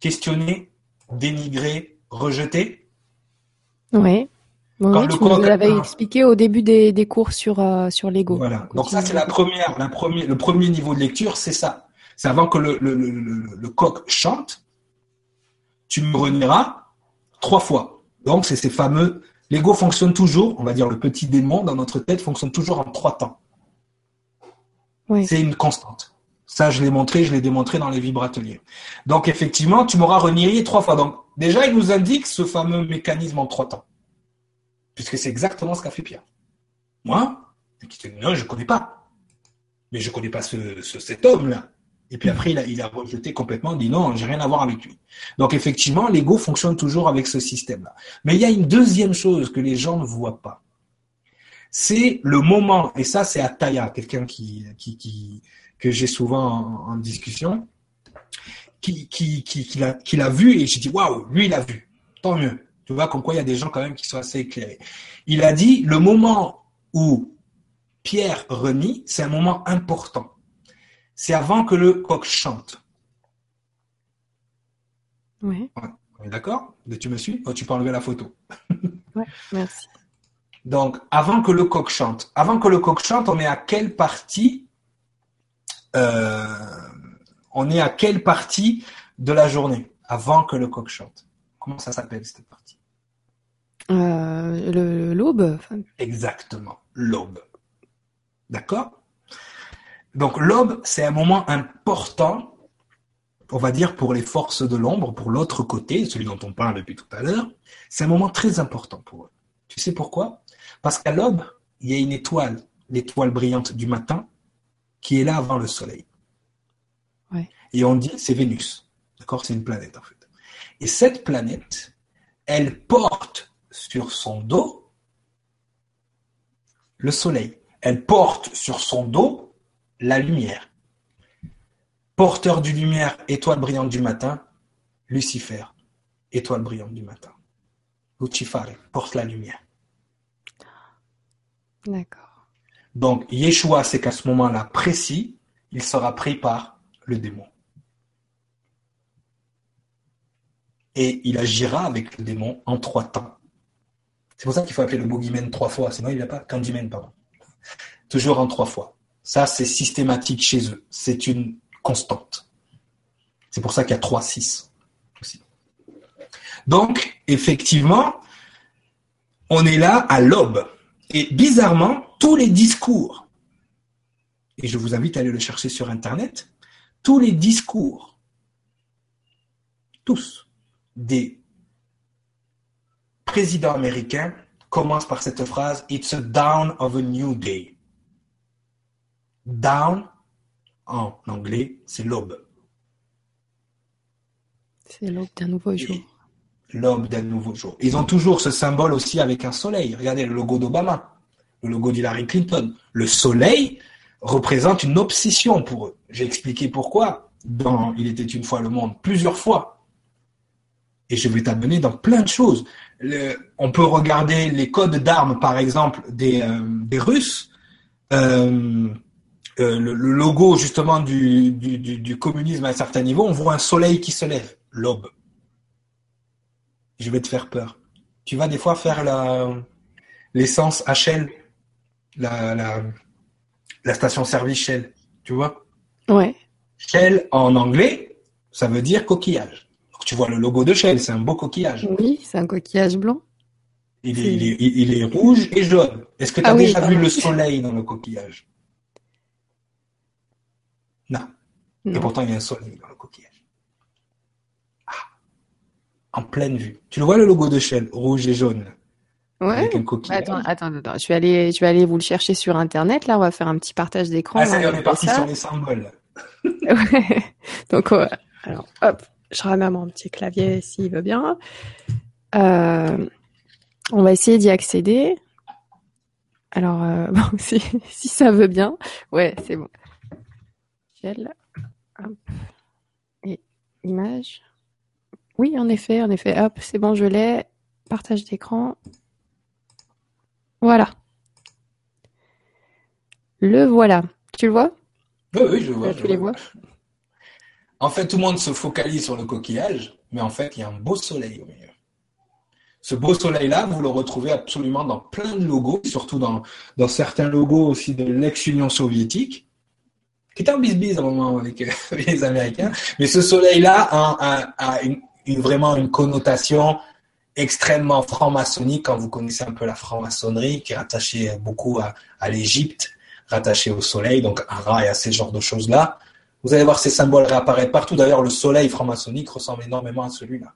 Questionner, dénigrer, rejeter Oui. oui, tu nous l'avais expliqué au début des, des cours sur, euh, sur l'ego. Voilà. Donc ça, c'est la première, la première, le premier niveau de lecture, c'est ça. C'est avant que le, le, le, le, coq chante, tu me renieras trois fois. Donc c'est ces fameux. L'ego fonctionne toujours, on va dire le petit démon dans notre tête fonctionne toujours en trois temps. Oui. C'est une constante. Ça, je l'ai montré, je l'ai démontré dans les vibrateliers. Donc, effectivement, tu m'auras renié trois fois. Donc, déjà, il nous indique ce fameux mécanisme en trois temps. Puisque c'est exactement ce qu'a fait Pierre. Moi, non, je ne connais pas. Mais je ne connais pas ce, cet homme-là. Et puis après, il a, il a rejeté complètement, dit non, j'ai rien à voir avec lui. Donc effectivement, l'ego fonctionne toujours avec ce système-là. Mais il y a une deuxième chose que les gens ne voient pas. C'est le moment, et ça c'est Ataya, quelqu'un qui, qui, qui, que j'ai souvent en, discussion, qui, qui, qui, qui l'a, qui l'a vu et j'ai dit waouh, lui il a vu, tant mieux. Tu vois, comme quoi il y a des gens quand même qui sont assez éclairés. Il a dit le moment où Pierre renie, c'est un moment important. C'est avant que le coq chante. Oui. D'accord? Tu me suis? Oh, Tu peux enlever la photo. oui, merci. Donc, avant que le coq chante, avant que le coq chante, on est à quelle partie on est à quelle partie de la journée avant que le coq chante? Comment ça s'appelle cette partie? Euh, L'aube. Exactement, l'aube. D'accord? Donc l'aube, c'est un moment important, on va dire, pour les forces de l'ombre, pour l'autre côté, celui dont on parle depuis tout à l'heure. C'est un moment très important pour eux. Tu sais pourquoi? Parce qu'à l'aube, il y a une étoile, l'étoile brillante du matin, qui est là avant le Soleil. Et on dit c'est Vénus. D'accord? C'est une planète en fait. Et cette planète, elle porte sur son dos le Soleil. Elle porte sur son dos la lumière. Porteur du lumière, étoile brillante du matin, Lucifer, étoile brillante du matin. Lucifare porte la lumière. D'accord. Donc, Yeshua c'est qu'à ce moment-là précis, il sera pris par le démon. Et il agira avec le démon en trois temps. C'est pour ça qu'il faut appeler le boogeyman trois fois, sinon il n'y a pas Candyman, pardon. Toujours en trois fois. Ça, c'est systématique chez eux. C'est une constante. C'est pour ça qu'il y a trois, six aussi. Donc, effectivement, on est là à l'aube. Et bizarrement, tous les discours, et je vous invite à aller le chercher sur Internet, tous les discours, tous, des présidents américains commencent par cette phrase It's a dawn of a new day. Down, en anglais, c'est l'aube. C'est l'aube d'un nouveau jour. L'aube d'un nouveau jour. Ils ont toujours ce symbole aussi avec un soleil. Regardez le logo d'Obama le logo d'Hillary Clinton. Le soleil représente une obsession pour eux. J'ai expliqué pourquoi dans Il était une fois le monde, plusieurs fois. Et je vais t'amener dans plein de choses. on peut regarder les codes d'armes, par exemple, des, euh, Russes. Euh, euh, le, logo justement du, communisme à un certain niveau, on voit un soleil qui se lève, l'aube. Je vais te faire peur. tu vas des fois faire l'essence HL, la, la, la station-service Shell, tu vois Ouais. Shell en anglais, ça veut dire coquillage. Donc, tu vois le logo de Shell, c'est un beau coquillage. Oui, c'est un coquillage blanc. Il est, il est, il est rouge et jaune. Est-ce que tu as Ah oui, déjà vu le soleil dans le coquillage? Non. Et pourtant, il y a un soleil dans le coquillage. Ah. En pleine vue. Tu le vois le logo de Shell, rouge et jaune, Ouais. avec un coquillage. Attends, attends, attends. Je vais aller, je vais aller vous le chercher sur Internet. Là, on va faire un petit partage d'écran. Ah, ça y est, on est parti sur les symboles. Ouais. Donc, ouais. alors, hop, je ramène mon petit clavier s'il veut bien. Euh, on va essayer d'y accéder. Alors, euh, bon, si, si ça veut bien. Ouais, c'est bon. Shell. Hop. Et image. Oui, en effet, en effet. Hop, c'est bon, je l'ai. Partage d'écran. Voilà. Le voilà. Tu le vois? Oui, oui, je vois. tu je les vois? En fait, tout le monde se focalise sur le coquillage, mais en fait, il y a un beau soleil au milieu. Ce beau soleil-là, vous le retrouvez absolument dans plein de logos, surtout dans, dans certains logos aussi de l'ex-Union soviétique, qui était en bis-bis à un moment avec, euh, avec les Américains. Mais ce soleil-là a, a- a une- une- vraiment une connotation extrêmement franc-maçonnique quand vous connaissez un peu la franc-maçonnerie, qui est rattachée beaucoup à, à l'Égypte, rattachée au soleil, donc à Ra et à ces genres de choses-là. Vous allez voir ces symboles réapparaître partout. D'ailleurs, le soleil franc-maçonnique ressemble énormément à celui-là.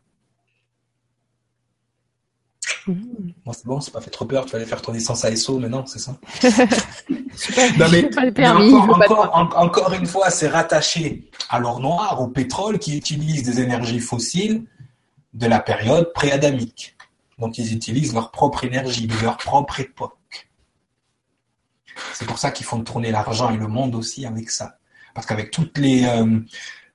Mhm. Bon, c'est bon, c'est pas fait trop peur. Tu vas aller faire ton licence ASO maintenant, c'est ça Je sais pas, Non, mais- pas le Mais en- encore une fois, c'est rattaché à l'or noir, au pétrole, qui utilise des énergies fossiles de la période pré-adamique. Donc, ils utilisent leur propre énergie, de leur propre époque. C'est pour ça qu'ils font tourner l'argent et le monde aussi avec ça. Parce qu'avec toutes les, euh,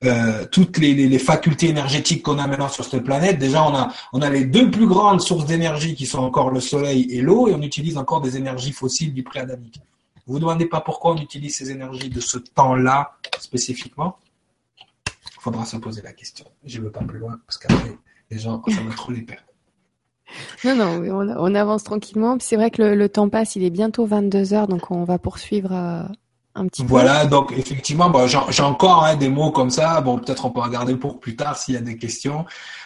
euh, toutes les, facultés énergétiques qu'on a maintenant sur cette planète, déjà, on a, on a les deux plus grandes sources d'énergie qui sont encore le soleil et l'eau, et on utilise encore des énergies fossiles du pré-adamique. Vous vous demandez pas pourquoi on utilise ces énergies de ce temps-là spécifiquement? Il faudra se poser la question. Je ne veux pas plus loin parce qu'après, les gens, ça va trop les perdre. Non, non, on, on avance tranquillement. C'est vrai que le, le temps passe, il est bientôt 22 heures, donc on va poursuivre euh, un petit peu. Voilà, donc effectivement, bon, j'ai encore hein, des mots comme ça. Bon, peut-être on peut regarder pour plus tard s'il y a des questions.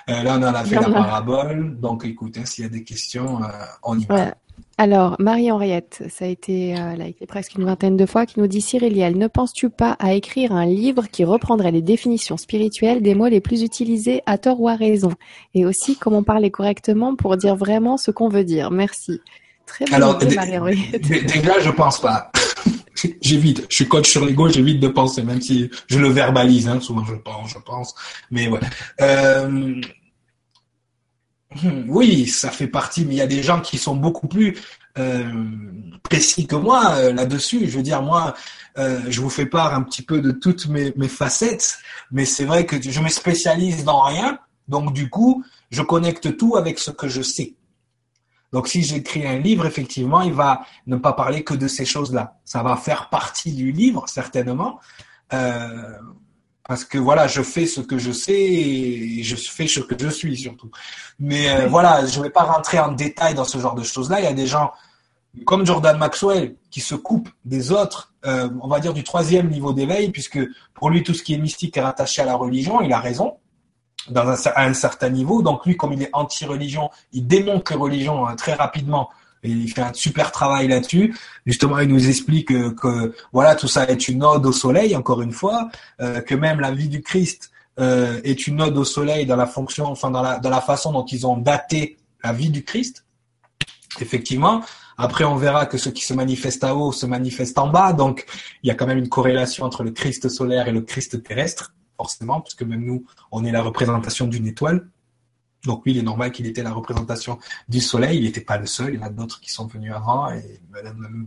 Euh, là, on en a fait la parabole. Donc, écoutez, s'il y a des questions, euh, on y va. Voilà. Alors, Marie-Henriette, ça a été, euh, elle a été presque une vingtaine de fois, qui nous dit Cyriliel, ne penses-tu pas à écrire un livre qui reprendrait les définitions spirituelles des mots les plus utilisés à tort ou à raison? Et aussi comment parler correctement pour dire vraiment ce qu'on veut dire? Merci. Très Alors, dé- Marie-Henriette. dé- déjà, je pense pas. J'évite. Je suis coach sur l'ego, j'évite de penser, même si je le verbalise. Hein, souvent, je pense, je pense. Mais ouais. Euh, oui, ça fait partie, mais il y a des gens qui sont beaucoup plus euh, précis que moi euh, là-dessus. Je veux dire, moi, euh, je vous fais part un petit peu de toutes mes, facettes, mais c'est vrai que je me spécialise dans rien. Donc, du coup, je connecte tout avec ce que je sais. Donc, si j'écris un livre, effectivement, il va ne pas parler que de ces choses-là. Ça va faire partie du livre, certainement, parce que voilà, je fais ce que je sais et je fais ce que je suis surtout. Mais euh, voilà, je ne vais pas rentrer en détail dans ce genre de choses-là. Il y a des gens comme Jordan Maxwell qui se coupent des autres, euh, on va dire du troisième niveau d'éveil, puisque pour lui, tout ce qui est mystique est rattaché à la religion. Il a raison dans un, à un certain niveau. Donc lui, comme il est anti-religion, il démonte les religions hein, très rapidement. Il fait un super travail là-dessus. Justement, il nous explique que, que, voilà, tout ça est une ode au soleil, encore une fois, euh, que même la vie du Christ euh, est une ode au soleil dans la fonction, enfin dans la, dans la façon dont ils ont daté la vie du Christ. Effectivement. Après, on verra que ce qui se manifeste à haut se manifeste en bas. Donc, il y a quand même une corrélation entre le Christ solaire et le Christ terrestre, forcément, puisque même nous, on est la représentation d'une étoile. Donc lui, il est normal qu'il était la représentation du soleil. Il n'était pas le seul. Il y en a d'autres qui sont venus avant et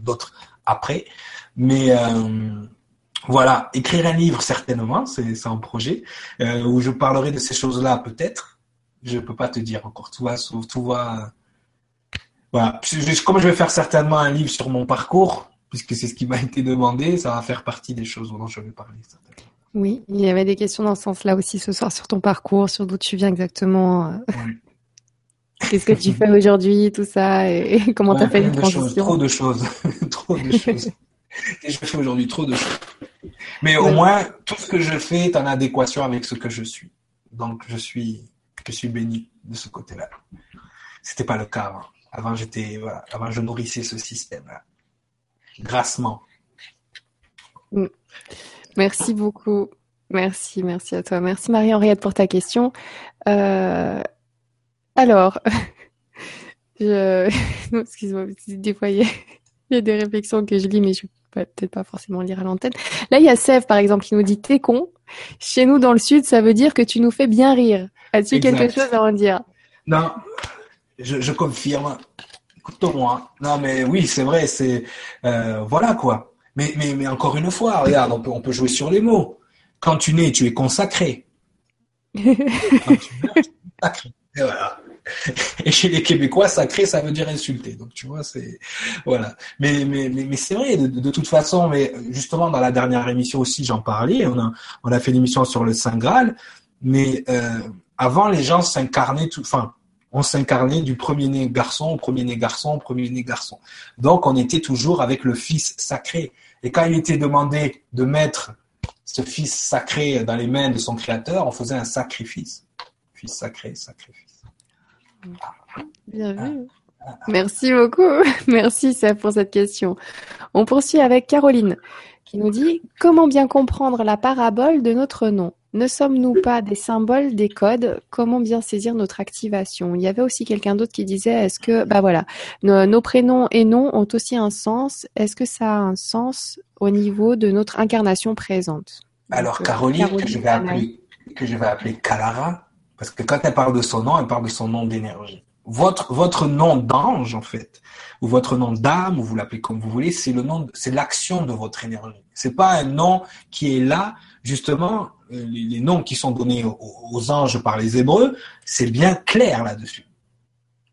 d'autres après. Mais euh, voilà, écrire un livre, certainement, c'est un projet euh, où je parlerai de ces choses-là, peut-être. Je peux pas te dire encore. Tout va, tout va. Voilà. Comme je vais faire certainement un livre sur mon parcours, puisque c'est ce qui m'a été demandé, ça va faire partie des choses dont je vais parler. certainement. Oui, il y avait des questions dans ce sens-là aussi ce soir sur ton parcours, sur d'où tu viens exactement. euh. Qu'est-ce que tu fais aujourd'hui, tout ça, et, comment tu as fait les transitions Trop de choses, trop de choses. je fais aujourd'hui trop de choses. Mais au moins, tout ce que je fais est en adéquation avec ce que je suis. Donc, je suis, je suis béni de ce côté-là. C'était pas le cas avant. Avant, j'étais, voilà, avant, je nourrissais ce système-là. Grassement. Mm. Merci beaucoup. Merci, merci à toi. Merci Marie-Henriette pour ta question. Euh, alors, je... excuse-moi, des fois il y, a... des réflexions que je lis, mais je peux peut-être pas forcément lire à l'antenne. Là, il y a Sève, par exemple, qui nous dit T'es con. Chez nous, dans le Sud, ça veut dire que tu nous fais bien rire. As-tu quelque chose à en dire? Non, je, confirme. Écoute-moi. Non, mais oui, c'est vrai, c'est. Euh, voilà quoi. Mais, mais, mais encore une fois, regarde, on peut, on peut jouer sur les mots. Quand tu nais, tu es consacré. Quand tu meurs, tu es sacré. Et voilà. Et chez les Québécois, sacré, ça veut dire insulter. Donc tu vois, c'est voilà. Mais mais mais, mais c'est vrai de, de, toute façon. Mais justement, dans la dernière émission aussi, j'en parlais. On a on a fait une émission sur le Saint Graal. Mais euh, avant, les gens s'incarnaient tout. Enfin, on s'incarnait du premier-né garçon au premier-né garçon au premier-né garçon. Donc on était toujours avec le Fils sacré. Et quand il était demandé de mettre ce Fils sacré dans les mains de son Créateur, on faisait un sacrifice. Fils sacré, sacrifice. Bien vu. Merci beaucoup. Merci ça pour cette question. On poursuit avec Caroline qui nous dit comment bien comprendre la parabole de notre nom? Ne sommes-nous pas des symboles, des codes? Comment bien saisir notre activation? Il y avait aussi quelqu'un d'autre qui disait est-ce que, bah voilà, nos, prénoms et noms ont aussi un sens. Est-ce que ça a un sens au niveau de notre incarnation présente? Alors, euh, Caroline, que, je vais appeler, que je vais appeler Kalara, parce que quand elle parle de son nom, elle parle de son nom d'énergie. Votre, votre nom d'ange, en fait, ou votre nom d'âme, ou vous l'appelez comme vous voulez, c'est le nom, c'est l'action de votre énergie. C'est pas un nom qui est là, justement, les, noms qui sont donnés aux, anges par les Hébreux, c'est bien clair là-dessus.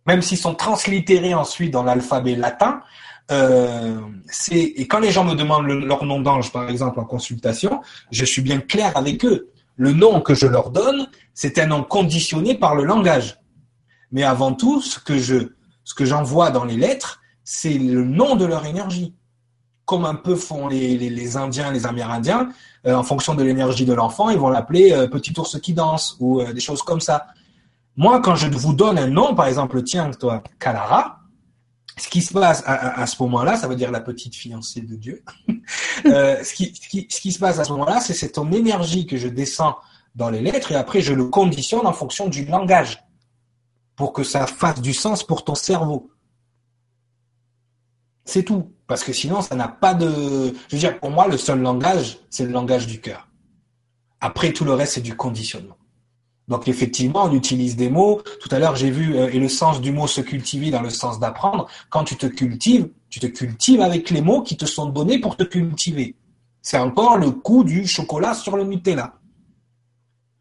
Même s'ils sont translittérés ensuite dans l'alphabet latin, euh, et quand les gens me demandent leur nom d'ange, par exemple, en consultation, je suis bien clair avec eux. Le nom que je leur donne, c'est un nom conditionné par le langage. Mais avant tout, ce que je, ce que j'envoie dans les lettres, c'est le nom de leur énergie comme un peu font les, Indiens, les Amérindiens, euh, en fonction de l'énergie de l'enfant, ils vont l'appeler euh, petit ours qui danse ou euh, des choses comme ça. Moi, quand je vous donne un nom, par exemple, tiens, toi, Kalara, ce qui se passe à, ce moment-là, ça veut dire la petite fiancée de Dieu. ce, qui, se passe à ce moment-là, c'est cette ton énergie que je descends dans les lettres et après je le conditionne en fonction du langage pour que ça fasse du sens pour ton cerveau. C'est tout. Parce que sinon, ça n'a pas de... Je veux dire, pour moi, le seul langage, c'est le langage du cœur. Après, tout le reste, c'est du conditionnement. Donc, effectivement, on utilise des mots. Tout à l'heure, j'ai vu, euh, et le sens du mot se cultiver dans le sens d'apprendre. Quand tu te cultives, tu te cultives avec les mots qui te sont donnés pour te cultiver. C'est encore le coup du chocolat sur le Nutella.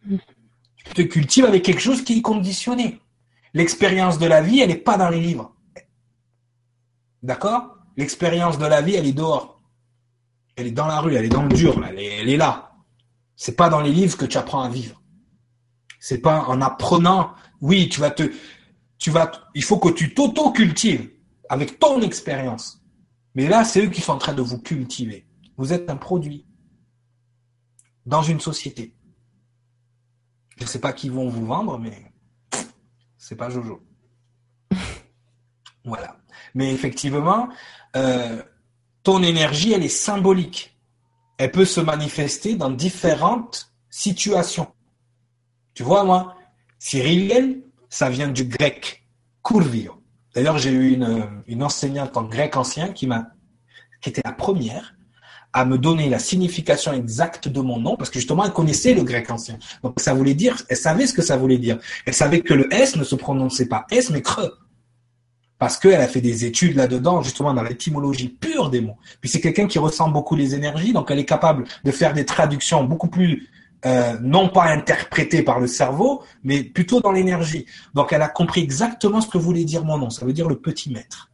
Tu te cultives avec quelque chose qui est conditionné. L'expérience de la vie, elle n'est pas dans les livres. D'accord? L'expérience de la vie, elle est dehors. Elle est dans la rue, elle est dans le dur, elle, est, elle est là. C'est pas dans les livres que tu apprends à vivre. C'est pas en apprenant. Oui, tu vas te, tu vas, il faut que tu t'auto-cultives avec ton expérience. Mais là, c'est eux qui sont en train de vous cultiver. Vous êtes un produit dans une société. Je ne sais pas qui vont vous vendre, mais c'est pas Jojo. Voilà. Mais effectivement, euh, ton énergie, elle est symbolique. Elle peut se manifester dans différentes situations. Tu vois, moi, Cyril, ça vient du grec kurvio. D'ailleurs, j'ai eu une, une, enseignante en grec ancien qui m'a, qui était la première à me donner la signification exacte de mon nom, parce que justement, elle connaissait le grec ancien. Donc, ça voulait dire, elle savait ce que ça voulait dire. Elle savait que le S ne se prononçait pas S, mais creux parce qu'elle a fait des études là-dedans, justement dans l'étymologie pure des mots. Puis c'est quelqu'un qui ressent beaucoup les énergies, donc elle est capable de faire des traductions beaucoup plus euh, non pas interprétées par le cerveau, mais plutôt dans l'énergie. Donc elle a compris exactement ce que voulait dire mon nom. Ça veut dire le petit maître,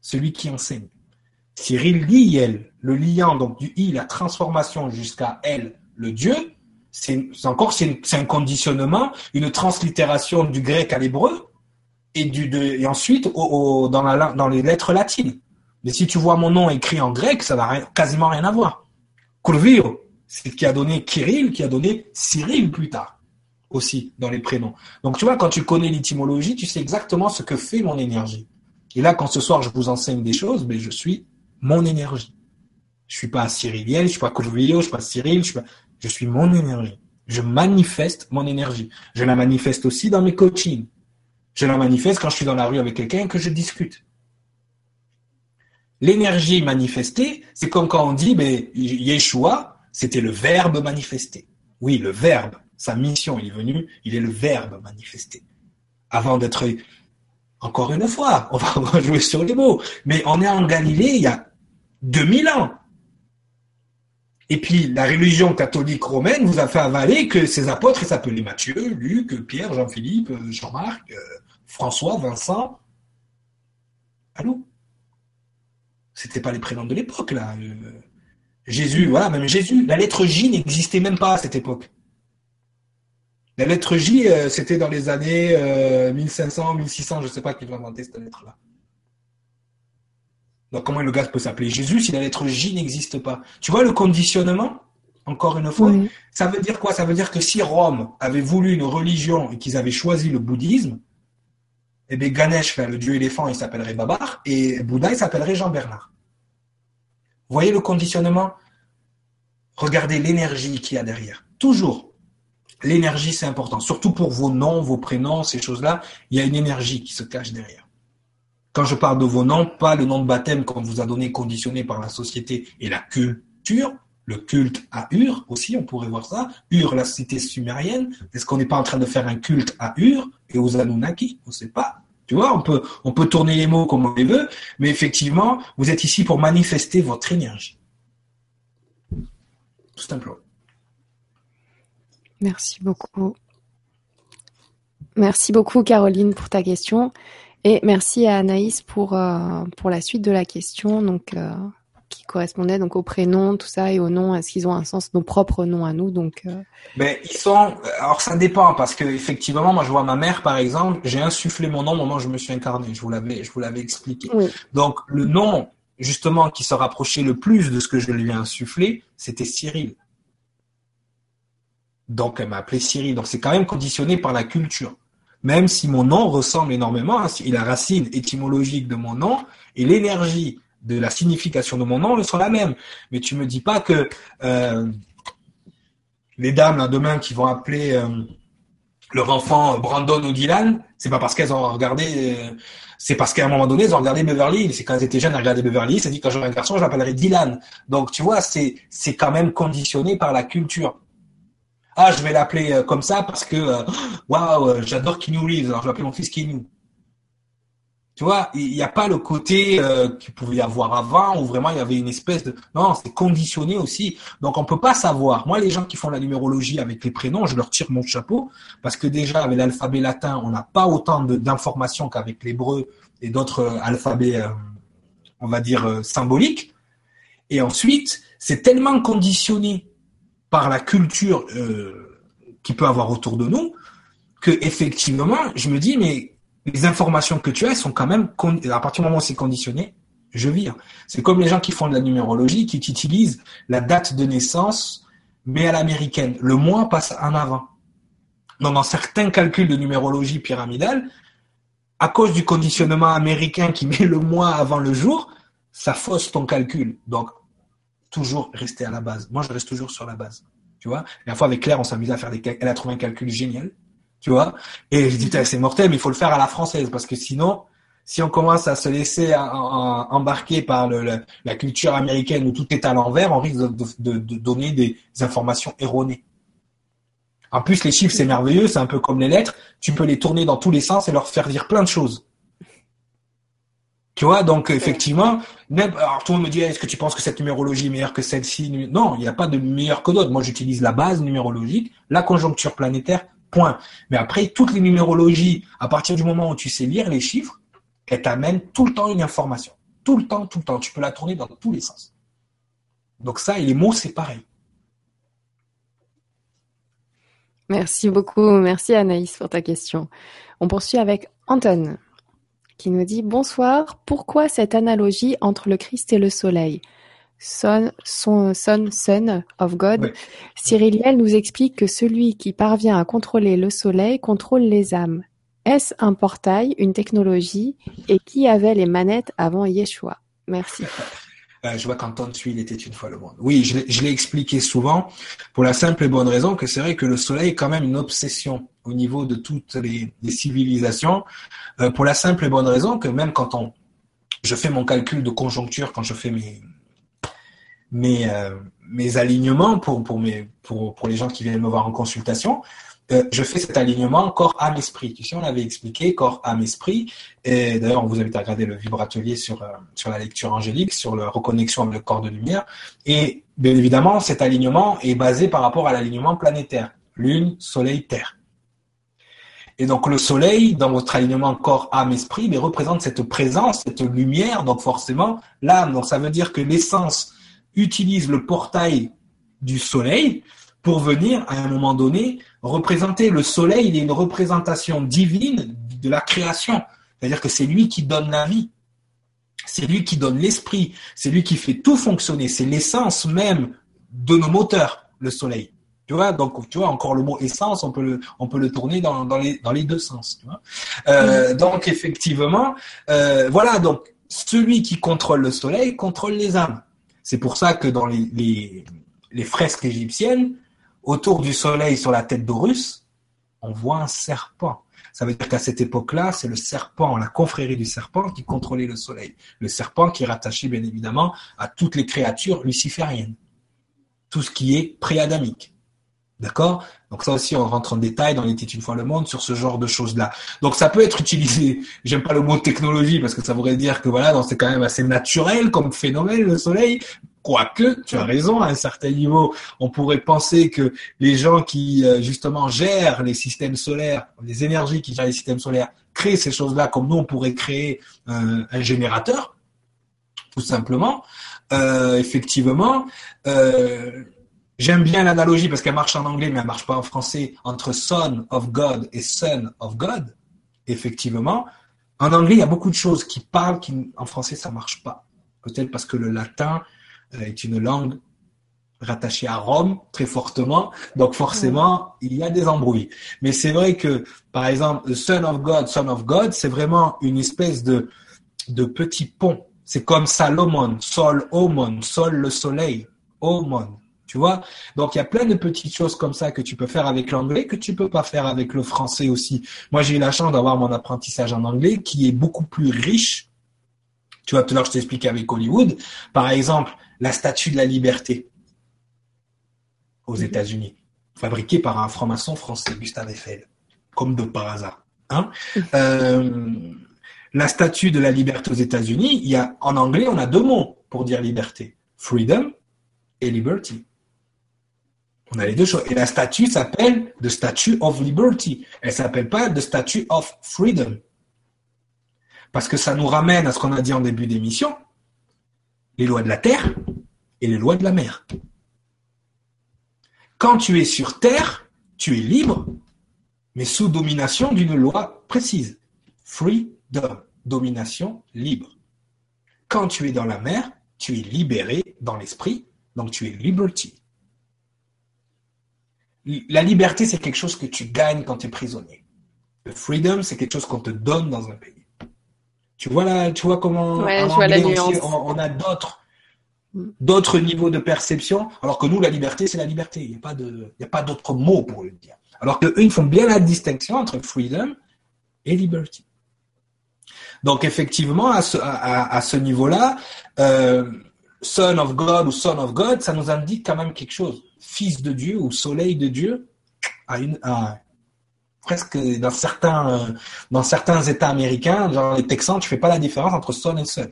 celui qui enseigne. Cyril Liel, le liant donc du i, la transformation jusqu'à elle, le Dieu, c'est encore c'est un conditionnement, une translittération du grec à l'hébreu et, du, de, et ensuite au, dans, la, dans les lettres latines. Mais si tu vois mon nom écrit en grec, ça n'a quasiment rien à voir. Kurvio, c'est ce qui a donné Kirill, qui a donné Cyril plus tard aussi dans les prénoms. Donc tu vois, quand tu connais l'étymologie, tu sais exactement ce que fait mon énergie. Et là, quand ce soir je vous enseigne des choses, mais je suis mon énergie. Je suis pas Cyriliel, je suis pas Kurvio, je suis pas Cyril, je suis, pas... je suis mon énergie. Je manifeste mon énergie. Je la manifeste aussi dans mes coachings. Je la manifeste quand je suis dans la rue avec quelqu'un et que je discute. L'énergie manifestée, c'est comme quand on dit, ben, Yeshua, c'était le verbe manifesté. Oui, le verbe, sa mission, il est venu, il est le verbe manifesté. Avant d'être, encore une fois, on va jouer sur les mots, mais on est en Galilée il y a 2000 ans. Et puis, la religion catholique romaine vous a fait avaler que ces apôtres, ils s'appelaient Matthieu, Luc, Pierre, Jean-Philippe, Jean-Marc, euh, François, Vincent. Allô C'était pas les prénoms de l'époque, là. Euh, Jésus, voilà, même Jésus. La lettre J n'existait même pas à cette époque. La lettre J, euh, c'était dans les années 1500, 1600, je sais pas qui l'a inventé cette lettre-là. Donc comment le gars peut s'appeler Jésus si la lettre J n'existe pas? Tu vois le conditionnement Encore une fois, ça veut dire quoi? Ça veut dire que si Rome avait voulu une religion et qu'ils avaient choisi le bouddhisme, eh bien Ganesh, le dieu éléphant, il s'appellerait Babar et Bouddha, il s'appellerait Jean Bernard. Voyez le conditionnement? Regardez l'énergie qu'il y a derrière. Toujours. L'énergie, c'est important. Surtout pour vos noms, vos prénoms, ces choses-là, il y a une énergie qui se cache derrière. Quand je parle de vos noms, pas le nom de baptême qu'on vous a donné conditionné par la société et la culture, le culte à Ur aussi, on pourrait voir ça. Ur, la cité sumérienne. Est-ce qu'on n'est pas en train de faire un culte à Ur et aux Anunnaki? On ne sait pas. Tu vois, on peut, on peut tourner les mots comme on les veut, mais effectivement, vous êtes ici pour manifester votre énergie. Tout simplement. Merci beaucoup. Merci beaucoup, Caroline, pour ta question. Et merci à Anaïs pour, euh, pour la suite de la question, donc euh, qui correspondait donc au prénom, tout ça, et au nom. Est-ce qu'ils ont un sens, nos propres noms à nous Donc, euh... Mais ils sont. Alors ça dépend parce que effectivement, moi je vois ma mère par exemple, j'ai insufflé mon nom au moment où je me suis incarné. Je vous l'avais, je vous l'avais expliqué. Donc le nom justement qui se rapprochait le plus de ce que je lui ai insufflé, c'était Cyril. Donc elle m'a appelé Cyril. Donc c'est quand même conditionné par la culture même si mon nom ressemble énormément, hein, la racine étymologique de mon nom et l'énergie de la signification de mon nom ne sont la même. Mais tu me dis pas que euh, les dames là, demain qui vont appeler euh, leur enfant Brandon ou Dylan, c'est pas parce qu'elles ont regardé, euh, c'est parce qu'à un moment donné, elles ont regardé Beverly. C'est quand elles étaient jeunes, elles regardaient Beverly elles dit quand j'aurai un garçon, je l'appellerai Dylan. Donc tu vois, c'est c'est quand même conditionné par la culture ah, je vais l'appeler euh, comme ça parce que, euh, waouh, wow, j'adore Keanu Reeves, alors je vais appeler mon fils Keanu. Tu vois, il n'y a pas le côté euh, qu'il pouvait y avoir avant où vraiment il y avait une espèce de... Non, c'est conditionné aussi. Donc on peut pas savoir. Moi, les gens qui font la numérologie avec les prénoms, je leur tire mon chapeau parce que déjà, avec l'alphabet latin, on n'a pas autant d'informations qu'avec l'hébreu et d'autres alphabets, on va dire, symboliques. Et ensuite, c'est tellement conditionné par la culture euh, qui peut avoir autour de nous, que effectivement, je me dis, mais les informations que tu as, elles sont quand même, à partir du moment où c'est conditionné, je vire. C'est comme les gens qui font de la numérologie, qui utilisent la date de naissance, mais à l'américaine. Le mois passe en avant. Donc, dans certains calculs de numérologie pyramidale, à cause du conditionnement américain qui met le mois avant le jour, ça fausse ton calcul. Donc, toujours rester à la base. Moi, je reste toujours sur la base. Tu vois? La fois avec Claire, on s'amusait à faire des calculs. Elle a trouvé un calcul génial. Tu vois Et je dis, c'est mortel, mais il faut le faire à la française parce que sinon, si on commence à se laisser embarquer par la culture américaine où tout est à l'envers, on risque de, donner des informations erronées. En plus, les chiffres, c'est merveilleux, c'est un peu comme les lettres. Tu peux les tourner dans tous les sens et leur faire dire plein de choses. Tu vois, donc effectivement, même, alors tout le monde me dit, est-ce que tu penses que cette numérologie est meilleure que celle-ci? Non, il n'y a pas de meilleure que d'autres. Moi, j'utilise la base numérologique, la conjoncture planétaire, point. Mais après, toutes les numérologies, à partir du moment où tu sais lire les chiffres, elles t'amènent tout le temps une information. Tout le temps, tout le temps. Tu peux la tourner dans tous les sens. Donc ça, et les mots, c'est pareil. Merci beaucoup. Merci Anaïs pour ta question. On poursuit avec Anton. qui nous dit Bonsoir, pourquoi cette analogie entre le Christ et le soleil? Son, son, son, son of God. Cyriliel nous explique que celui qui parvient à contrôler le soleil contrôle les âmes. Est-ce un portail, une technologie? Et qui avait les manettes avant Yeshua? Merci. Euh, je vois qu'Anton Il était une fois le monde. Oui, je l'ai expliqué souvent pour la simple et bonne raison que c'est vrai que le soleil est quand même une obsession au niveau de toutes les, civilisations, euh, pour la simple et bonne raison que même quand on, je fais mon calcul de conjoncture, quand je fais mes mes, euh, mes alignements pour pour mes pour pour les gens qui viennent me voir en consultation, euh, je fais cet alignement corps âme esprit. Tu sais, on avait expliqué corps âme esprit. Et d'ailleurs, on vous invite à regarder le vibratelier sur euh, sur la lecture angélique, sur la reconnexion avec le corps de lumière. Et bien évidemment, cet alignement est basé par rapport à l'alignement planétaire Lune, Soleil, Terre. Et donc le Soleil, dans votre alignement corps, âme, esprit, mais représente cette présence, cette lumière, donc forcément l'âme. Donc ça veut dire que l'essence utilise le portail du Soleil pour venir, à un moment donné, représenter le soleil, il est une représentation divine de la création. C'est-à-dire que c'est lui qui donne la vie. C'est lui qui donne l'esprit. C'est lui qui fait tout fonctionner. C'est l'essence même de nos moteurs, le soleil. Tu vois, donc tu vois encore le mot essence, on peut le, on peut le tourner dans, dans les dans les deux sens. Tu vois euh, mm. Donc effectivement, euh, voilà. Donc celui qui contrôle le soleil contrôle les âmes. C'est pour ça que dans les, fresques égyptiennes, autour du soleil sur la tête d'Horus, on voit un serpent. Ça veut dire qu'à cette époque-là, c'est le serpent, la confrérie du serpent qui contrôlait le soleil. Le serpent qui est rattaché bien évidemment à toutes les créatures lucifériennes. Tout ce qui est préadamique. D'accord? Donc ça aussi, on rentre en détail dans l'étude une fois le monde sur ce genre de choses-là. Donc ça peut être utilisé, j'aime pas le mot technologie parce que ça voudrait dire que voilà, c'est quand même assez naturel comme phénomène le soleil, Quoique, tu as raison, à un certain niveau, on pourrait penser que les gens qui euh, justement gèrent les systèmes solaires, les énergies qui gèrent les systèmes solaires, créent ces choses-là comme nous, on pourrait créer un, générateur, tout simplement. Euh, effectivement, euh, j'aime bien l'analogie parce qu'elle marche en anglais, mais elle marche pas en français, entre Son of God et Son of God. Effectivement, en anglais, il y a beaucoup de choses qui parlent, qui en français, ça marche pas. Peut-être parce que le latin euh, est une langue rattachée à Rome très fortement, donc forcément il y a des embrouilles. Mais c'est vrai que par exemple, Son of God, Son of God, c'est vraiment une espèce de de petit pont. C'est comme Salomon, Sol, Omon, Sol le soleil, Omon. Tu vois Donc il y a plein de petites choses comme ça que tu peux faire avec l'anglais que tu peux pas faire avec le français aussi. Moi j'ai eu la chance d'avoir mon apprentissage en anglais qui est beaucoup plus riche. Tu vois, tout à l'heure je t'expliquais avec Hollywood. Par exemple, la statue de la liberté aux. États-Unis, fabriquée par un franc-maçon français, Gustave Eiffel, comme de par hasard. Hein euh, la statue de la liberté aux États-Unis, il y a en anglais, on a deux mots pour dire liberté freedom et liberty. On a les deux choses. Et la statue s'appelle The Statue of Liberty. Elle s'appelle pas The Statue of Freedom. Parce que ça nous ramène à ce qu'on a dit en début d'émission les lois de la terre et les lois de la mer. Quand tu es sur terre, tu es libre, mais sous domination d'une loi précise. Freedom, domination libre. Quand tu es dans la mer, tu es libéré dans l'esprit, donc tu es liberty. La liberté, c'est quelque chose que tu gagnes quand tu es prisonnier. Le freedom, c'est quelque chose qu'on te donne dans un pays. Tu vois là, tu vois comment on, a d'autres d'autres niveaux de perception, alors que nous, la liberté, c'est la liberté. Il n'y a pas de, il y a pas d'autres mots pour le dire. Alors que eux, ils font bien la distinction entre freedom et liberty. Donc effectivement, à ce, à, ce niveau-là, euh, Son of God ou Son of God, ça nous indique quand même quelque chose. Fils de Dieu ou Soleil de Dieu a une, a, presque dans certains dans certains États américains, genre les Texans, tu fais pas la différence entre son et son.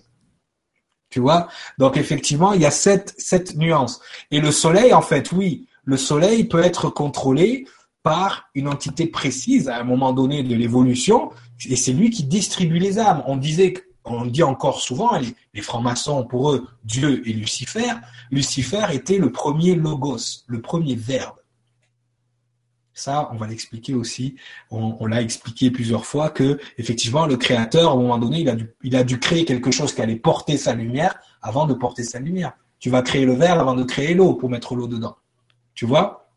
Tu vois? Donc effectivement, il y a cette cette nuance. Et le soleil, en fait, oui, le soleil peut être contrôlé par une entité précise à un moment donné de l'évolution, et c'est lui qui distribue les âmes. On disait on dit encore souvent, les, les francs-maçons, pour eux, Dieu et Lucifer, Lucifer était le premier logos, le premier verbe. Ça, on va l'expliquer aussi. On, l'a expliqué plusieurs fois que effectivement le créateur, à un moment donné, il a dû, il a dû créer quelque chose qui allait porter sa lumière avant de porter sa lumière. Tu vas créer le verre avant de créer l'eau pour mettre l'eau dedans. Tu vois?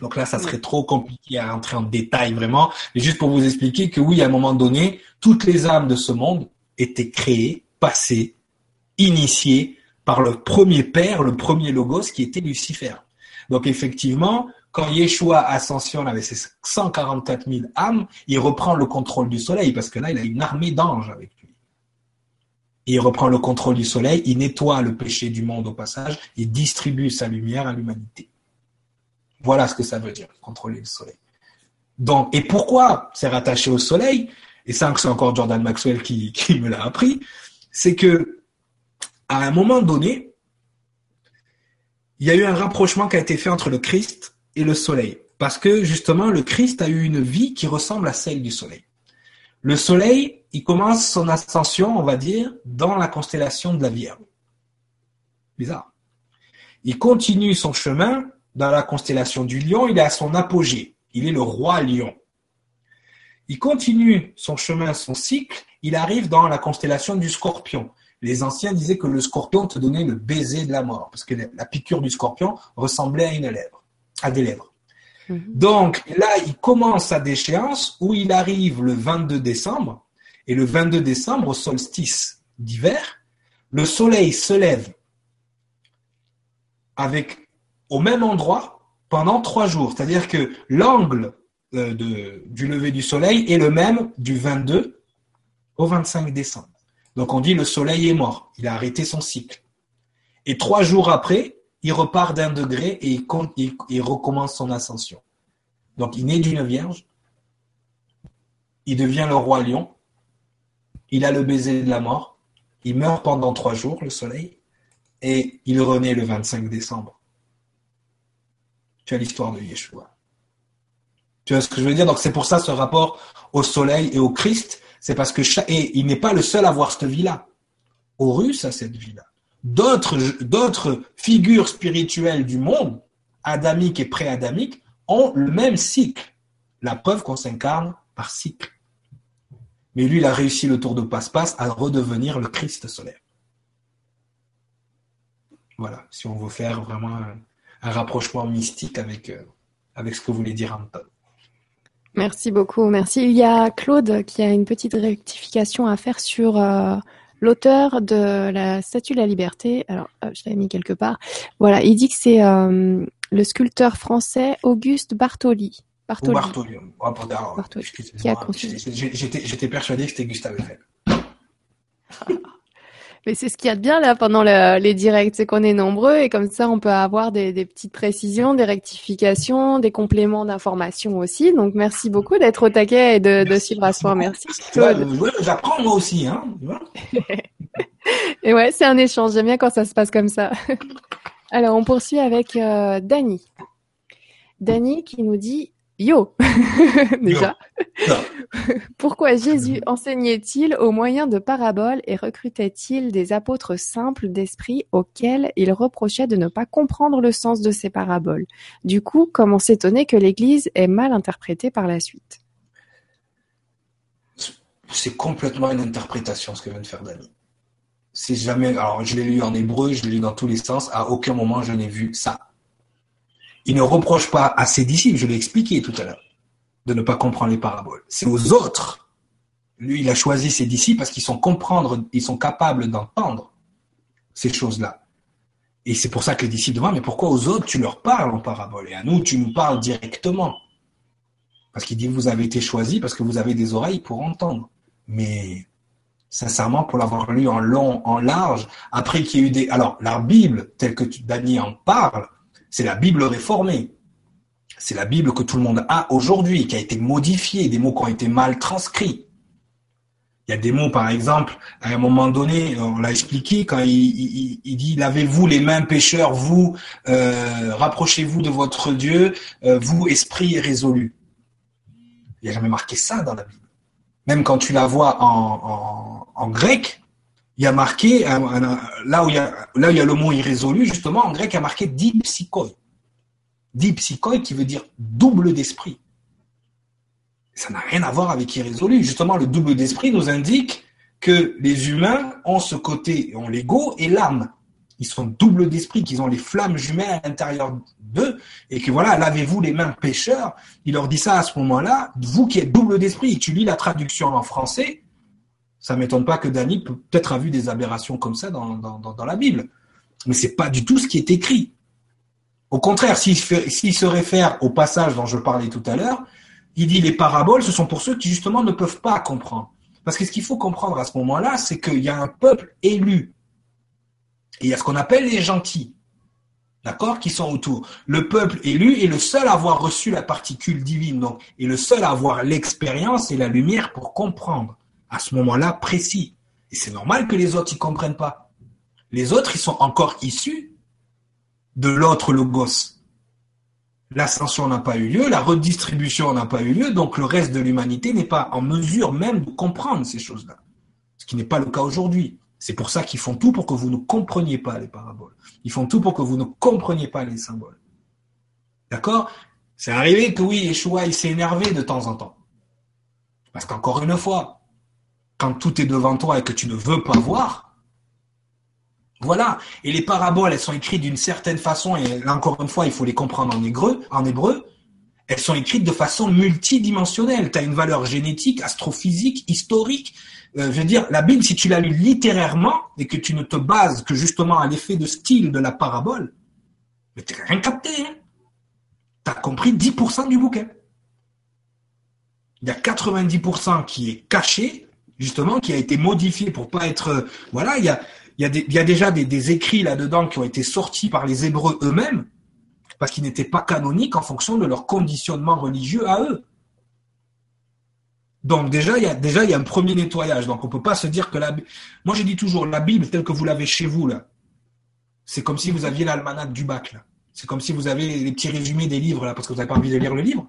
Donc là, ça serait trop compliqué à entrer en détail vraiment. Mais juste pour vous expliquer que oui, à un moment donné, toutes les âmes de ce monde étaient créées, passées, initiées par le premier père, le premier logos qui était Lucifer. Donc effectivement, quand Yeshua ascensionne avec ses 144 000 âmes, il reprend le contrôle du soleil parce que là, il a une armée d'anges avec lui. Il reprend le contrôle du soleil, il nettoie le péché du monde au passage, il distribue sa lumière à l'humanité. Voilà ce que ça veut dire, contrôler le soleil. Donc, et pourquoi c'est rattaché au soleil? Et c'est encore Jordan Maxwell qui, qui me l'a appris. C'est que, à un moment donné, il y a eu un rapprochement qui a été fait entre le Christ et le soleil. Parce que justement, le Christ a eu une vie qui ressemble à celle du soleil. Le soleil, il commence son ascension, on va dire, dans la constellation de la Vierge. Bizarre. Il continue son chemin dans la constellation du lion, il est à son apogée. Il est le roi lion. Il continue son chemin, son cycle, il arrive dans la constellation du scorpion. Les anciens disaient que le scorpion te donnait le baiser de la mort, parce que la piqûre du scorpion ressemblait à une lèvre à des lèvres. Mhm. Donc là, il commence sa déchéance où il arrive le 22 décembre, et le 22 décembre, au solstice d'hiver, le soleil se lève avec au même endroit pendant trois jours. C'est-à-dire que l'angle euh, du lever du soleil est le même du 22 au 25 décembre. Donc on dit le soleil est mort, il a arrêté son cycle. Et trois jours après, il repart d'un degré et il, recommence son ascension. Donc il naît d'une vierge, il devient le roi lion, il a le baiser de la mort, il meurt pendant trois jours, le soleil, et il renaît le 25 décembre. Tu as l'histoire de Yeshua. Tu vois ce que je veux dire? Donc c'est pour ça ce rapport au soleil et au Christ, c'est parce que et il n'est pas le seul à avoir cette vie-là. Horus a cette vie-là d'autres, figures spirituelles du monde, adamique et pré-adamique, ont le même cycle. La preuve qu'on s'incarne par cycle. Mais lui, il a réussi le tour de passe-passe à redevenir le Christ solaire. Voilà, si on veut faire vraiment un, rapprochement mystique avec, euh, avec ce que voulait dire Anton. Merci beaucoup, merci. Il y a Claude qui a une petite rectification à faire sur euh, L'auteur de la Statue de la Liberté, alors je l'avais mis quelque part, voilà, il dit que c'est euh, le sculpteur français Auguste Bartoli. Bartoli. Bartoli. Bartoli. J'étais persuadé que c'était Gustave Eiffel. Mais c'est ce qu'il y a de bien là pendant les directs, c'est qu'on est nombreux et comme ça on peut avoir des, petites précisions, des rectifications, des compléments d'informations aussi. Donc merci beaucoup d'être au taquet et de, suivre à soi. Merci. J'apprends moi aussi. Hein, et ouais, c'est un échange. J'aime bien quand ça se passe comme ça. Alors on poursuit avec euh, Dani. Dani qui nous dit Yo Déjà. Pourquoi Jésus enseignait-il au moyen de paraboles et recrutait-il des apôtres simples d'esprit auxquels il reprochait de ne pas comprendre le sens de ces paraboles? Du coup, comment s'étonner que l'Église ait mal interprété par la suite? C'est complètement une interprétation ce que vient de faire Dani. C'est jamais. Alors, je l'ai lu en hébreu, je l'ai lu dans tous les sens. À aucun moment je n'ai vu ça. Il ne reproche pas à ses disciples, je l'ai expliqué tout à l'heure, de ne pas comprendre les paraboles. C'est aux autres. Lui, il a choisi ses disciples parce qu'ils sont ils sont capables d'entendre ces choses-là. Et c'est pour ça que les disciples demandent, mais pourquoi aux autres tu leur parles en parabole? Et à nous tu nous parles directement Parce qu'il dit, vous avez été choisis parce que vous avez des oreilles pour entendre. Mais sincèrement, pour l'avoir lu en long, en large, après qu'il y ait eu des... Alors, la Bible, telle que Daniel en parle, c'est la Bible réformée. C'est la Bible que tout le monde a aujourd'hui, qui a été modifiée, des mots qui ont été mal transcrits. Il y a des mots, par exemple, à un moment donné, on l'a expliqué, quand il, dit « Lavez-vous les mains pécheurs, vous, euh, rapprochez-vous de votre Dieu, euh, vous, esprit résolu. » Il n'y a jamais marqué ça dans la Bible. Même quand tu la vois en grec, il y a marqué, là où il y a, là où il y a le mot irrésolu, justement, en grec, il y a marqué dipsychoi. Dipsychoi qui veut dire double d'esprit. Ça n'a rien à voir avec irrésolu. Justement, le double d'esprit nous indique que les humains ont ce côté, ont l'ego et l'âme. Ils sont double d'esprit, qu'ils ont les flammes jumelles à l'intérieur d'eux, et que voilà, lavez-vous les mains pécheurs. Il leur dit ça à ce moment-là. Vous qui êtes double d'esprit, tu lis la traduction en français, ça m'étonne pas que Dany peut-être a vu des aberrations comme ça dans, dans, la Bible. Mais c'est pas du tout ce qui est écrit. Au contraire, s'il se réfère au passage dont je parlais tout à l'heure, il dit les paraboles, ce sont pour ceux qui justement ne peuvent pas comprendre. Parce que ce qu'il faut comprendre à ce moment-là, c'est qu'il y a un peuple élu. Et il y a ce qu'on appelle les gentils. D'accord? Qui sont autour. Le peuple élu est le seul à avoir reçu la particule divine, donc, et le seul à avoir l'expérience et la lumière pour comprendre à ce moment-là précis. Et c'est normal que les autres y comprennent pas. Les autres, ils sont encore issus de l'autre logos. L'ascension n'a pas eu lieu, la redistribution n'a pas eu lieu, donc le reste de l'humanité n'est pas en mesure même de comprendre ces choses-là. Ce qui n'est pas le cas aujourd'hui. C'est pour ça qu'ils font tout pour que vous ne compreniez pas les paraboles. Ils font tout pour que vous ne compreniez pas les symboles. D'accord? C'est arrivé que oui, Yeshua, il s'est énervé de temps en temps. Parce qu'encore une fois, quand tout est devant toi et que tu ne veux pas voir, voilà. Et les paraboles, elles sont écrites d'une certaine façon, et là encore une fois, il faut les comprendre en hébreu, en hébreu. Elles sont écrites de façon multidimensionnelle. Tu as une valeur génétique, astrophysique, historique. Euh, je veux dire, la Bible, si tu la lis littérairement et que tu ne te bases que justement à l'effet de style de la parabole, mais tu rien capté. Hein tu as compris 10% du bouquin. Il y a 90% qui est caché, justement, qui a été modifié pour pas être... Euh, voilà, il y a, y a, déjà des, écrits là-dedans qui ont été sortis par les Hébreux eux-mêmes, parce qu'ils n'étaient pas canoniques en fonction de leur conditionnement religieux à eux. Donc déjà, il y a déjà y a un premier nettoyage. Donc on peut pas se dire que la moi je dis toujours la Bible telle que vous l'avez chez vous là, c'est comme si vous aviez l'almanach du bac là. C'est comme si vous avez les petits résumés des livres là parce que vous n'avez pas envie de lire le livre.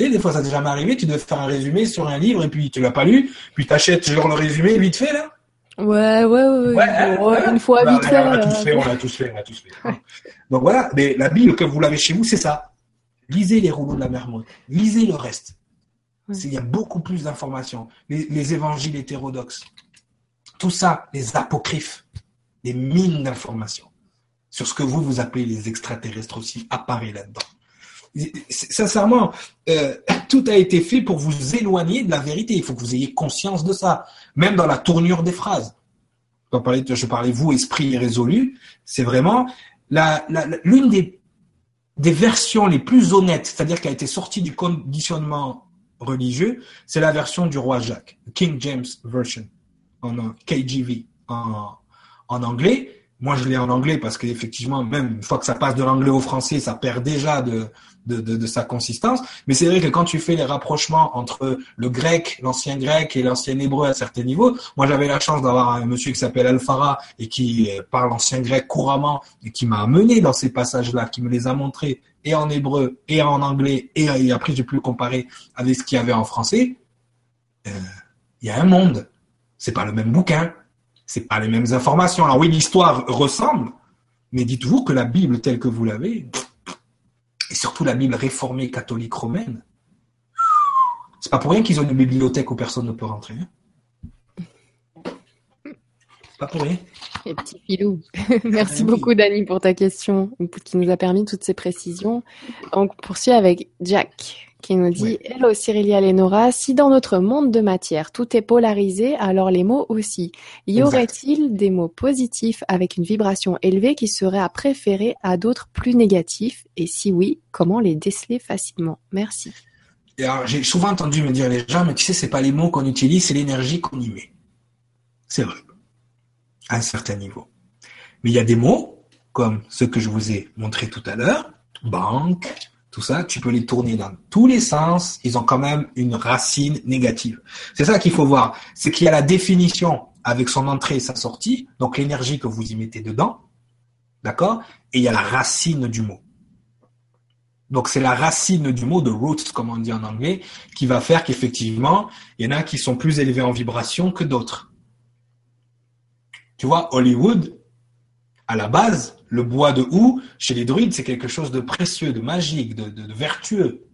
Tu sais, des fois ça t'est jamais arrivé, tu dois faire un résumé sur un livre et puis tu l'as pas lu, puis tu achètes genre le résumé vite fait là. Ouais, ouais, ouais. ouais, une fois bah, vite fait. On l'a tous fait, on l'a tous fait, on l'a tous fait. Donc voilà, mais la Bible que vous l'avez chez vous, c'est ça. Lisez les rouleaux de la Mermotte. Lisez le reste. Il y a beaucoup plus d'informations. Les, évangiles hétérodoxes. Tout ça, les apocryphes, des mines d'informations sur ce que vous, vous appelez les extraterrestres aussi, apparaît là-dedans. Sincèrement, euh, tout a été fait pour vous éloigner de la vérité. Il faut que vous ayez conscience de ça, même dans la tournure des phrases. Quand je parlais vous, esprit résolu, c'est vraiment l'une des, des versions les plus honnêtes, c'est-à-dire qui a été sortie du conditionnement religieux, c'est la version du roi Jacques, King James Version, en KGV, en, en anglais. Moi, je l'ai en anglais parce qu'effectivement, même une fois que ça passe de l'anglais au français, ça perd déjà de, de, sa consistance. Mais c'est vrai que quand tu fais les rapprochements entre le grec, l'ancien grec et l'ancien hébreu à certains niveaux, moi j'avais la chance d'avoir un monsieur qui s'appelle Alfara et qui euh, parle ancien grec couramment et qui m'a amené dans ces passages-là, qui me les a montrés et en hébreu et en anglais et, après j'ai pu comparer avec ce qu'il y avait en français. Euh, il y a un monde. C'est pas le même bouquin. C'est pas les mêmes informations. Alors oui, l'histoire ressemble, mais dites-vous que la Bible telle que vous l'avez, et surtout la Bible réformée catholique romaine, c'est pas pour rien qu'ils ont une bibliothèque où personne ne peut rentrer. Hein. pas pour rien. Et petit filou. Merci beaucoup, Dani, pour ta question, qui nous a permis toutes ces précisions. On poursuit avec Jack qui nous dit Hello Cyrilia Lenora, si dans notre monde de matière tout est polarisé, alors les mots aussi. Y aurait-il des mots positifs avec une vibration élevée qui seraient à préférer à d'autres plus négatifs? Et si oui, comment les déceler facilement? Merci. j'ai souvent entendu me dire les gens, mais tu sais, c'est pas les mots qu'on utilise, c'est l'énergie qu'on y met. C'est vrai, à un certain niveau. Mais il y a des mots, comme ceux que je vous ai montrés tout à l'heure, banque, tout ça, tu peux les tourner dans tous les sens, ils ont quand même une racine négative. C'est ça qu'il faut voir, c'est qu'il y a la définition avec son entrée et sa sortie, donc l'énergie que vous y mettez dedans, d'accord Et il y a la racine du mot. Donc c'est la racine du mot, de roots comme on dit en anglais, qui va faire qu'effectivement, il y en a qui sont plus élevés en vibration que d'autres. Tu vois, Hollywood, à la base, le bois de houx, chez les druides, c'est quelque chose de précieux, de magique, de, vertueux.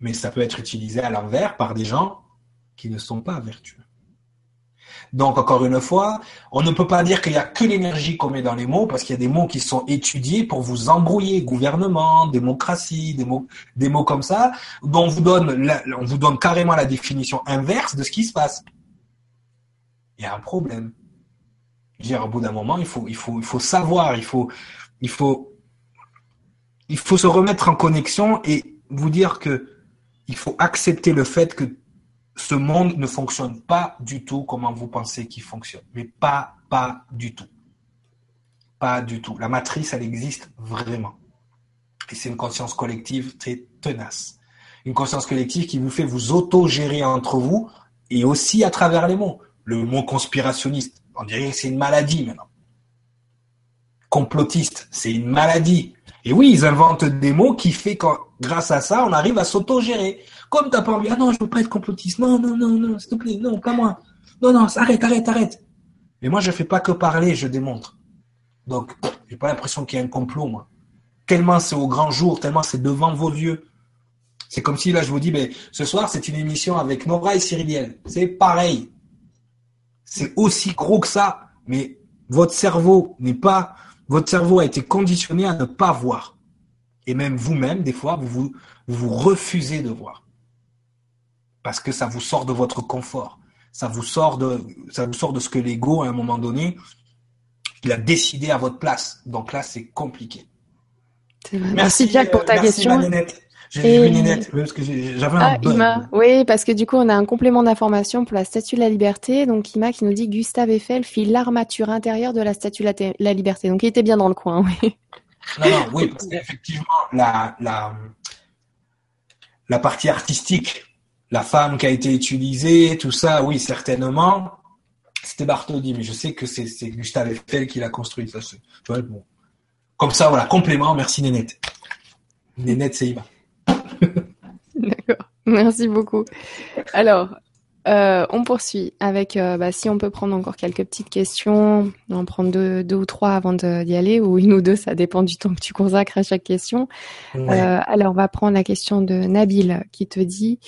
mais ça peut être utilisé à l'envers par des gens qui ne sont pas vertueux. Donc, encore une fois, on ne peut pas dire qu'il n'y a que l'énergie qu'on met dans les mots, parce qu'il y a des mots qui sont étudiés pour vous embrouiller. Gouvernement, démocratie, des mots, comme ça, dont on vous donne, on vous donne carrément la définition inverse de ce qui se passe. Il y a un problème. Je veux dire, au bout d'un moment, il faut, il faut, il faut savoir, il faut, il faut, il faut se remettre en connexion et vous dire que il faut accepter le fait que ce monde ne fonctionne pas du tout comme vous pensez qu'il fonctionne. Mais pas, pas du tout. Pas du tout. La matrice, elle existe vraiment. Et c'est une conscience collective très tenace. Une conscience collective qui vous fait vous auto-gérer entre vous et aussi à travers les mots. Le mot conspirationniste, on dirait que c'est une maladie maintenant. Complotiste, c'est une maladie. Et oui, ils inventent des mots qui fait que grâce à ça, on arrive à s'auto-gérer. Comme t'as pas envie, ah non, je veux pas être complotiste. Non, non, non, non, s'il te plaît, non, pas moi. Non, non, arrête, arrête, arrête. Mais moi, je fais pas que parler, je démontre. Donc, j'ai pas l'impression qu'il y a un complot, moi. Tellement c'est au grand jour, tellement c'est devant vos yeux. C'est comme si là, je vous dis, mais ce soir, c'est une émission avec Nora et Cyriliel. C'est pareil. C'est aussi gros que ça, mais votre cerveau n'est pas, votre cerveau a été conditionné à ne pas voir. Et même vous-même, des fois, vous, vous, vous refusez de voir parce que ça vous sort de votre confort. Ça vous sort de, ça vous sort de ce que l'ego, à un moment donné, il a décidé à votre place. Donc là, c'est compliqué. Merci, Jack pour ta euh, question. J'ai vu Ninette, parce que j'avais un ah, Oui, parce que du coup, on a un complément d'information pour la Statue de la Liberté. Donc, Ima qui nous dit Gustave Eiffel fit l'armature intérieure de la Statue de la, Liberté. Donc, il était bien dans le coin, oui. Non, non, oui, parce qu'effectivement, la, la, la partie artistique la femme qui a été utilisée, tout ça, oui, certainement. C'était Bartholdi, mais je sais que c'est Gustave Eiffel qui l'a construit. Ça, bon. Comme ça, voilà, complément. Merci Nénette. Nénette, c'est Ima. Merci beaucoup. Alors, euh, on poursuit avec, euh, bah, si on peut prendre encore quelques petites questions, on en prendre deux, deux ou trois avant d'y aller, ou une ou deux, ça dépend du temps que tu consacres à chaque question. Euh, alors, on va prendre la question de Nabil qui te dit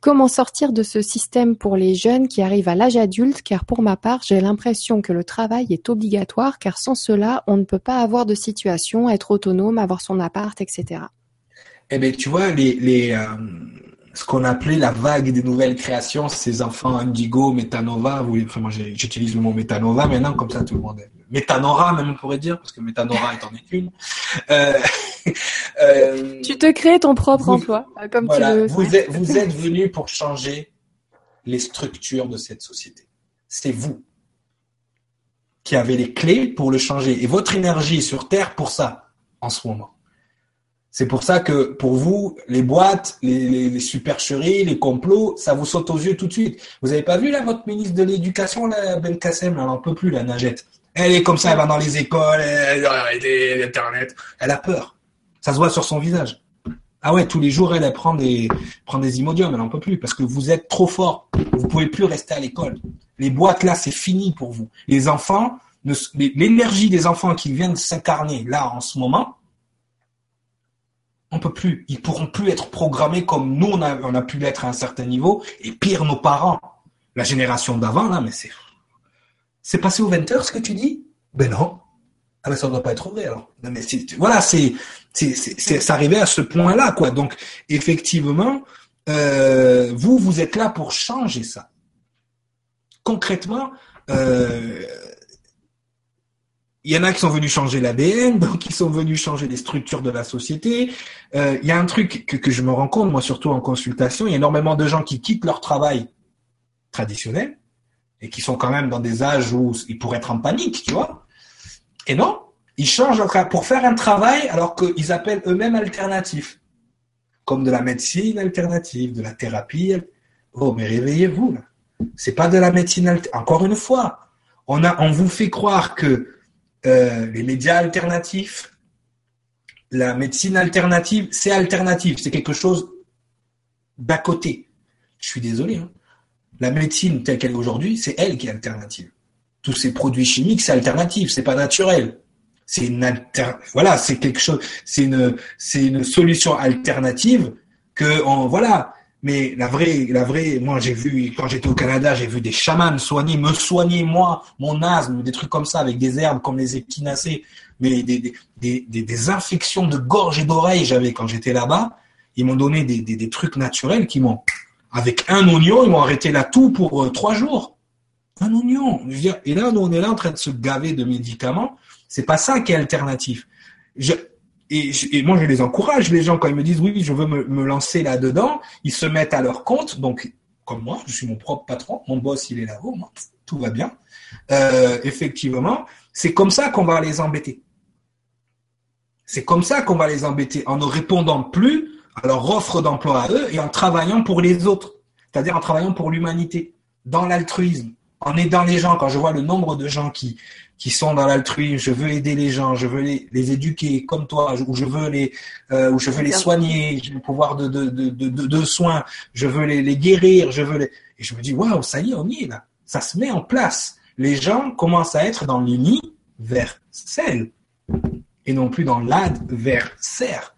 Comment sortir de ce système pour les jeunes qui arrivent à l'âge adulte? Car pour ma part, j'ai l'impression que le travail est obligatoire, car sans cela, on ne peut pas avoir de situation, être autonome, avoir son appart, etc. Eh bien, tu vois, les, les ce qu'on appelait la vague des nouvelles créations, ces enfants Indigo, Metanova, enfin, moi j'utilise le mot Metanova maintenant, comme ça tout le monde est. Metanora, même on pourrait dire, parce que Metanora est en une. Euh, euh, tu te crées ton propre emploi, comme tu le vous êtes, vous êtes venu pour changer les structures de cette société. C'est vous qui avez les clés pour le changer. Et votre énergie est sur Terre pour ça, en ce moment. C'est pour ça que pour vous, les boîtes, les, les, supercheries, les complots, ça vous saute aux yeux tout de suite. Vous n'avez pas vu là votre ministre de l'Éducation, la Ben Kassem, elle n'en peut plus, la Nagette. Elle est comme ça, elle va dans les écoles, elle arrêtez Internet. Elle a peur. Ça se voit sur son visage. Ah ouais, tous les jours, elle, prend des, prend des imodiums, elle n'en peut plus, parce que vous êtes trop fort. Vous pouvez plus rester à l'école. Les boîtes, là, c'est fini pour vous. Les enfants, l'énergie des enfants qui viennent s'incarner, là, en ce moment, on peut plus. Ils pourront plus être programmés comme nous, on a, pu l'être à un certain niveau, et pire, nos parents. La génération d'avant, là, mais c'est, c'est passé aux 20 heures, ce que tu dis? Ben non. Ah ben ça ne doit pas être vrai alors. mais voilà, c'est c'est arrivé à ce point-là quoi. Donc effectivement, euh, vous vous êtes là pour changer ça. Concrètement, euh, il y en a qui sont venus changer l'ADN, donc qui sont venus changer les structures de la société. Euh, il y a un truc que, que je me rends compte, moi surtout en consultation, il y a énormément de gens qui quittent leur travail traditionnel et qui sont quand même dans des âges où ils pourraient être en panique, tu vois. Et non, ils changent pour faire un travail alors qu'ils appellent eux-mêmes alternatif. Comme de la médecine alternative, de la thérapie. Oh, mais réveillez-vous, là. C'est pas de la médecine alternative. Encore une fois, on, a, on vous fait croire que euh, les médias alternatifs, la médecine alternative, c'est alternatif. C'est quelque chose d'à côté. Je suis désolé. Hein. La médecine telle qu'elle est aujourd'hui, c'est elle qui est alternative tous ces produits chimiques, c'est alternatif, c'est pas naturel. C'est une voilà, c'est quelque chose, c'est une, c'est une solution alternative que on, voilà. Mais la vraie, la vraie, moi j'ai vu quand j'étais au Canada, j'ai vu des chamans soigner, me soigner moi, mon asthme, des trucs comme ça avec des herbes comme les équinacées, mais des, des, des, des infections de gorge et d'oreille j'avais quand j'étais là-bas. Ils m'ont donné des, des, des trucs naturels qui m'ont, avec un oignon, ils m'ont arrêté la toux pour euh, trois jours. Un oignon. Et là, on est là en train de se gaver de médicaments. C'est pas ça qui est alternatif. Je, et, et, moi, je les encourage, les gens, quand ils me disent oui, je veux me, me lancer là-dedans, ils se mettent à leur compte. Donc, comme moi, je suis mon propre patron, mon boss, il est là-haut, tout va bien. Euh, effectivement, c'est comme ça qu'on va les embêter. C'est comme ça qu'on va les embêter, en ne répondant plus à leur offre d'emploi à eux et en travaillant pour les autres, c'est-à-dire en travaillant pour l'humanité, dans l'altruisme, en aidant les gens. Quand je vois le nombre de gens qui qui sont dans l'altruisme, je veux aider les gens, je veux les, les éduquer comme toi, ou je veux les, euh, ou je veux les soigner, j'ai le pouvoir de, de, de, de, de soins, je veux les, les guérir, je veux les... Et je me dis, waouh, ça y est, on y est là. Ça se met en place. Les gens commencent à être dans l'universel et non plus dans l'adversaire.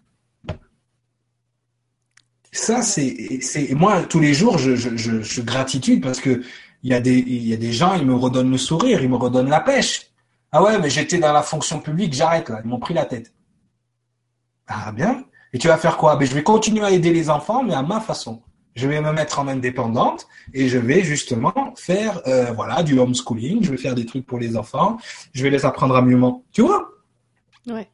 Ça, c'est, c'est, moi, tous les jours, je, je, je, je gratitude parce que il y a des, il y a des gens, ils me redonnent le sourire, ils me redonnent la pêche. Ah ouais, mais j'étais dans la fonction publique, j'arrête là. Ils m'ont pris la tête. Ah bien. Et tu vas faire quoi? Ben, Je vais continuer à aider les enfants, mais à ma façon. Je vais me mettre en indépendante et je vais justement faire euh, voilà du homeschooling. Je vais faire des trucs pour les enfants. Je vais les apprendre à mieux Tu vois? Ouais.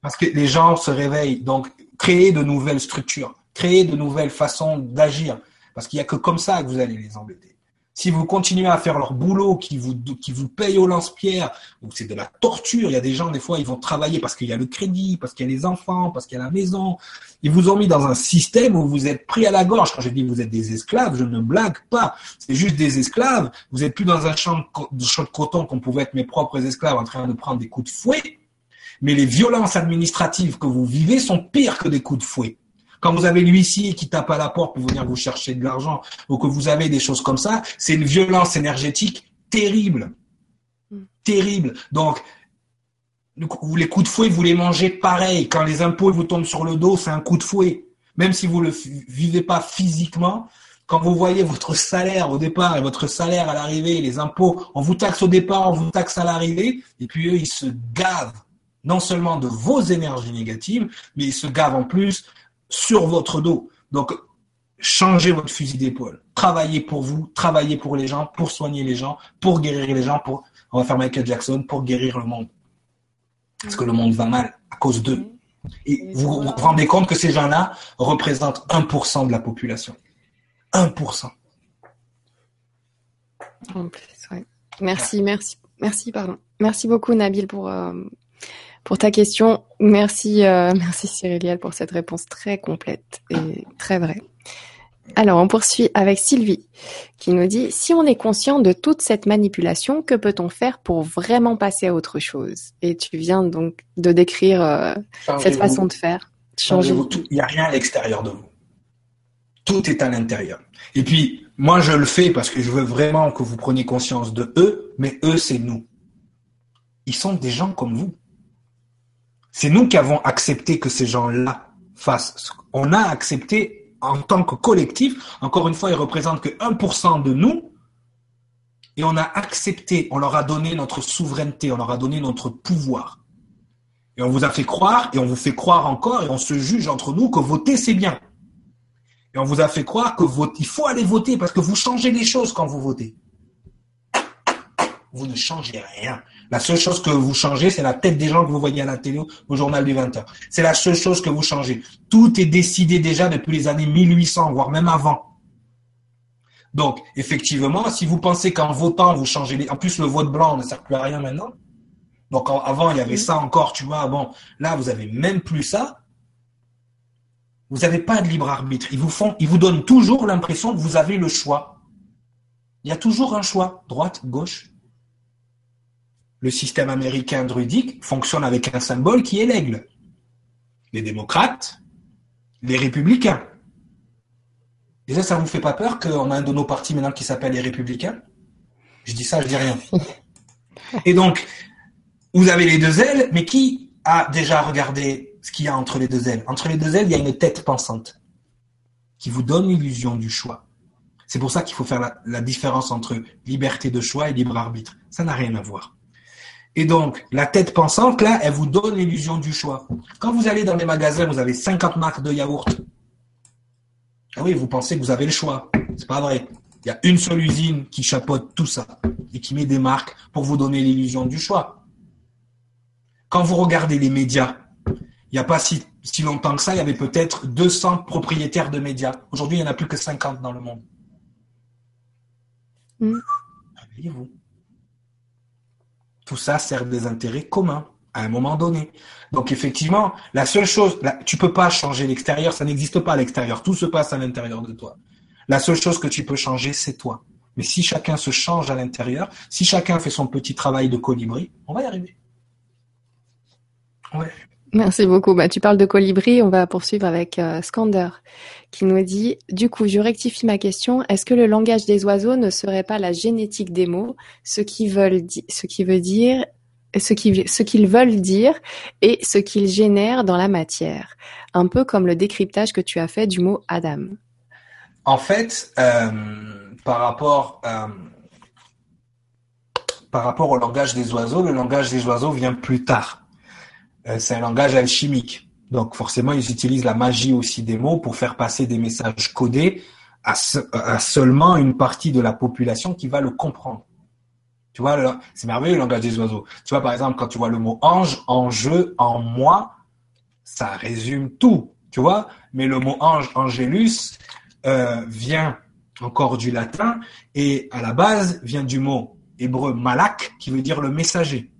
Parce que les gens se réveillent. Donc, créer de nouvelles structures, créer de nouvelles façons d'agir. Parce qu'il n'y a que comme ça que vous allez les embêter. Si vous continuez à faire leur boulot qui vous, qui vous paye au lance-pierre, c'est de la torture. Il y a des gens, des fois, ils vont travailler parce qu'il y a le crédit, parce qu'il y a les enfants, parce qu'il y a la maison. Ils vous ont mis dans un système où vous êtes pris à la gorge. Quand je dis vous êtes des esclaves, je ne blague pas. C'est juste des esclaves. Vous êtes plus dans un champ de, champ de coton qu'on pouvait être mes propres esclaves en train de prendre des coups de fouet. Mais les violences administratives que vous vivez sont pires que des coups de fouet. Quand vous avez l'huissier qui tape à la porte pour venir vous chercher de l'argent, ou que vous avez des choses comme ça, c'est une violence énergétique terrible. Hmm. Terrible. Donc, les coups de fouet, vous les mangez pareil. Quand les impôts vous tombent sur le dos, c'est un coup de fouet. Même si vous le vivez pas physiquement, quand vous voyez votre salaire au départ et votre salaire à l'arrivée, les impôts, on vous taxe au départ, on vous taxe à l'arrivée, et puis eux, ils se gavent non seulement de vos énergies négatives, mais ils se gavent en plus sur votre dos. Donc, changez votre fusil d'épaule. Travaillez pour vous, travaillez pour les gens, pour soigner les gens, pour guérir les gens, pour, on va faire Michael Jackson, pour guérir le monde. Parce que le monde va mal à cause d'eux. Et vous vous rendez compte que ces gens-là représentent 1% de la population. 1%. En plus, ouais. Merci, merci, merci, pardon. Merci beaucoup, Nabil, pour, euh, pour ta question. Merci, euh, merci Cyriliel pour cette réponse très complète et très vraie. Alors, on poursuit avec Sylvie qui nous dit si on est conscient de toute cette manipulation, que peut-on faire pour vraiment passer à autre chose? Et tu viens donc de décrire euh, cette façon de faire. Changer. Il n'y a rien à l'extérieur de vous. Tout est à l'intérieur. Et puis, moi, je le fais parce que je veux vraiment que vous preniez conscience de eux, mais eux, c'est nous. Ils sont des gens comme vous. C'est nous qui avons accepté que ces gens-là fassent. On a accepté en tant que collectif, encore une fois, ils représentent que 1% de nous, et on a accepté, on leur a donné notre souveraineté, on leur a donné notre pouvoir. Et on vous a fait croire, et on vous fait croire encore, et on se juge entre nous que voter c'est bien. Et on vous a fait croire que vote, il faut aller voter parce que vous changez les choses quand vous votez. Vous ne changez rien. La seule chose que vous changez, c'est la tête des gens que vous voyez à la télé au journal du 20h. C'est la seule chose que vous changez. Tout est décidé déjà depuis les années 1800, voire même avant. Donc, effectivement, si vous pensez qu'en votant, vous changez les... En plus, le vote blanc ne sert plus à rien maintenant. Donc, avant, il y avait ça encore, tu vois. Bon, là, vous avez même plus ça. Vous n'avez pas de libre arbitre. Ils vous font, ils vous donnent toujours l'impression que vous avez le choix. Il y a toujours un choix. Droite, gauche, le système américain druidique fonctionne avec un symbole qui est l'aigle. Les démocrates, les républicains. Déjà, ça vous fait pas peur qu'on a un de nos partis maintenant qui s'appelle les républicains? Je dis ça, je dis rien. Et donc, vous avez les deux ailes, mais qui a déjà regardé ce qu'il y a entre les deux ailes? Entre les deux ailes, il y a une tête pensante. qui vous donne l'illusion du choix. C'est pour ça qu'il faut faire la, la, différence entre liberté de choix et libre arbitre. Ça n'a rien à voir. Et donc, la tête pensante, là, elle vous donne l'illusion du choix. Quand vous allez dans les magasins, vous avez 50 marques de yaourt. Ah oui, vous pensez que vous avez le choix. C'est pas vrai. Il y a une seule usine qui chapeaute tout ça et qui met des marques pour vous donner l'illusion du choix. Quand vous regardez les médias, il n'y a pas si, si longtemps que ça, il y avait peut-être 200 propriétaires de médias. Aujourd'hui, il n'y en a plus que 50 dans le monde. Mmh. vous Tout ça sert des intérêts communs à un moment donné. Donc effectivement, la seule chose, tu peux pas changer l'extérieur, ça n'existe pas à l'extérieur, tout se passe à l'intérieur de toi. La seule chose que tu peux changer, c'est toi. Mais si chacun se change à l'intérieur, si chacun fait son petit travail de colibri, on va y arriver. Ouais. Merci beaucoup. Bah, tu parles de colibri, on va poursuivre avec euh, Skander qui nous dit Du coup, je rectifie ma question. Est-ce que le langage des oiseaux ne serait pas la génétique des mots, ce qui, veut dire ce qu'ils veulent dire et ce qu'ils génèrent dans la matière, un peu comme le décryptage que tu as fait du mot Adam. En fait, euh, euh, par rapport au langage des oiseaux, le langage des oiseaux vient plus tard. Euh, c'est un langage alchimique. Donc forcément, ils utilisent la magie aussi des mots pour faire passer des messages codés à, à seulement une partie de la population qui va le comprendre. Tu vois, c'est merveilleux le langage des oiseaux. Tu vois, par exemple, quand tu vois le mot ange, en jeu, en moi, ça résume tout, tu vois. Mais le mot ange, angelus, euh, vient encore du latin et à la base vient du mot hébreu malak qui veut dire le messager.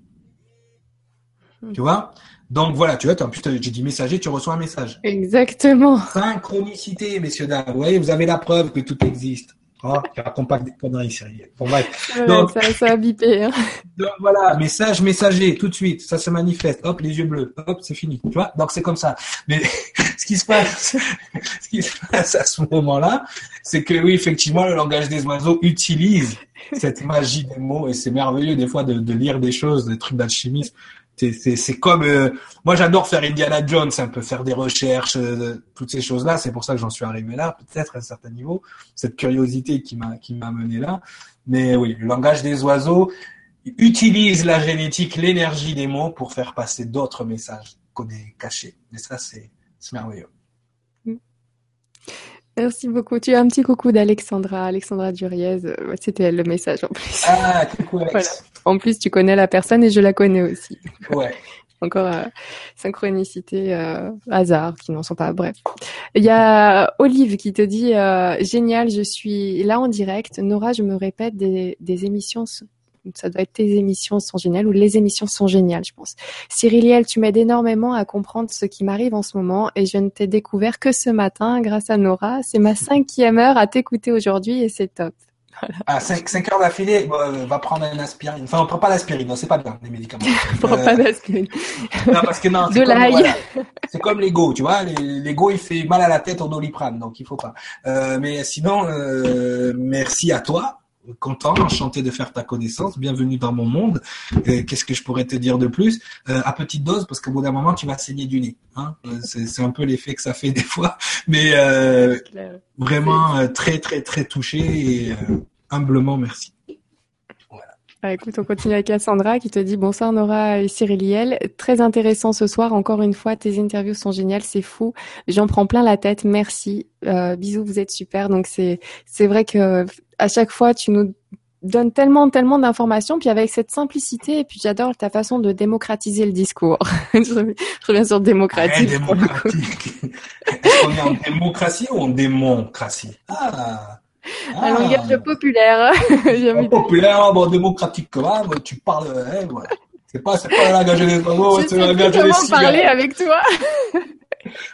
Tu vois? Donc voilà, tu vois, en plus j'ai dit messager, tu reçois un message. Exactement. Synchronicité, messieurs dames. Vous voyez, vous avez la preuve que tout existe. Oh, tu racontes pas des conneries, sérieux. Bon, bref. donc, ça, ça a bipé. Hein. Donc voilà, message messager, tout de suite, ça se manifeste. Hop, les yeux bleus. Hop, c'est fini. Tu vois Donc c'est comme ça. Mais ce qui se passe, ce qui se passe à ce moment-là, c'est que oui, effectivement, le langage des oiseaux utilise cette magie des mots et c'est merveilleux des fois de, de lire des choses, des trucs d'alchimisme c'est comme euh, moi j'adore faire Indiana Jones un peu faire des recherches euh, toutes ces choses là c'est pour ça que j'en suis arrivé là peut-être à un certain niveau. Cette curiosité qui m'a qui m'a mené là. Mais oui le langage des oiseaux utilise la génétique l'énergie des mots pour faire passer d'autres messages qu'on est cachés et ça c'est merveilleux Merci beaucoup. Tu as un petit coucou d'Alexandra, Alexandra Duriez. C'était le message en plus. Ah, coucou Alex. En plus, tu connais la personne et je la connais aussi. Ouais. Encore euh, synchronicité, euh, hasard, qui n'en sont pas. Bref. Il y a Olive qui te dit euh, génial, je suis là en direct. Nora, je me répète des, des émissions ça doit être tes émissions sont géniales ou les émissions sont géniales, je pense. Cyriliel, tu m'aides énormément à comprendre ce qui m'arrive en ce moment et je ne t'ai découvert que ce matin grâce à Nora. C'est ma cinquième heure à t'écouter aujourd'hui et c'est top. Voilà. Ah, 5, heures d'affilée, bon, va prendre une aspirine. Enfin, on prend pas d'aspirine, non, c'est pas bien, les médicaments. on prend euh... pas d'aspirine. non, parce que non, de l'ail. Voilà, c'est comme l'ego, tu vois. L'ego, il fait mal à la tête au doliprane, donc il faut pas. Euh, mais sinon, euh, merci à toi content, enchanté de faire ta connaissance. Bienvenue dans mon monde. Euh, qu'est-ce que je pourrais te dire de plus? Euh, À petite dose, parce qu'au bout d'un moment, tu vas saigner du nez. Hein euh, c'est un peu l'effet que ça fait des fois. Mais euh, vraiment très, très, très touché et humblement merci. Bah, écoute, on continue avec Cassandra qui te dit bonsoir Nora et Cyriliel. Très intéressant ce soir. Encore une fois, tes interviews sont géniales, c'est fou. J'en prends plein la tête. Merci. Euh, bisous, vous êtes super. Donc c'est c'est vrai que à chaque fois tu nous donnes tellement tellement d'informations puis avec cette simplicité et puis j'adore ta façon de démocratiser le discours. je reviens sur démocratique. Ouais, démocratique. Est-ce est en démocratie ou en démocratie? Ah un langage populaire. populaire, bon, démocratique quand même, tu parles, hein, voilà. C'est pas, c'est pas le langage des c'est le langage des cigales. parler avec toi.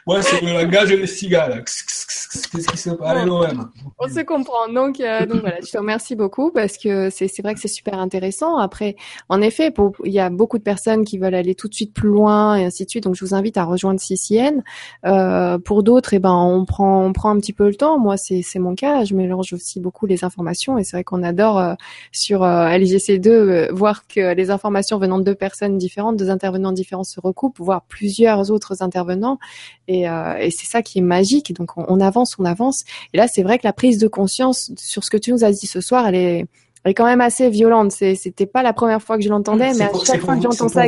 Ouais, c'est le langage des cigales. Qu'est-ce qui se passe l'OM On se comprend. Donc, euh, donc voilà, je te remercie beaucoup parce que c'est vrai que c'est super intéressant. Après, en effet, pour, il y a beaucoup de personnes qui veulent aller tout de suite plus loin et ainsi de suite. Donc, je vous invite à rejoindre CCN. Euh, pour d'autres, eh ben, on prend on prend un petit peu le temps. Moi, c'est c'est mon cas. Je mélange aussi beaucoup les informations et c'est vrai qu'on adore euh, sur euh, LGC2 euh, voir que les informations venant de deux personnes différentes, deux intervenants différents se recoupent, voire plusieurs autres intervenants Et, euh, et c'est ça qui est magique. Donc on, avance, on avance. Et là, c'est vrai que la prise de conscience sur ce que tu nous as dit ce soir, elle est, elle est quand même assez violente. C'était pas la première fois que je l'entendais, mais à chaque fois que j'entends ça,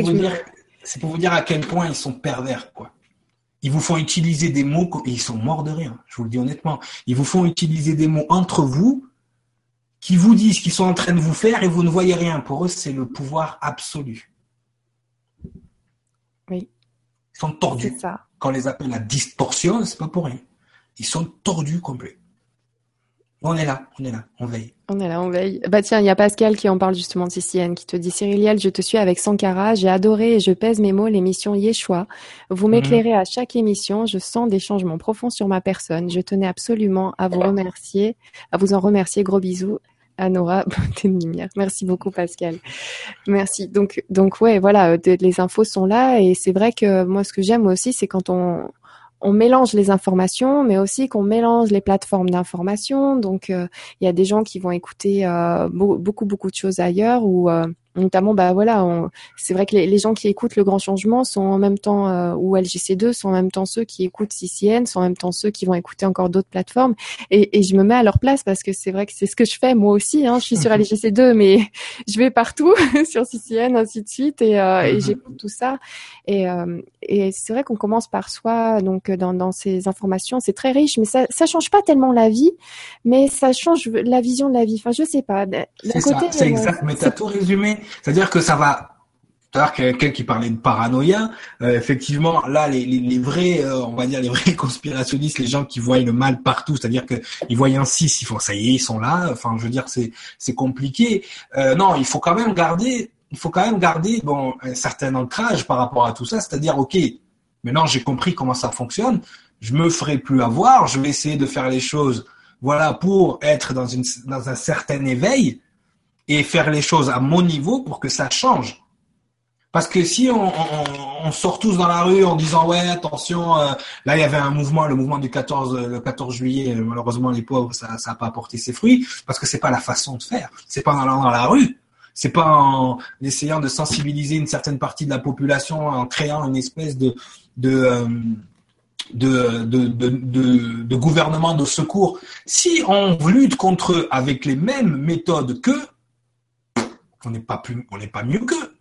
c'est pour vous dire à quel point ils sont pervers, quoi. Ils vous font utiliser des mots et ils sont morts de rire. Je vous le dis honnêtement. Ils vous font utiliser des mots entre vous qui vous disent qu'ils sont en train de vous faire et vous ne voyez rien. Pour eux, c'est le pouvoir absolu. Oui. Ils sont tordus. Ça. Quand on les appelle la distorsion, c'est pas pour rien. Ils sont tordus complets. On est là, on est là, on veille. On est là, on veille. Bah tiens, il y a Pascal qui en parle justement de CCN, qui te dit Cyriliel, je te suis avec Sankara, j'ai adoré et je pèse mes mots l'émission Yeshua. Vous mhm. m'éclairez à chaque émission, je sens des changements profonds sur ma personne. Je tenais absolument à vous remercier, à vous en remercier. Gros bisous. À Nora lumière. Merci beaucoup Pascal. Merci. Donc donc ouais voilà, les infos sont là et c'est vrai que moi ce que j'aime aussi c'est quand on on mélange les informations, mais aussi qu'on mélange les plateformes d'information. Donc, euh, il y a des gens qui vont écouter euh, beaucoup, beaucoup de choses ailleurs ou euh, notamment bah voilà c'est vrai que les, gens qui écoutent le grand changement sont en même temps euh, ou LGC2 sont en même temps ceux qui écoutent CCN sont en même temps ceux qui vont écouter encore d'autres plateformes. Et, et, je me mets à leur place parce que c'est vrai que c'est ce que je fais moi aussi hein. je suis sur LGC2 mais je vais partout sur CCN ainsi de suite et, euh, et mm-hmm. j'écoute tout ça. Et, euh, et c'est vrai qu'on commence par soi donc dans, dans ces informations. C'est très riche mais ça ça change pas tellement la vie mais ça change la vision de la vie. Enfin je sais pas c'est ça c'est exact mais t'as tout résumé c'est-à-dire que ça va à quelqu'un qui parlait de paranoïa, euh, effectivement, là, les, les, vrais, euh, on va dire les vrais conspirationnistes, les gens qui voient le mal partout, c'est-à-dire que ils voient un 6, ils font ça y est, ils sont là. Enfin, je veux dire, c'est c'est compliqué. Euh, non, il faut quand même garder, il faut quand même garder bon un certain ancrage par rapport à tout ça, c'est-à-dire, ok, maintenant j'ai compris comment ça fonctionne, je me ferai plus avoir, je vais essayer de faire les choses, voilà, pour être dans une dans un certain éveil et faire les choses à mon niveau pour que ça change. Parce que si on, sort tous dans la rue en disant ouais attention euh, là il y avait un mouvement le mouvement du 14 le 14 juillet malheureusement les pauvres ça ça a pas apporté ses fruits parce que c'est pas la façon de faire c'est pas en allant dans la rue c'est pas en essayant de sensibiliser une certaine partie de la population en créant une espèce euh, de, de, de, de, de gouvernement de secours. Si on lutte contre eux avec les mêmes méthodes qu'eux, on n'est pas plus, on n'est pas mieux qu'eux.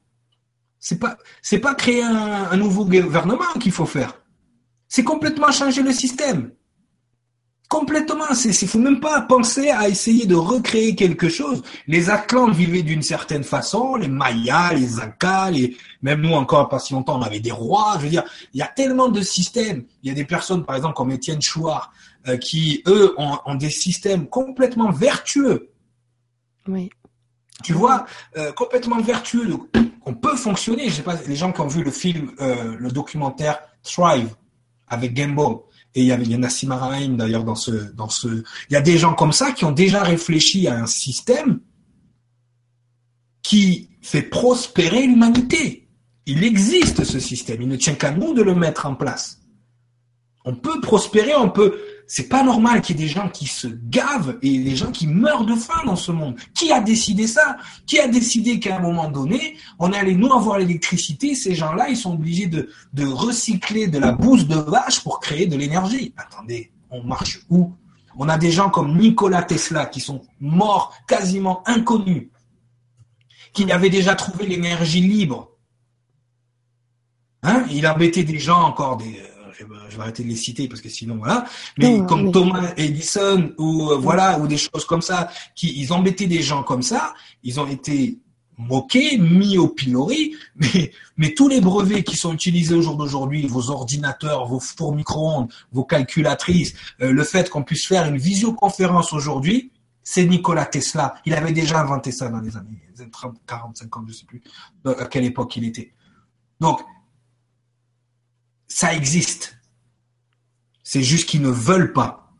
C'est pas, c'est pas créer un, nouveau gouvernement qu'il faut faire. C'est complètement changer le système. Complètement. C'est, il faut même pas penser à essayer de recréer quelque chose. Les Atlantes vivaient d'une certaine façon, les Mayas, les Incas, les, même nous encore pas si longtemps, on avait des rois. Je veux dire, il y a tellement de systèmes. Il y a des personnes, par exemple, comme Étienne Chouard, euh, qui, eux, ont, ont des systèmes complètement vertueux. Oui tu vois, euh, complètement vertueux. on peut fonctionner. Je sais pas, les gens qui ont vu le film, euh, le documentaire Thrive avec Gamble, et il y d'ailleurs dans ce. Il y a des gens comme ça qui ont déjà réfléchi à un système qui fait prospérer l'humanité. Il existe ce système. Il ne tient qu'à nous de le mettre en place. On peut prospérer, on peut c'est pas normal qu'il y ait des gens qui se gavent et des gens qui meurent de faim dans ce monde. Qui a décidé ça? Qui a décidé qu'à un moment donné, on allait nous avoir l'électricité? Ces gens-là, ils sont obligés de, recycler de la bouse de vache pour créer de l'énergie. Attendez, on marche où? On a des gens comme Nikola Tesla qui sont morts quasiment inconnus, qui avaient déjà trouvé l'énergie libre. Hein? Il embêtait des gens encore, des, je vais arrêter de les citer parce que sinon voilà. Mais comme Thomas Edison ou euh, voilà ou des choses comme ça, qui ils embêtaient des gens comme ça, ils ont été moqués, mis au pilori, mais, mais tous les brevets qui sont utilisés au jour d'aujourd'hui, vos ordinateurs, vos fours micro-ondes, vos calculatrices, euh, le fait qu'on puisse faire une visioconférence aujourd'hui, c'est Nikola Tesla. Il avait déjà inventé ça dans les années 30, 40, 50, je sais plus à quelle époque il était. Donc, ça existe. C'est juste qu'ils ne veulent pas.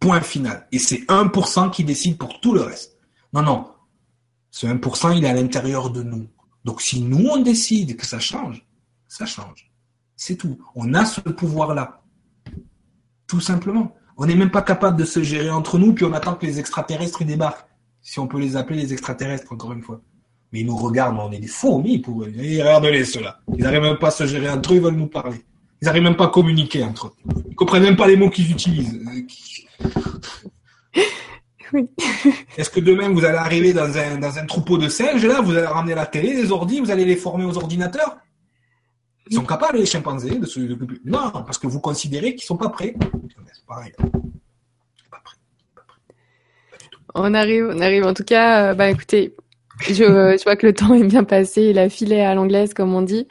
Point final. Et c'est 1% qui décide pour tout le reste. Non, non. Ce 1%, il est à l'intérieur de nous. Donc si nous, on décide que ça change, ça change. C'est tout. On a ce pouvoir-là. Tout simplement. On n'est même pas capable de se gérer entre nous, puis on attend que les extraterrestres débarquent. Si on peut les appeler les extraterrestres, encore une fois. Mais ils nous regardent, on est des fourmis pour eux. regardez-les, ceux-là. Ils n'arrivent même pas à se gérer entre eux, ils veulent nous parler. Ils n'arrivent même pas à communiquer entre eux. Ils comprennent même pas les mots qu'ils utilisent. Oui. Est-ce que demain vous allez arriver dans un, dans un troupeau de singes là, vous allez ramener la télé, les ordi, vous allez les former aux ordinateurs? Ils sont capables les chimpanzés de se Non, parce que vous considérez qu'ils sont pas prêts. C'est pareil. Pas prêts. Pas prêts. On arrive, on arrive. En tout cas, euh, bah écoutez, je, je, vois que le temps est bien passé, il a filé à l'anglaise comme on dit.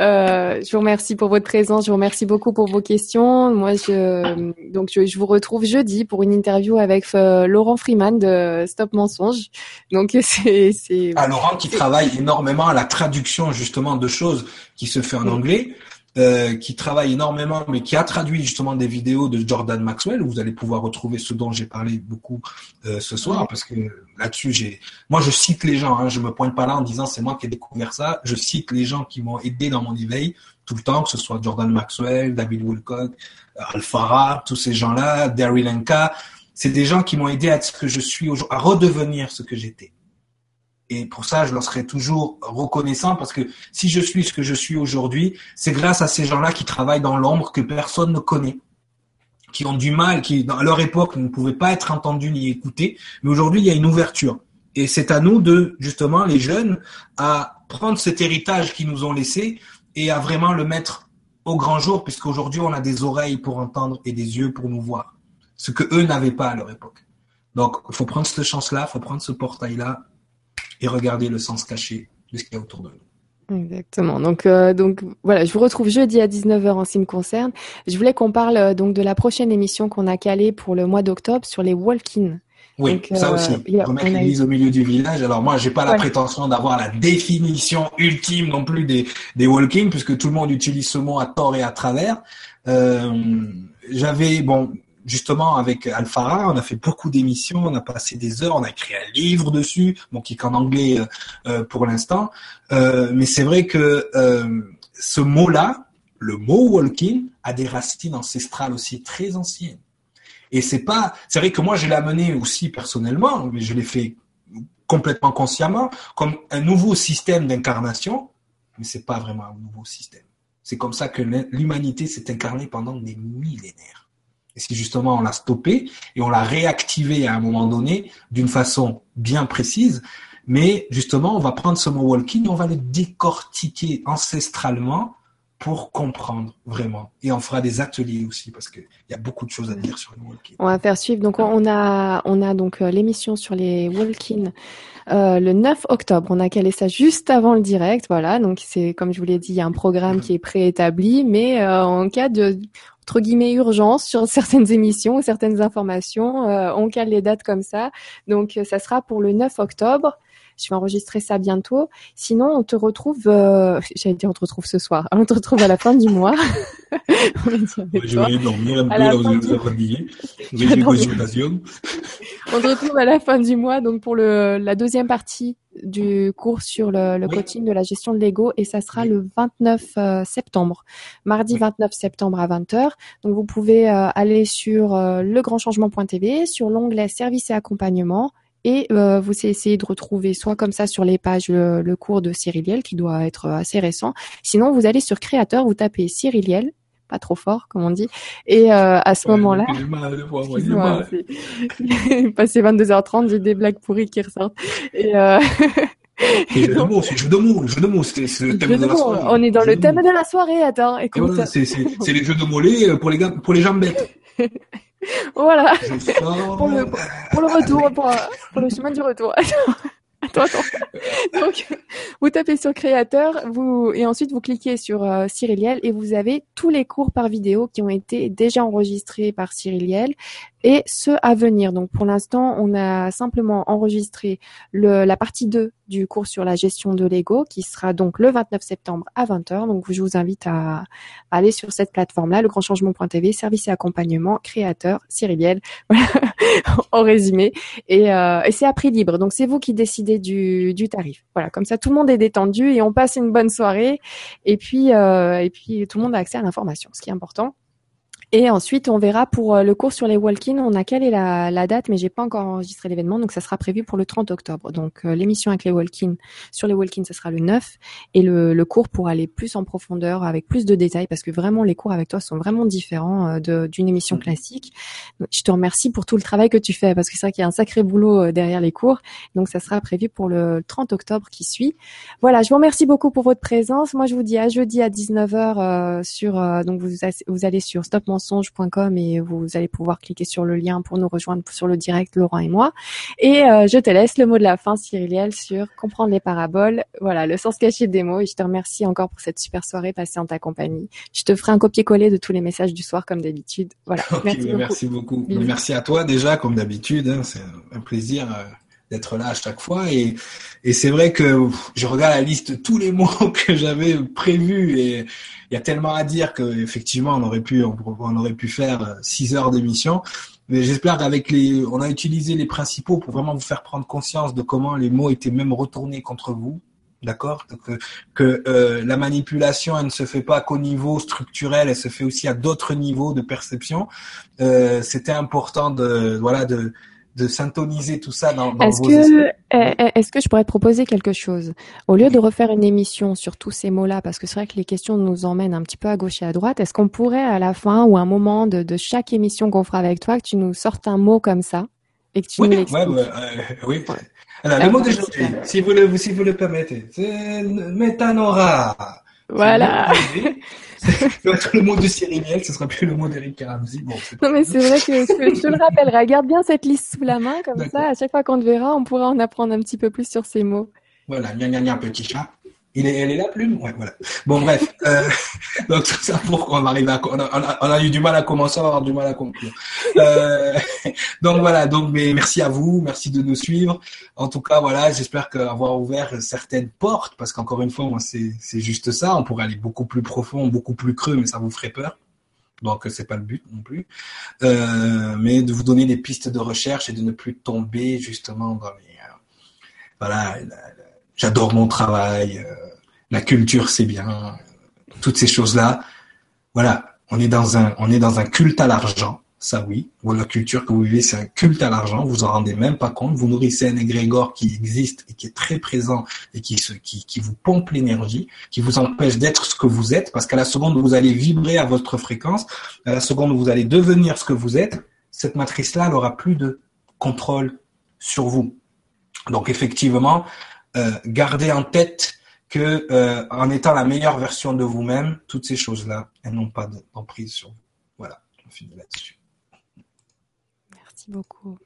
Euh, je vous remercie pour votre présence, je vous remercie beaucoup pour vos questions. Moi, je, donc je, je vous retrouve jeudi pour une interview avec euh, Laurent Freeman de Stop Mensonge. Donc c'est c'est. Ah, Laurent qui travaille énormément à la traduction justement de choses qui se fait en anglais. Euh, qui travaille énormément, mais qui a traduit justement des vidéos de Jordan Maxwell, où vous allez pouvoir retrouver ce dont j'ai parlé beaucoup euh, ce soir, parce que là-dessus, j'ai, moi, je cite les gens, hein, je me pointe pas là en disant c'est moi qui ai découvert ça, je cite les gens qui m'ont aidé dans mon éveil tout le temps, que ce soit Jordan Maxwell, David Wilcock, Alfara, tous ces gens-là, Daryl Lenka, c'est des gens qui m'ont aidé à être ce que je suis aujourd'hui, à redevenir ce que j'étais. Et pour ça, je leur serai toujours reconnaissant parce que si je suis ce que je suis aujourd'hui, c'est grâce à ces gens-là qui travaillent dans l'ombre que personne ne connaît, qui ont du mal, qui à leur époque ne pouvaient pas être entendus ni écoutés. Mais aujourd'hui, il y a une ouverture. Et c'est à nous de, justement, les jeunes, à prendre cet héritage qu'ils nous ont laissé et à vraiment le mettre au grand jour, puisqu'aujourd'hui, on a des oreilles pour entendre et des yeux pour nous voir. Ce que eux n'avaient pas à leur époque. Donc, il faut prendre cette chance-là, il faut prendre ce portail-là et regarder le sens caché de ce qu'il y a autour de nous. Exactement. Donc, euh, donc voilà, je vous retrouve jeudi à 19h en ce qui me concerne. Je voulais qu'on parle euh, donc de la prochaine émission qu'on a calée pour le mois d'octobre sur les walk-in. Oui, ça euh, aussi. Remettre l'église au milieu du village. Alors moi, j'ai pas la prétention d'avoir la définition ultime non plus des, des walk-in, puisque tout le monde utilise ce mot à tort et à travers. Euh, J'avais, bon, justement avec Alphara, on a fait beaucoup d'émissions, on a passé des heures, on a écrit un livre dessus, bon qui est qu'en anglais euh, euh, pour l'instant, euh, mais c'est vrai que ce mot-là, le mot walking, a des racines ancestrales aussi très anciennes. Et c'est pas, c'est vrai que moi je l'ai amené aussi personnellement, mais je l'ai fait complètement consciemment comme un nouveau système d'incarnation, mais c'est pas vraiment un nouveau système. C'est comme ça que l'humanité s'est incarnée pendant des millénaires. Et si justement on l'a stoppé et on l'a réactivé à un moment donné d'une façon bien précise, mais justement on va prendre ce mot walking et on va le décortiquer ancestralement pour comprendre vraiment. Et on fera des ateliers aussi parce qu'il y a beaucoup de choses à dire sur le walking. On va faire suivre. Donc on a on a donc euh, l'émission sur les walking euh, le 9 octobre. On a calé ça juste avant le direct. Voilà. Donc c'est comme je vous l'ai dit, il y a un programme qui est préétabli, mais euh, en cas de entre guillemets urgence sur certaines émissions, certaines informations. Euh, on cale les dates comme ça. Donc euh, ça sera pour le 9 octobre. Je vais enregistrer ça bientôt. Sinon, on te retrouve, euh, j'allais dire on te retrouve ce soir. On te retrouve à la fin du mois. on je vais dormir un peu, là, vous On te retrouve à la fin du mois, donc pour le, la deuxième partie du cours sur le, le coaching de la gestion de l'ego et ça sera le 29 euh, septembre, mardi 29 septembre à 20h. Donc vous pouvez euh, aller sur euh, legrandchangement.tv, sur l'onglet service et accompagnement et euh, vous essayez de retrouver soit comme ça sur les pages le, cours de Cyriliel qui doit être assez récent. Sinon, vous allez sur Créateur, vous tapez Cyriliel, pas trop fort comme on dit, et euh, à ce moment-là, passé 22h30, j'ai des blagues pourries qui ressortent. Et euh... Et le jeu de mots, c'est le jeu de mots, le jeu de mots, c'est le thème de, la soirée. On est dans le, thème de la soirée, attends, écoute. Voilà, c'est les jeux de mollets pour les, pour les gens bêtes. voilà. pour, le, pour le retour, pour, pour le chemin du retour. Attends, attends. Donc, vous tapez sur créateur, vous et ensuite vous cliquez sur euh, Cyriliel et vous avez tous les cours par vidéo qui ont été déjà enregistrés par Cyriliel et ceux à venir. Donc, pour l'instant, on a simplement enregistré le, la partie 2 du cours sur la gestion de l'ego qui sera donc le 29 septembre à 20h. Donc, je vous invite à, aller sur cette plateforme-là, le grand changement.tv, service et accompagnement, créateur, Cyriliel, voilà, en résumé. Et, euh, et c'est à prix libre. Donc, c'est vous qui décidez du, du tarif. Voilà, comme ça, tout le monde est détendu et on passe une bonne soirée. Et puis, euh, et puis, tout le monde a accès à l'information, ce qui est important. Et ensuite, on verra pour euh, le cours sur les walk-in, on a calé la, la date, mais j'ai pas encore enregistré l'événement, donc ça sera prévu pour le 30 octobre. Donc euh, l'émission avec les walk-in, sur les walk-in, ce sera le 9, et le, le, cours pour aller plus en profondeur, avec plus de détails, parce que vraiment les cours avec toi sont vraiment différents euh, d'une émission classique. Je te remercie pour tout le travail que tu fais, parce que c'est vrai qu'il y a un sacré boulot derrière les cours. Donc ça sera prévu pour le 30 octobre qui suit. Voilà, je vous remercie beaucoup pour votre présence. Moi, je vous dis à jeudi à 19h sur donc vous, vous allez sur stopmensonge.com et vous allez pouvoir cliquer sur le lien pour nous rejoindre sur le direct, Laurent et moi. Et euh, je te laisse le mot de la fin, Cyriliel, sur comprendre les paraboles. Voilà, le sens caché des mots. Et je te remercie encore pour cette super soirée passée en ta compagnie. Je te ferai un copier-coller de tous les messages du soir comme d'habitude. Voilà. merci, beaucoup. Merci à toi déjà, comme d'habitude. Hein. C'est un plaisir. Euh, d'être là à chaque fois. Et, et c'est vrai que je regarde la liste tous les mots que j'avais prévus et il y a tellement à dire que effectivement on aurait pu on, aurait pu faire six heures d'émission. Mais j'espère qu'avec les, on a utilisé les principaux pour vraiment vous faire prendre conscience de comment les mots étaient même retournés contre vous. D'accord? Que, que euh, la manipulation, elle ne se fait pas qu'au niveau structurel, elle se fait aussi à d'autres niveaux de perception. Euh, C'était important de voilà de de syntoniser tout ça dans, dans est-ce que, eh, eh, Est-ce que je pourrais te proposer quelque chose? Au lieu de refaire une émission sur tous ces mots-là, parce que c'est vrai que les questions nous emmènent un petit peu à gauche et à droite, est-ce qu'on pourrait à la fin ou à un moment de, de chaque émission qu'on fera avec toi, que tu nous sortes un mot comme ça et que tu oui, nous l'expliques? ouais, euh, Oui. Alors, le mot d'aujourd'hui, si vous le, si vous le permettez, c'est métanora. Voilà. le mot de Cyril ce sera plus le mot d'Eric Karamzi. Bon, non, mais c'est vrai que je, te le rappellerai. Garde bien cette liste sous la main, comme ça, à chaque fois qu'on te verra, on pourra en apprendre un petit peu plus sur ces mots. Voilà, gna gna gna, petit chat. Il est, elle est là, plume? Ouais, voilà. Bon, bref. Euh, donc, tout ça pour qu'on arrive à... On a, eu du mal à commencer, on va avoir du mal à conclure. Euh, donc, voilà. Donc, mais merci à vous. Merci de nous suivre. En tout cas, voilà, j'espère qu'avoir ouvert certaines portes, parce qu'encore une fois, c'est juste ça. On pourrait aller beaucoup plus profond, beaucoup plus creux, mais ça vous ferait peur. Donc, c'est pas le but non plus. Euh, mais de vous donner des pistes de recherche et de ne plus tomber, justement, dans les... Euh, voilà j'adore mon travail, euh, la culture c'est bien, toutes ces choses-là. Voilà, on est dans un, on est dans un culte à l'argent. Ça oui, la culture que vous vivez, c'est un culte à l'argent. Vous en rendez même pas compte. Vous nourrissez un égrégore qui existe et qui est très présent et qui se, qui, qui vous pompe l'énergie, qui vous empêche d'être ce que vous êtes, parce qu'à la seconde où vous allez vibrer à votre fréquence, à la seconde où vous allez devenir ce que vous êtes, cette matrice-là n'aura plus de contrôle sur vous. Donc effectivement, euh, gardez en tête que euh, en étant la meilleure version de vous-même, toutes ces choses-là, elles n'ont pas d'emprise sur vous. Voilà, on finit là-dessus. Merci beaucoup.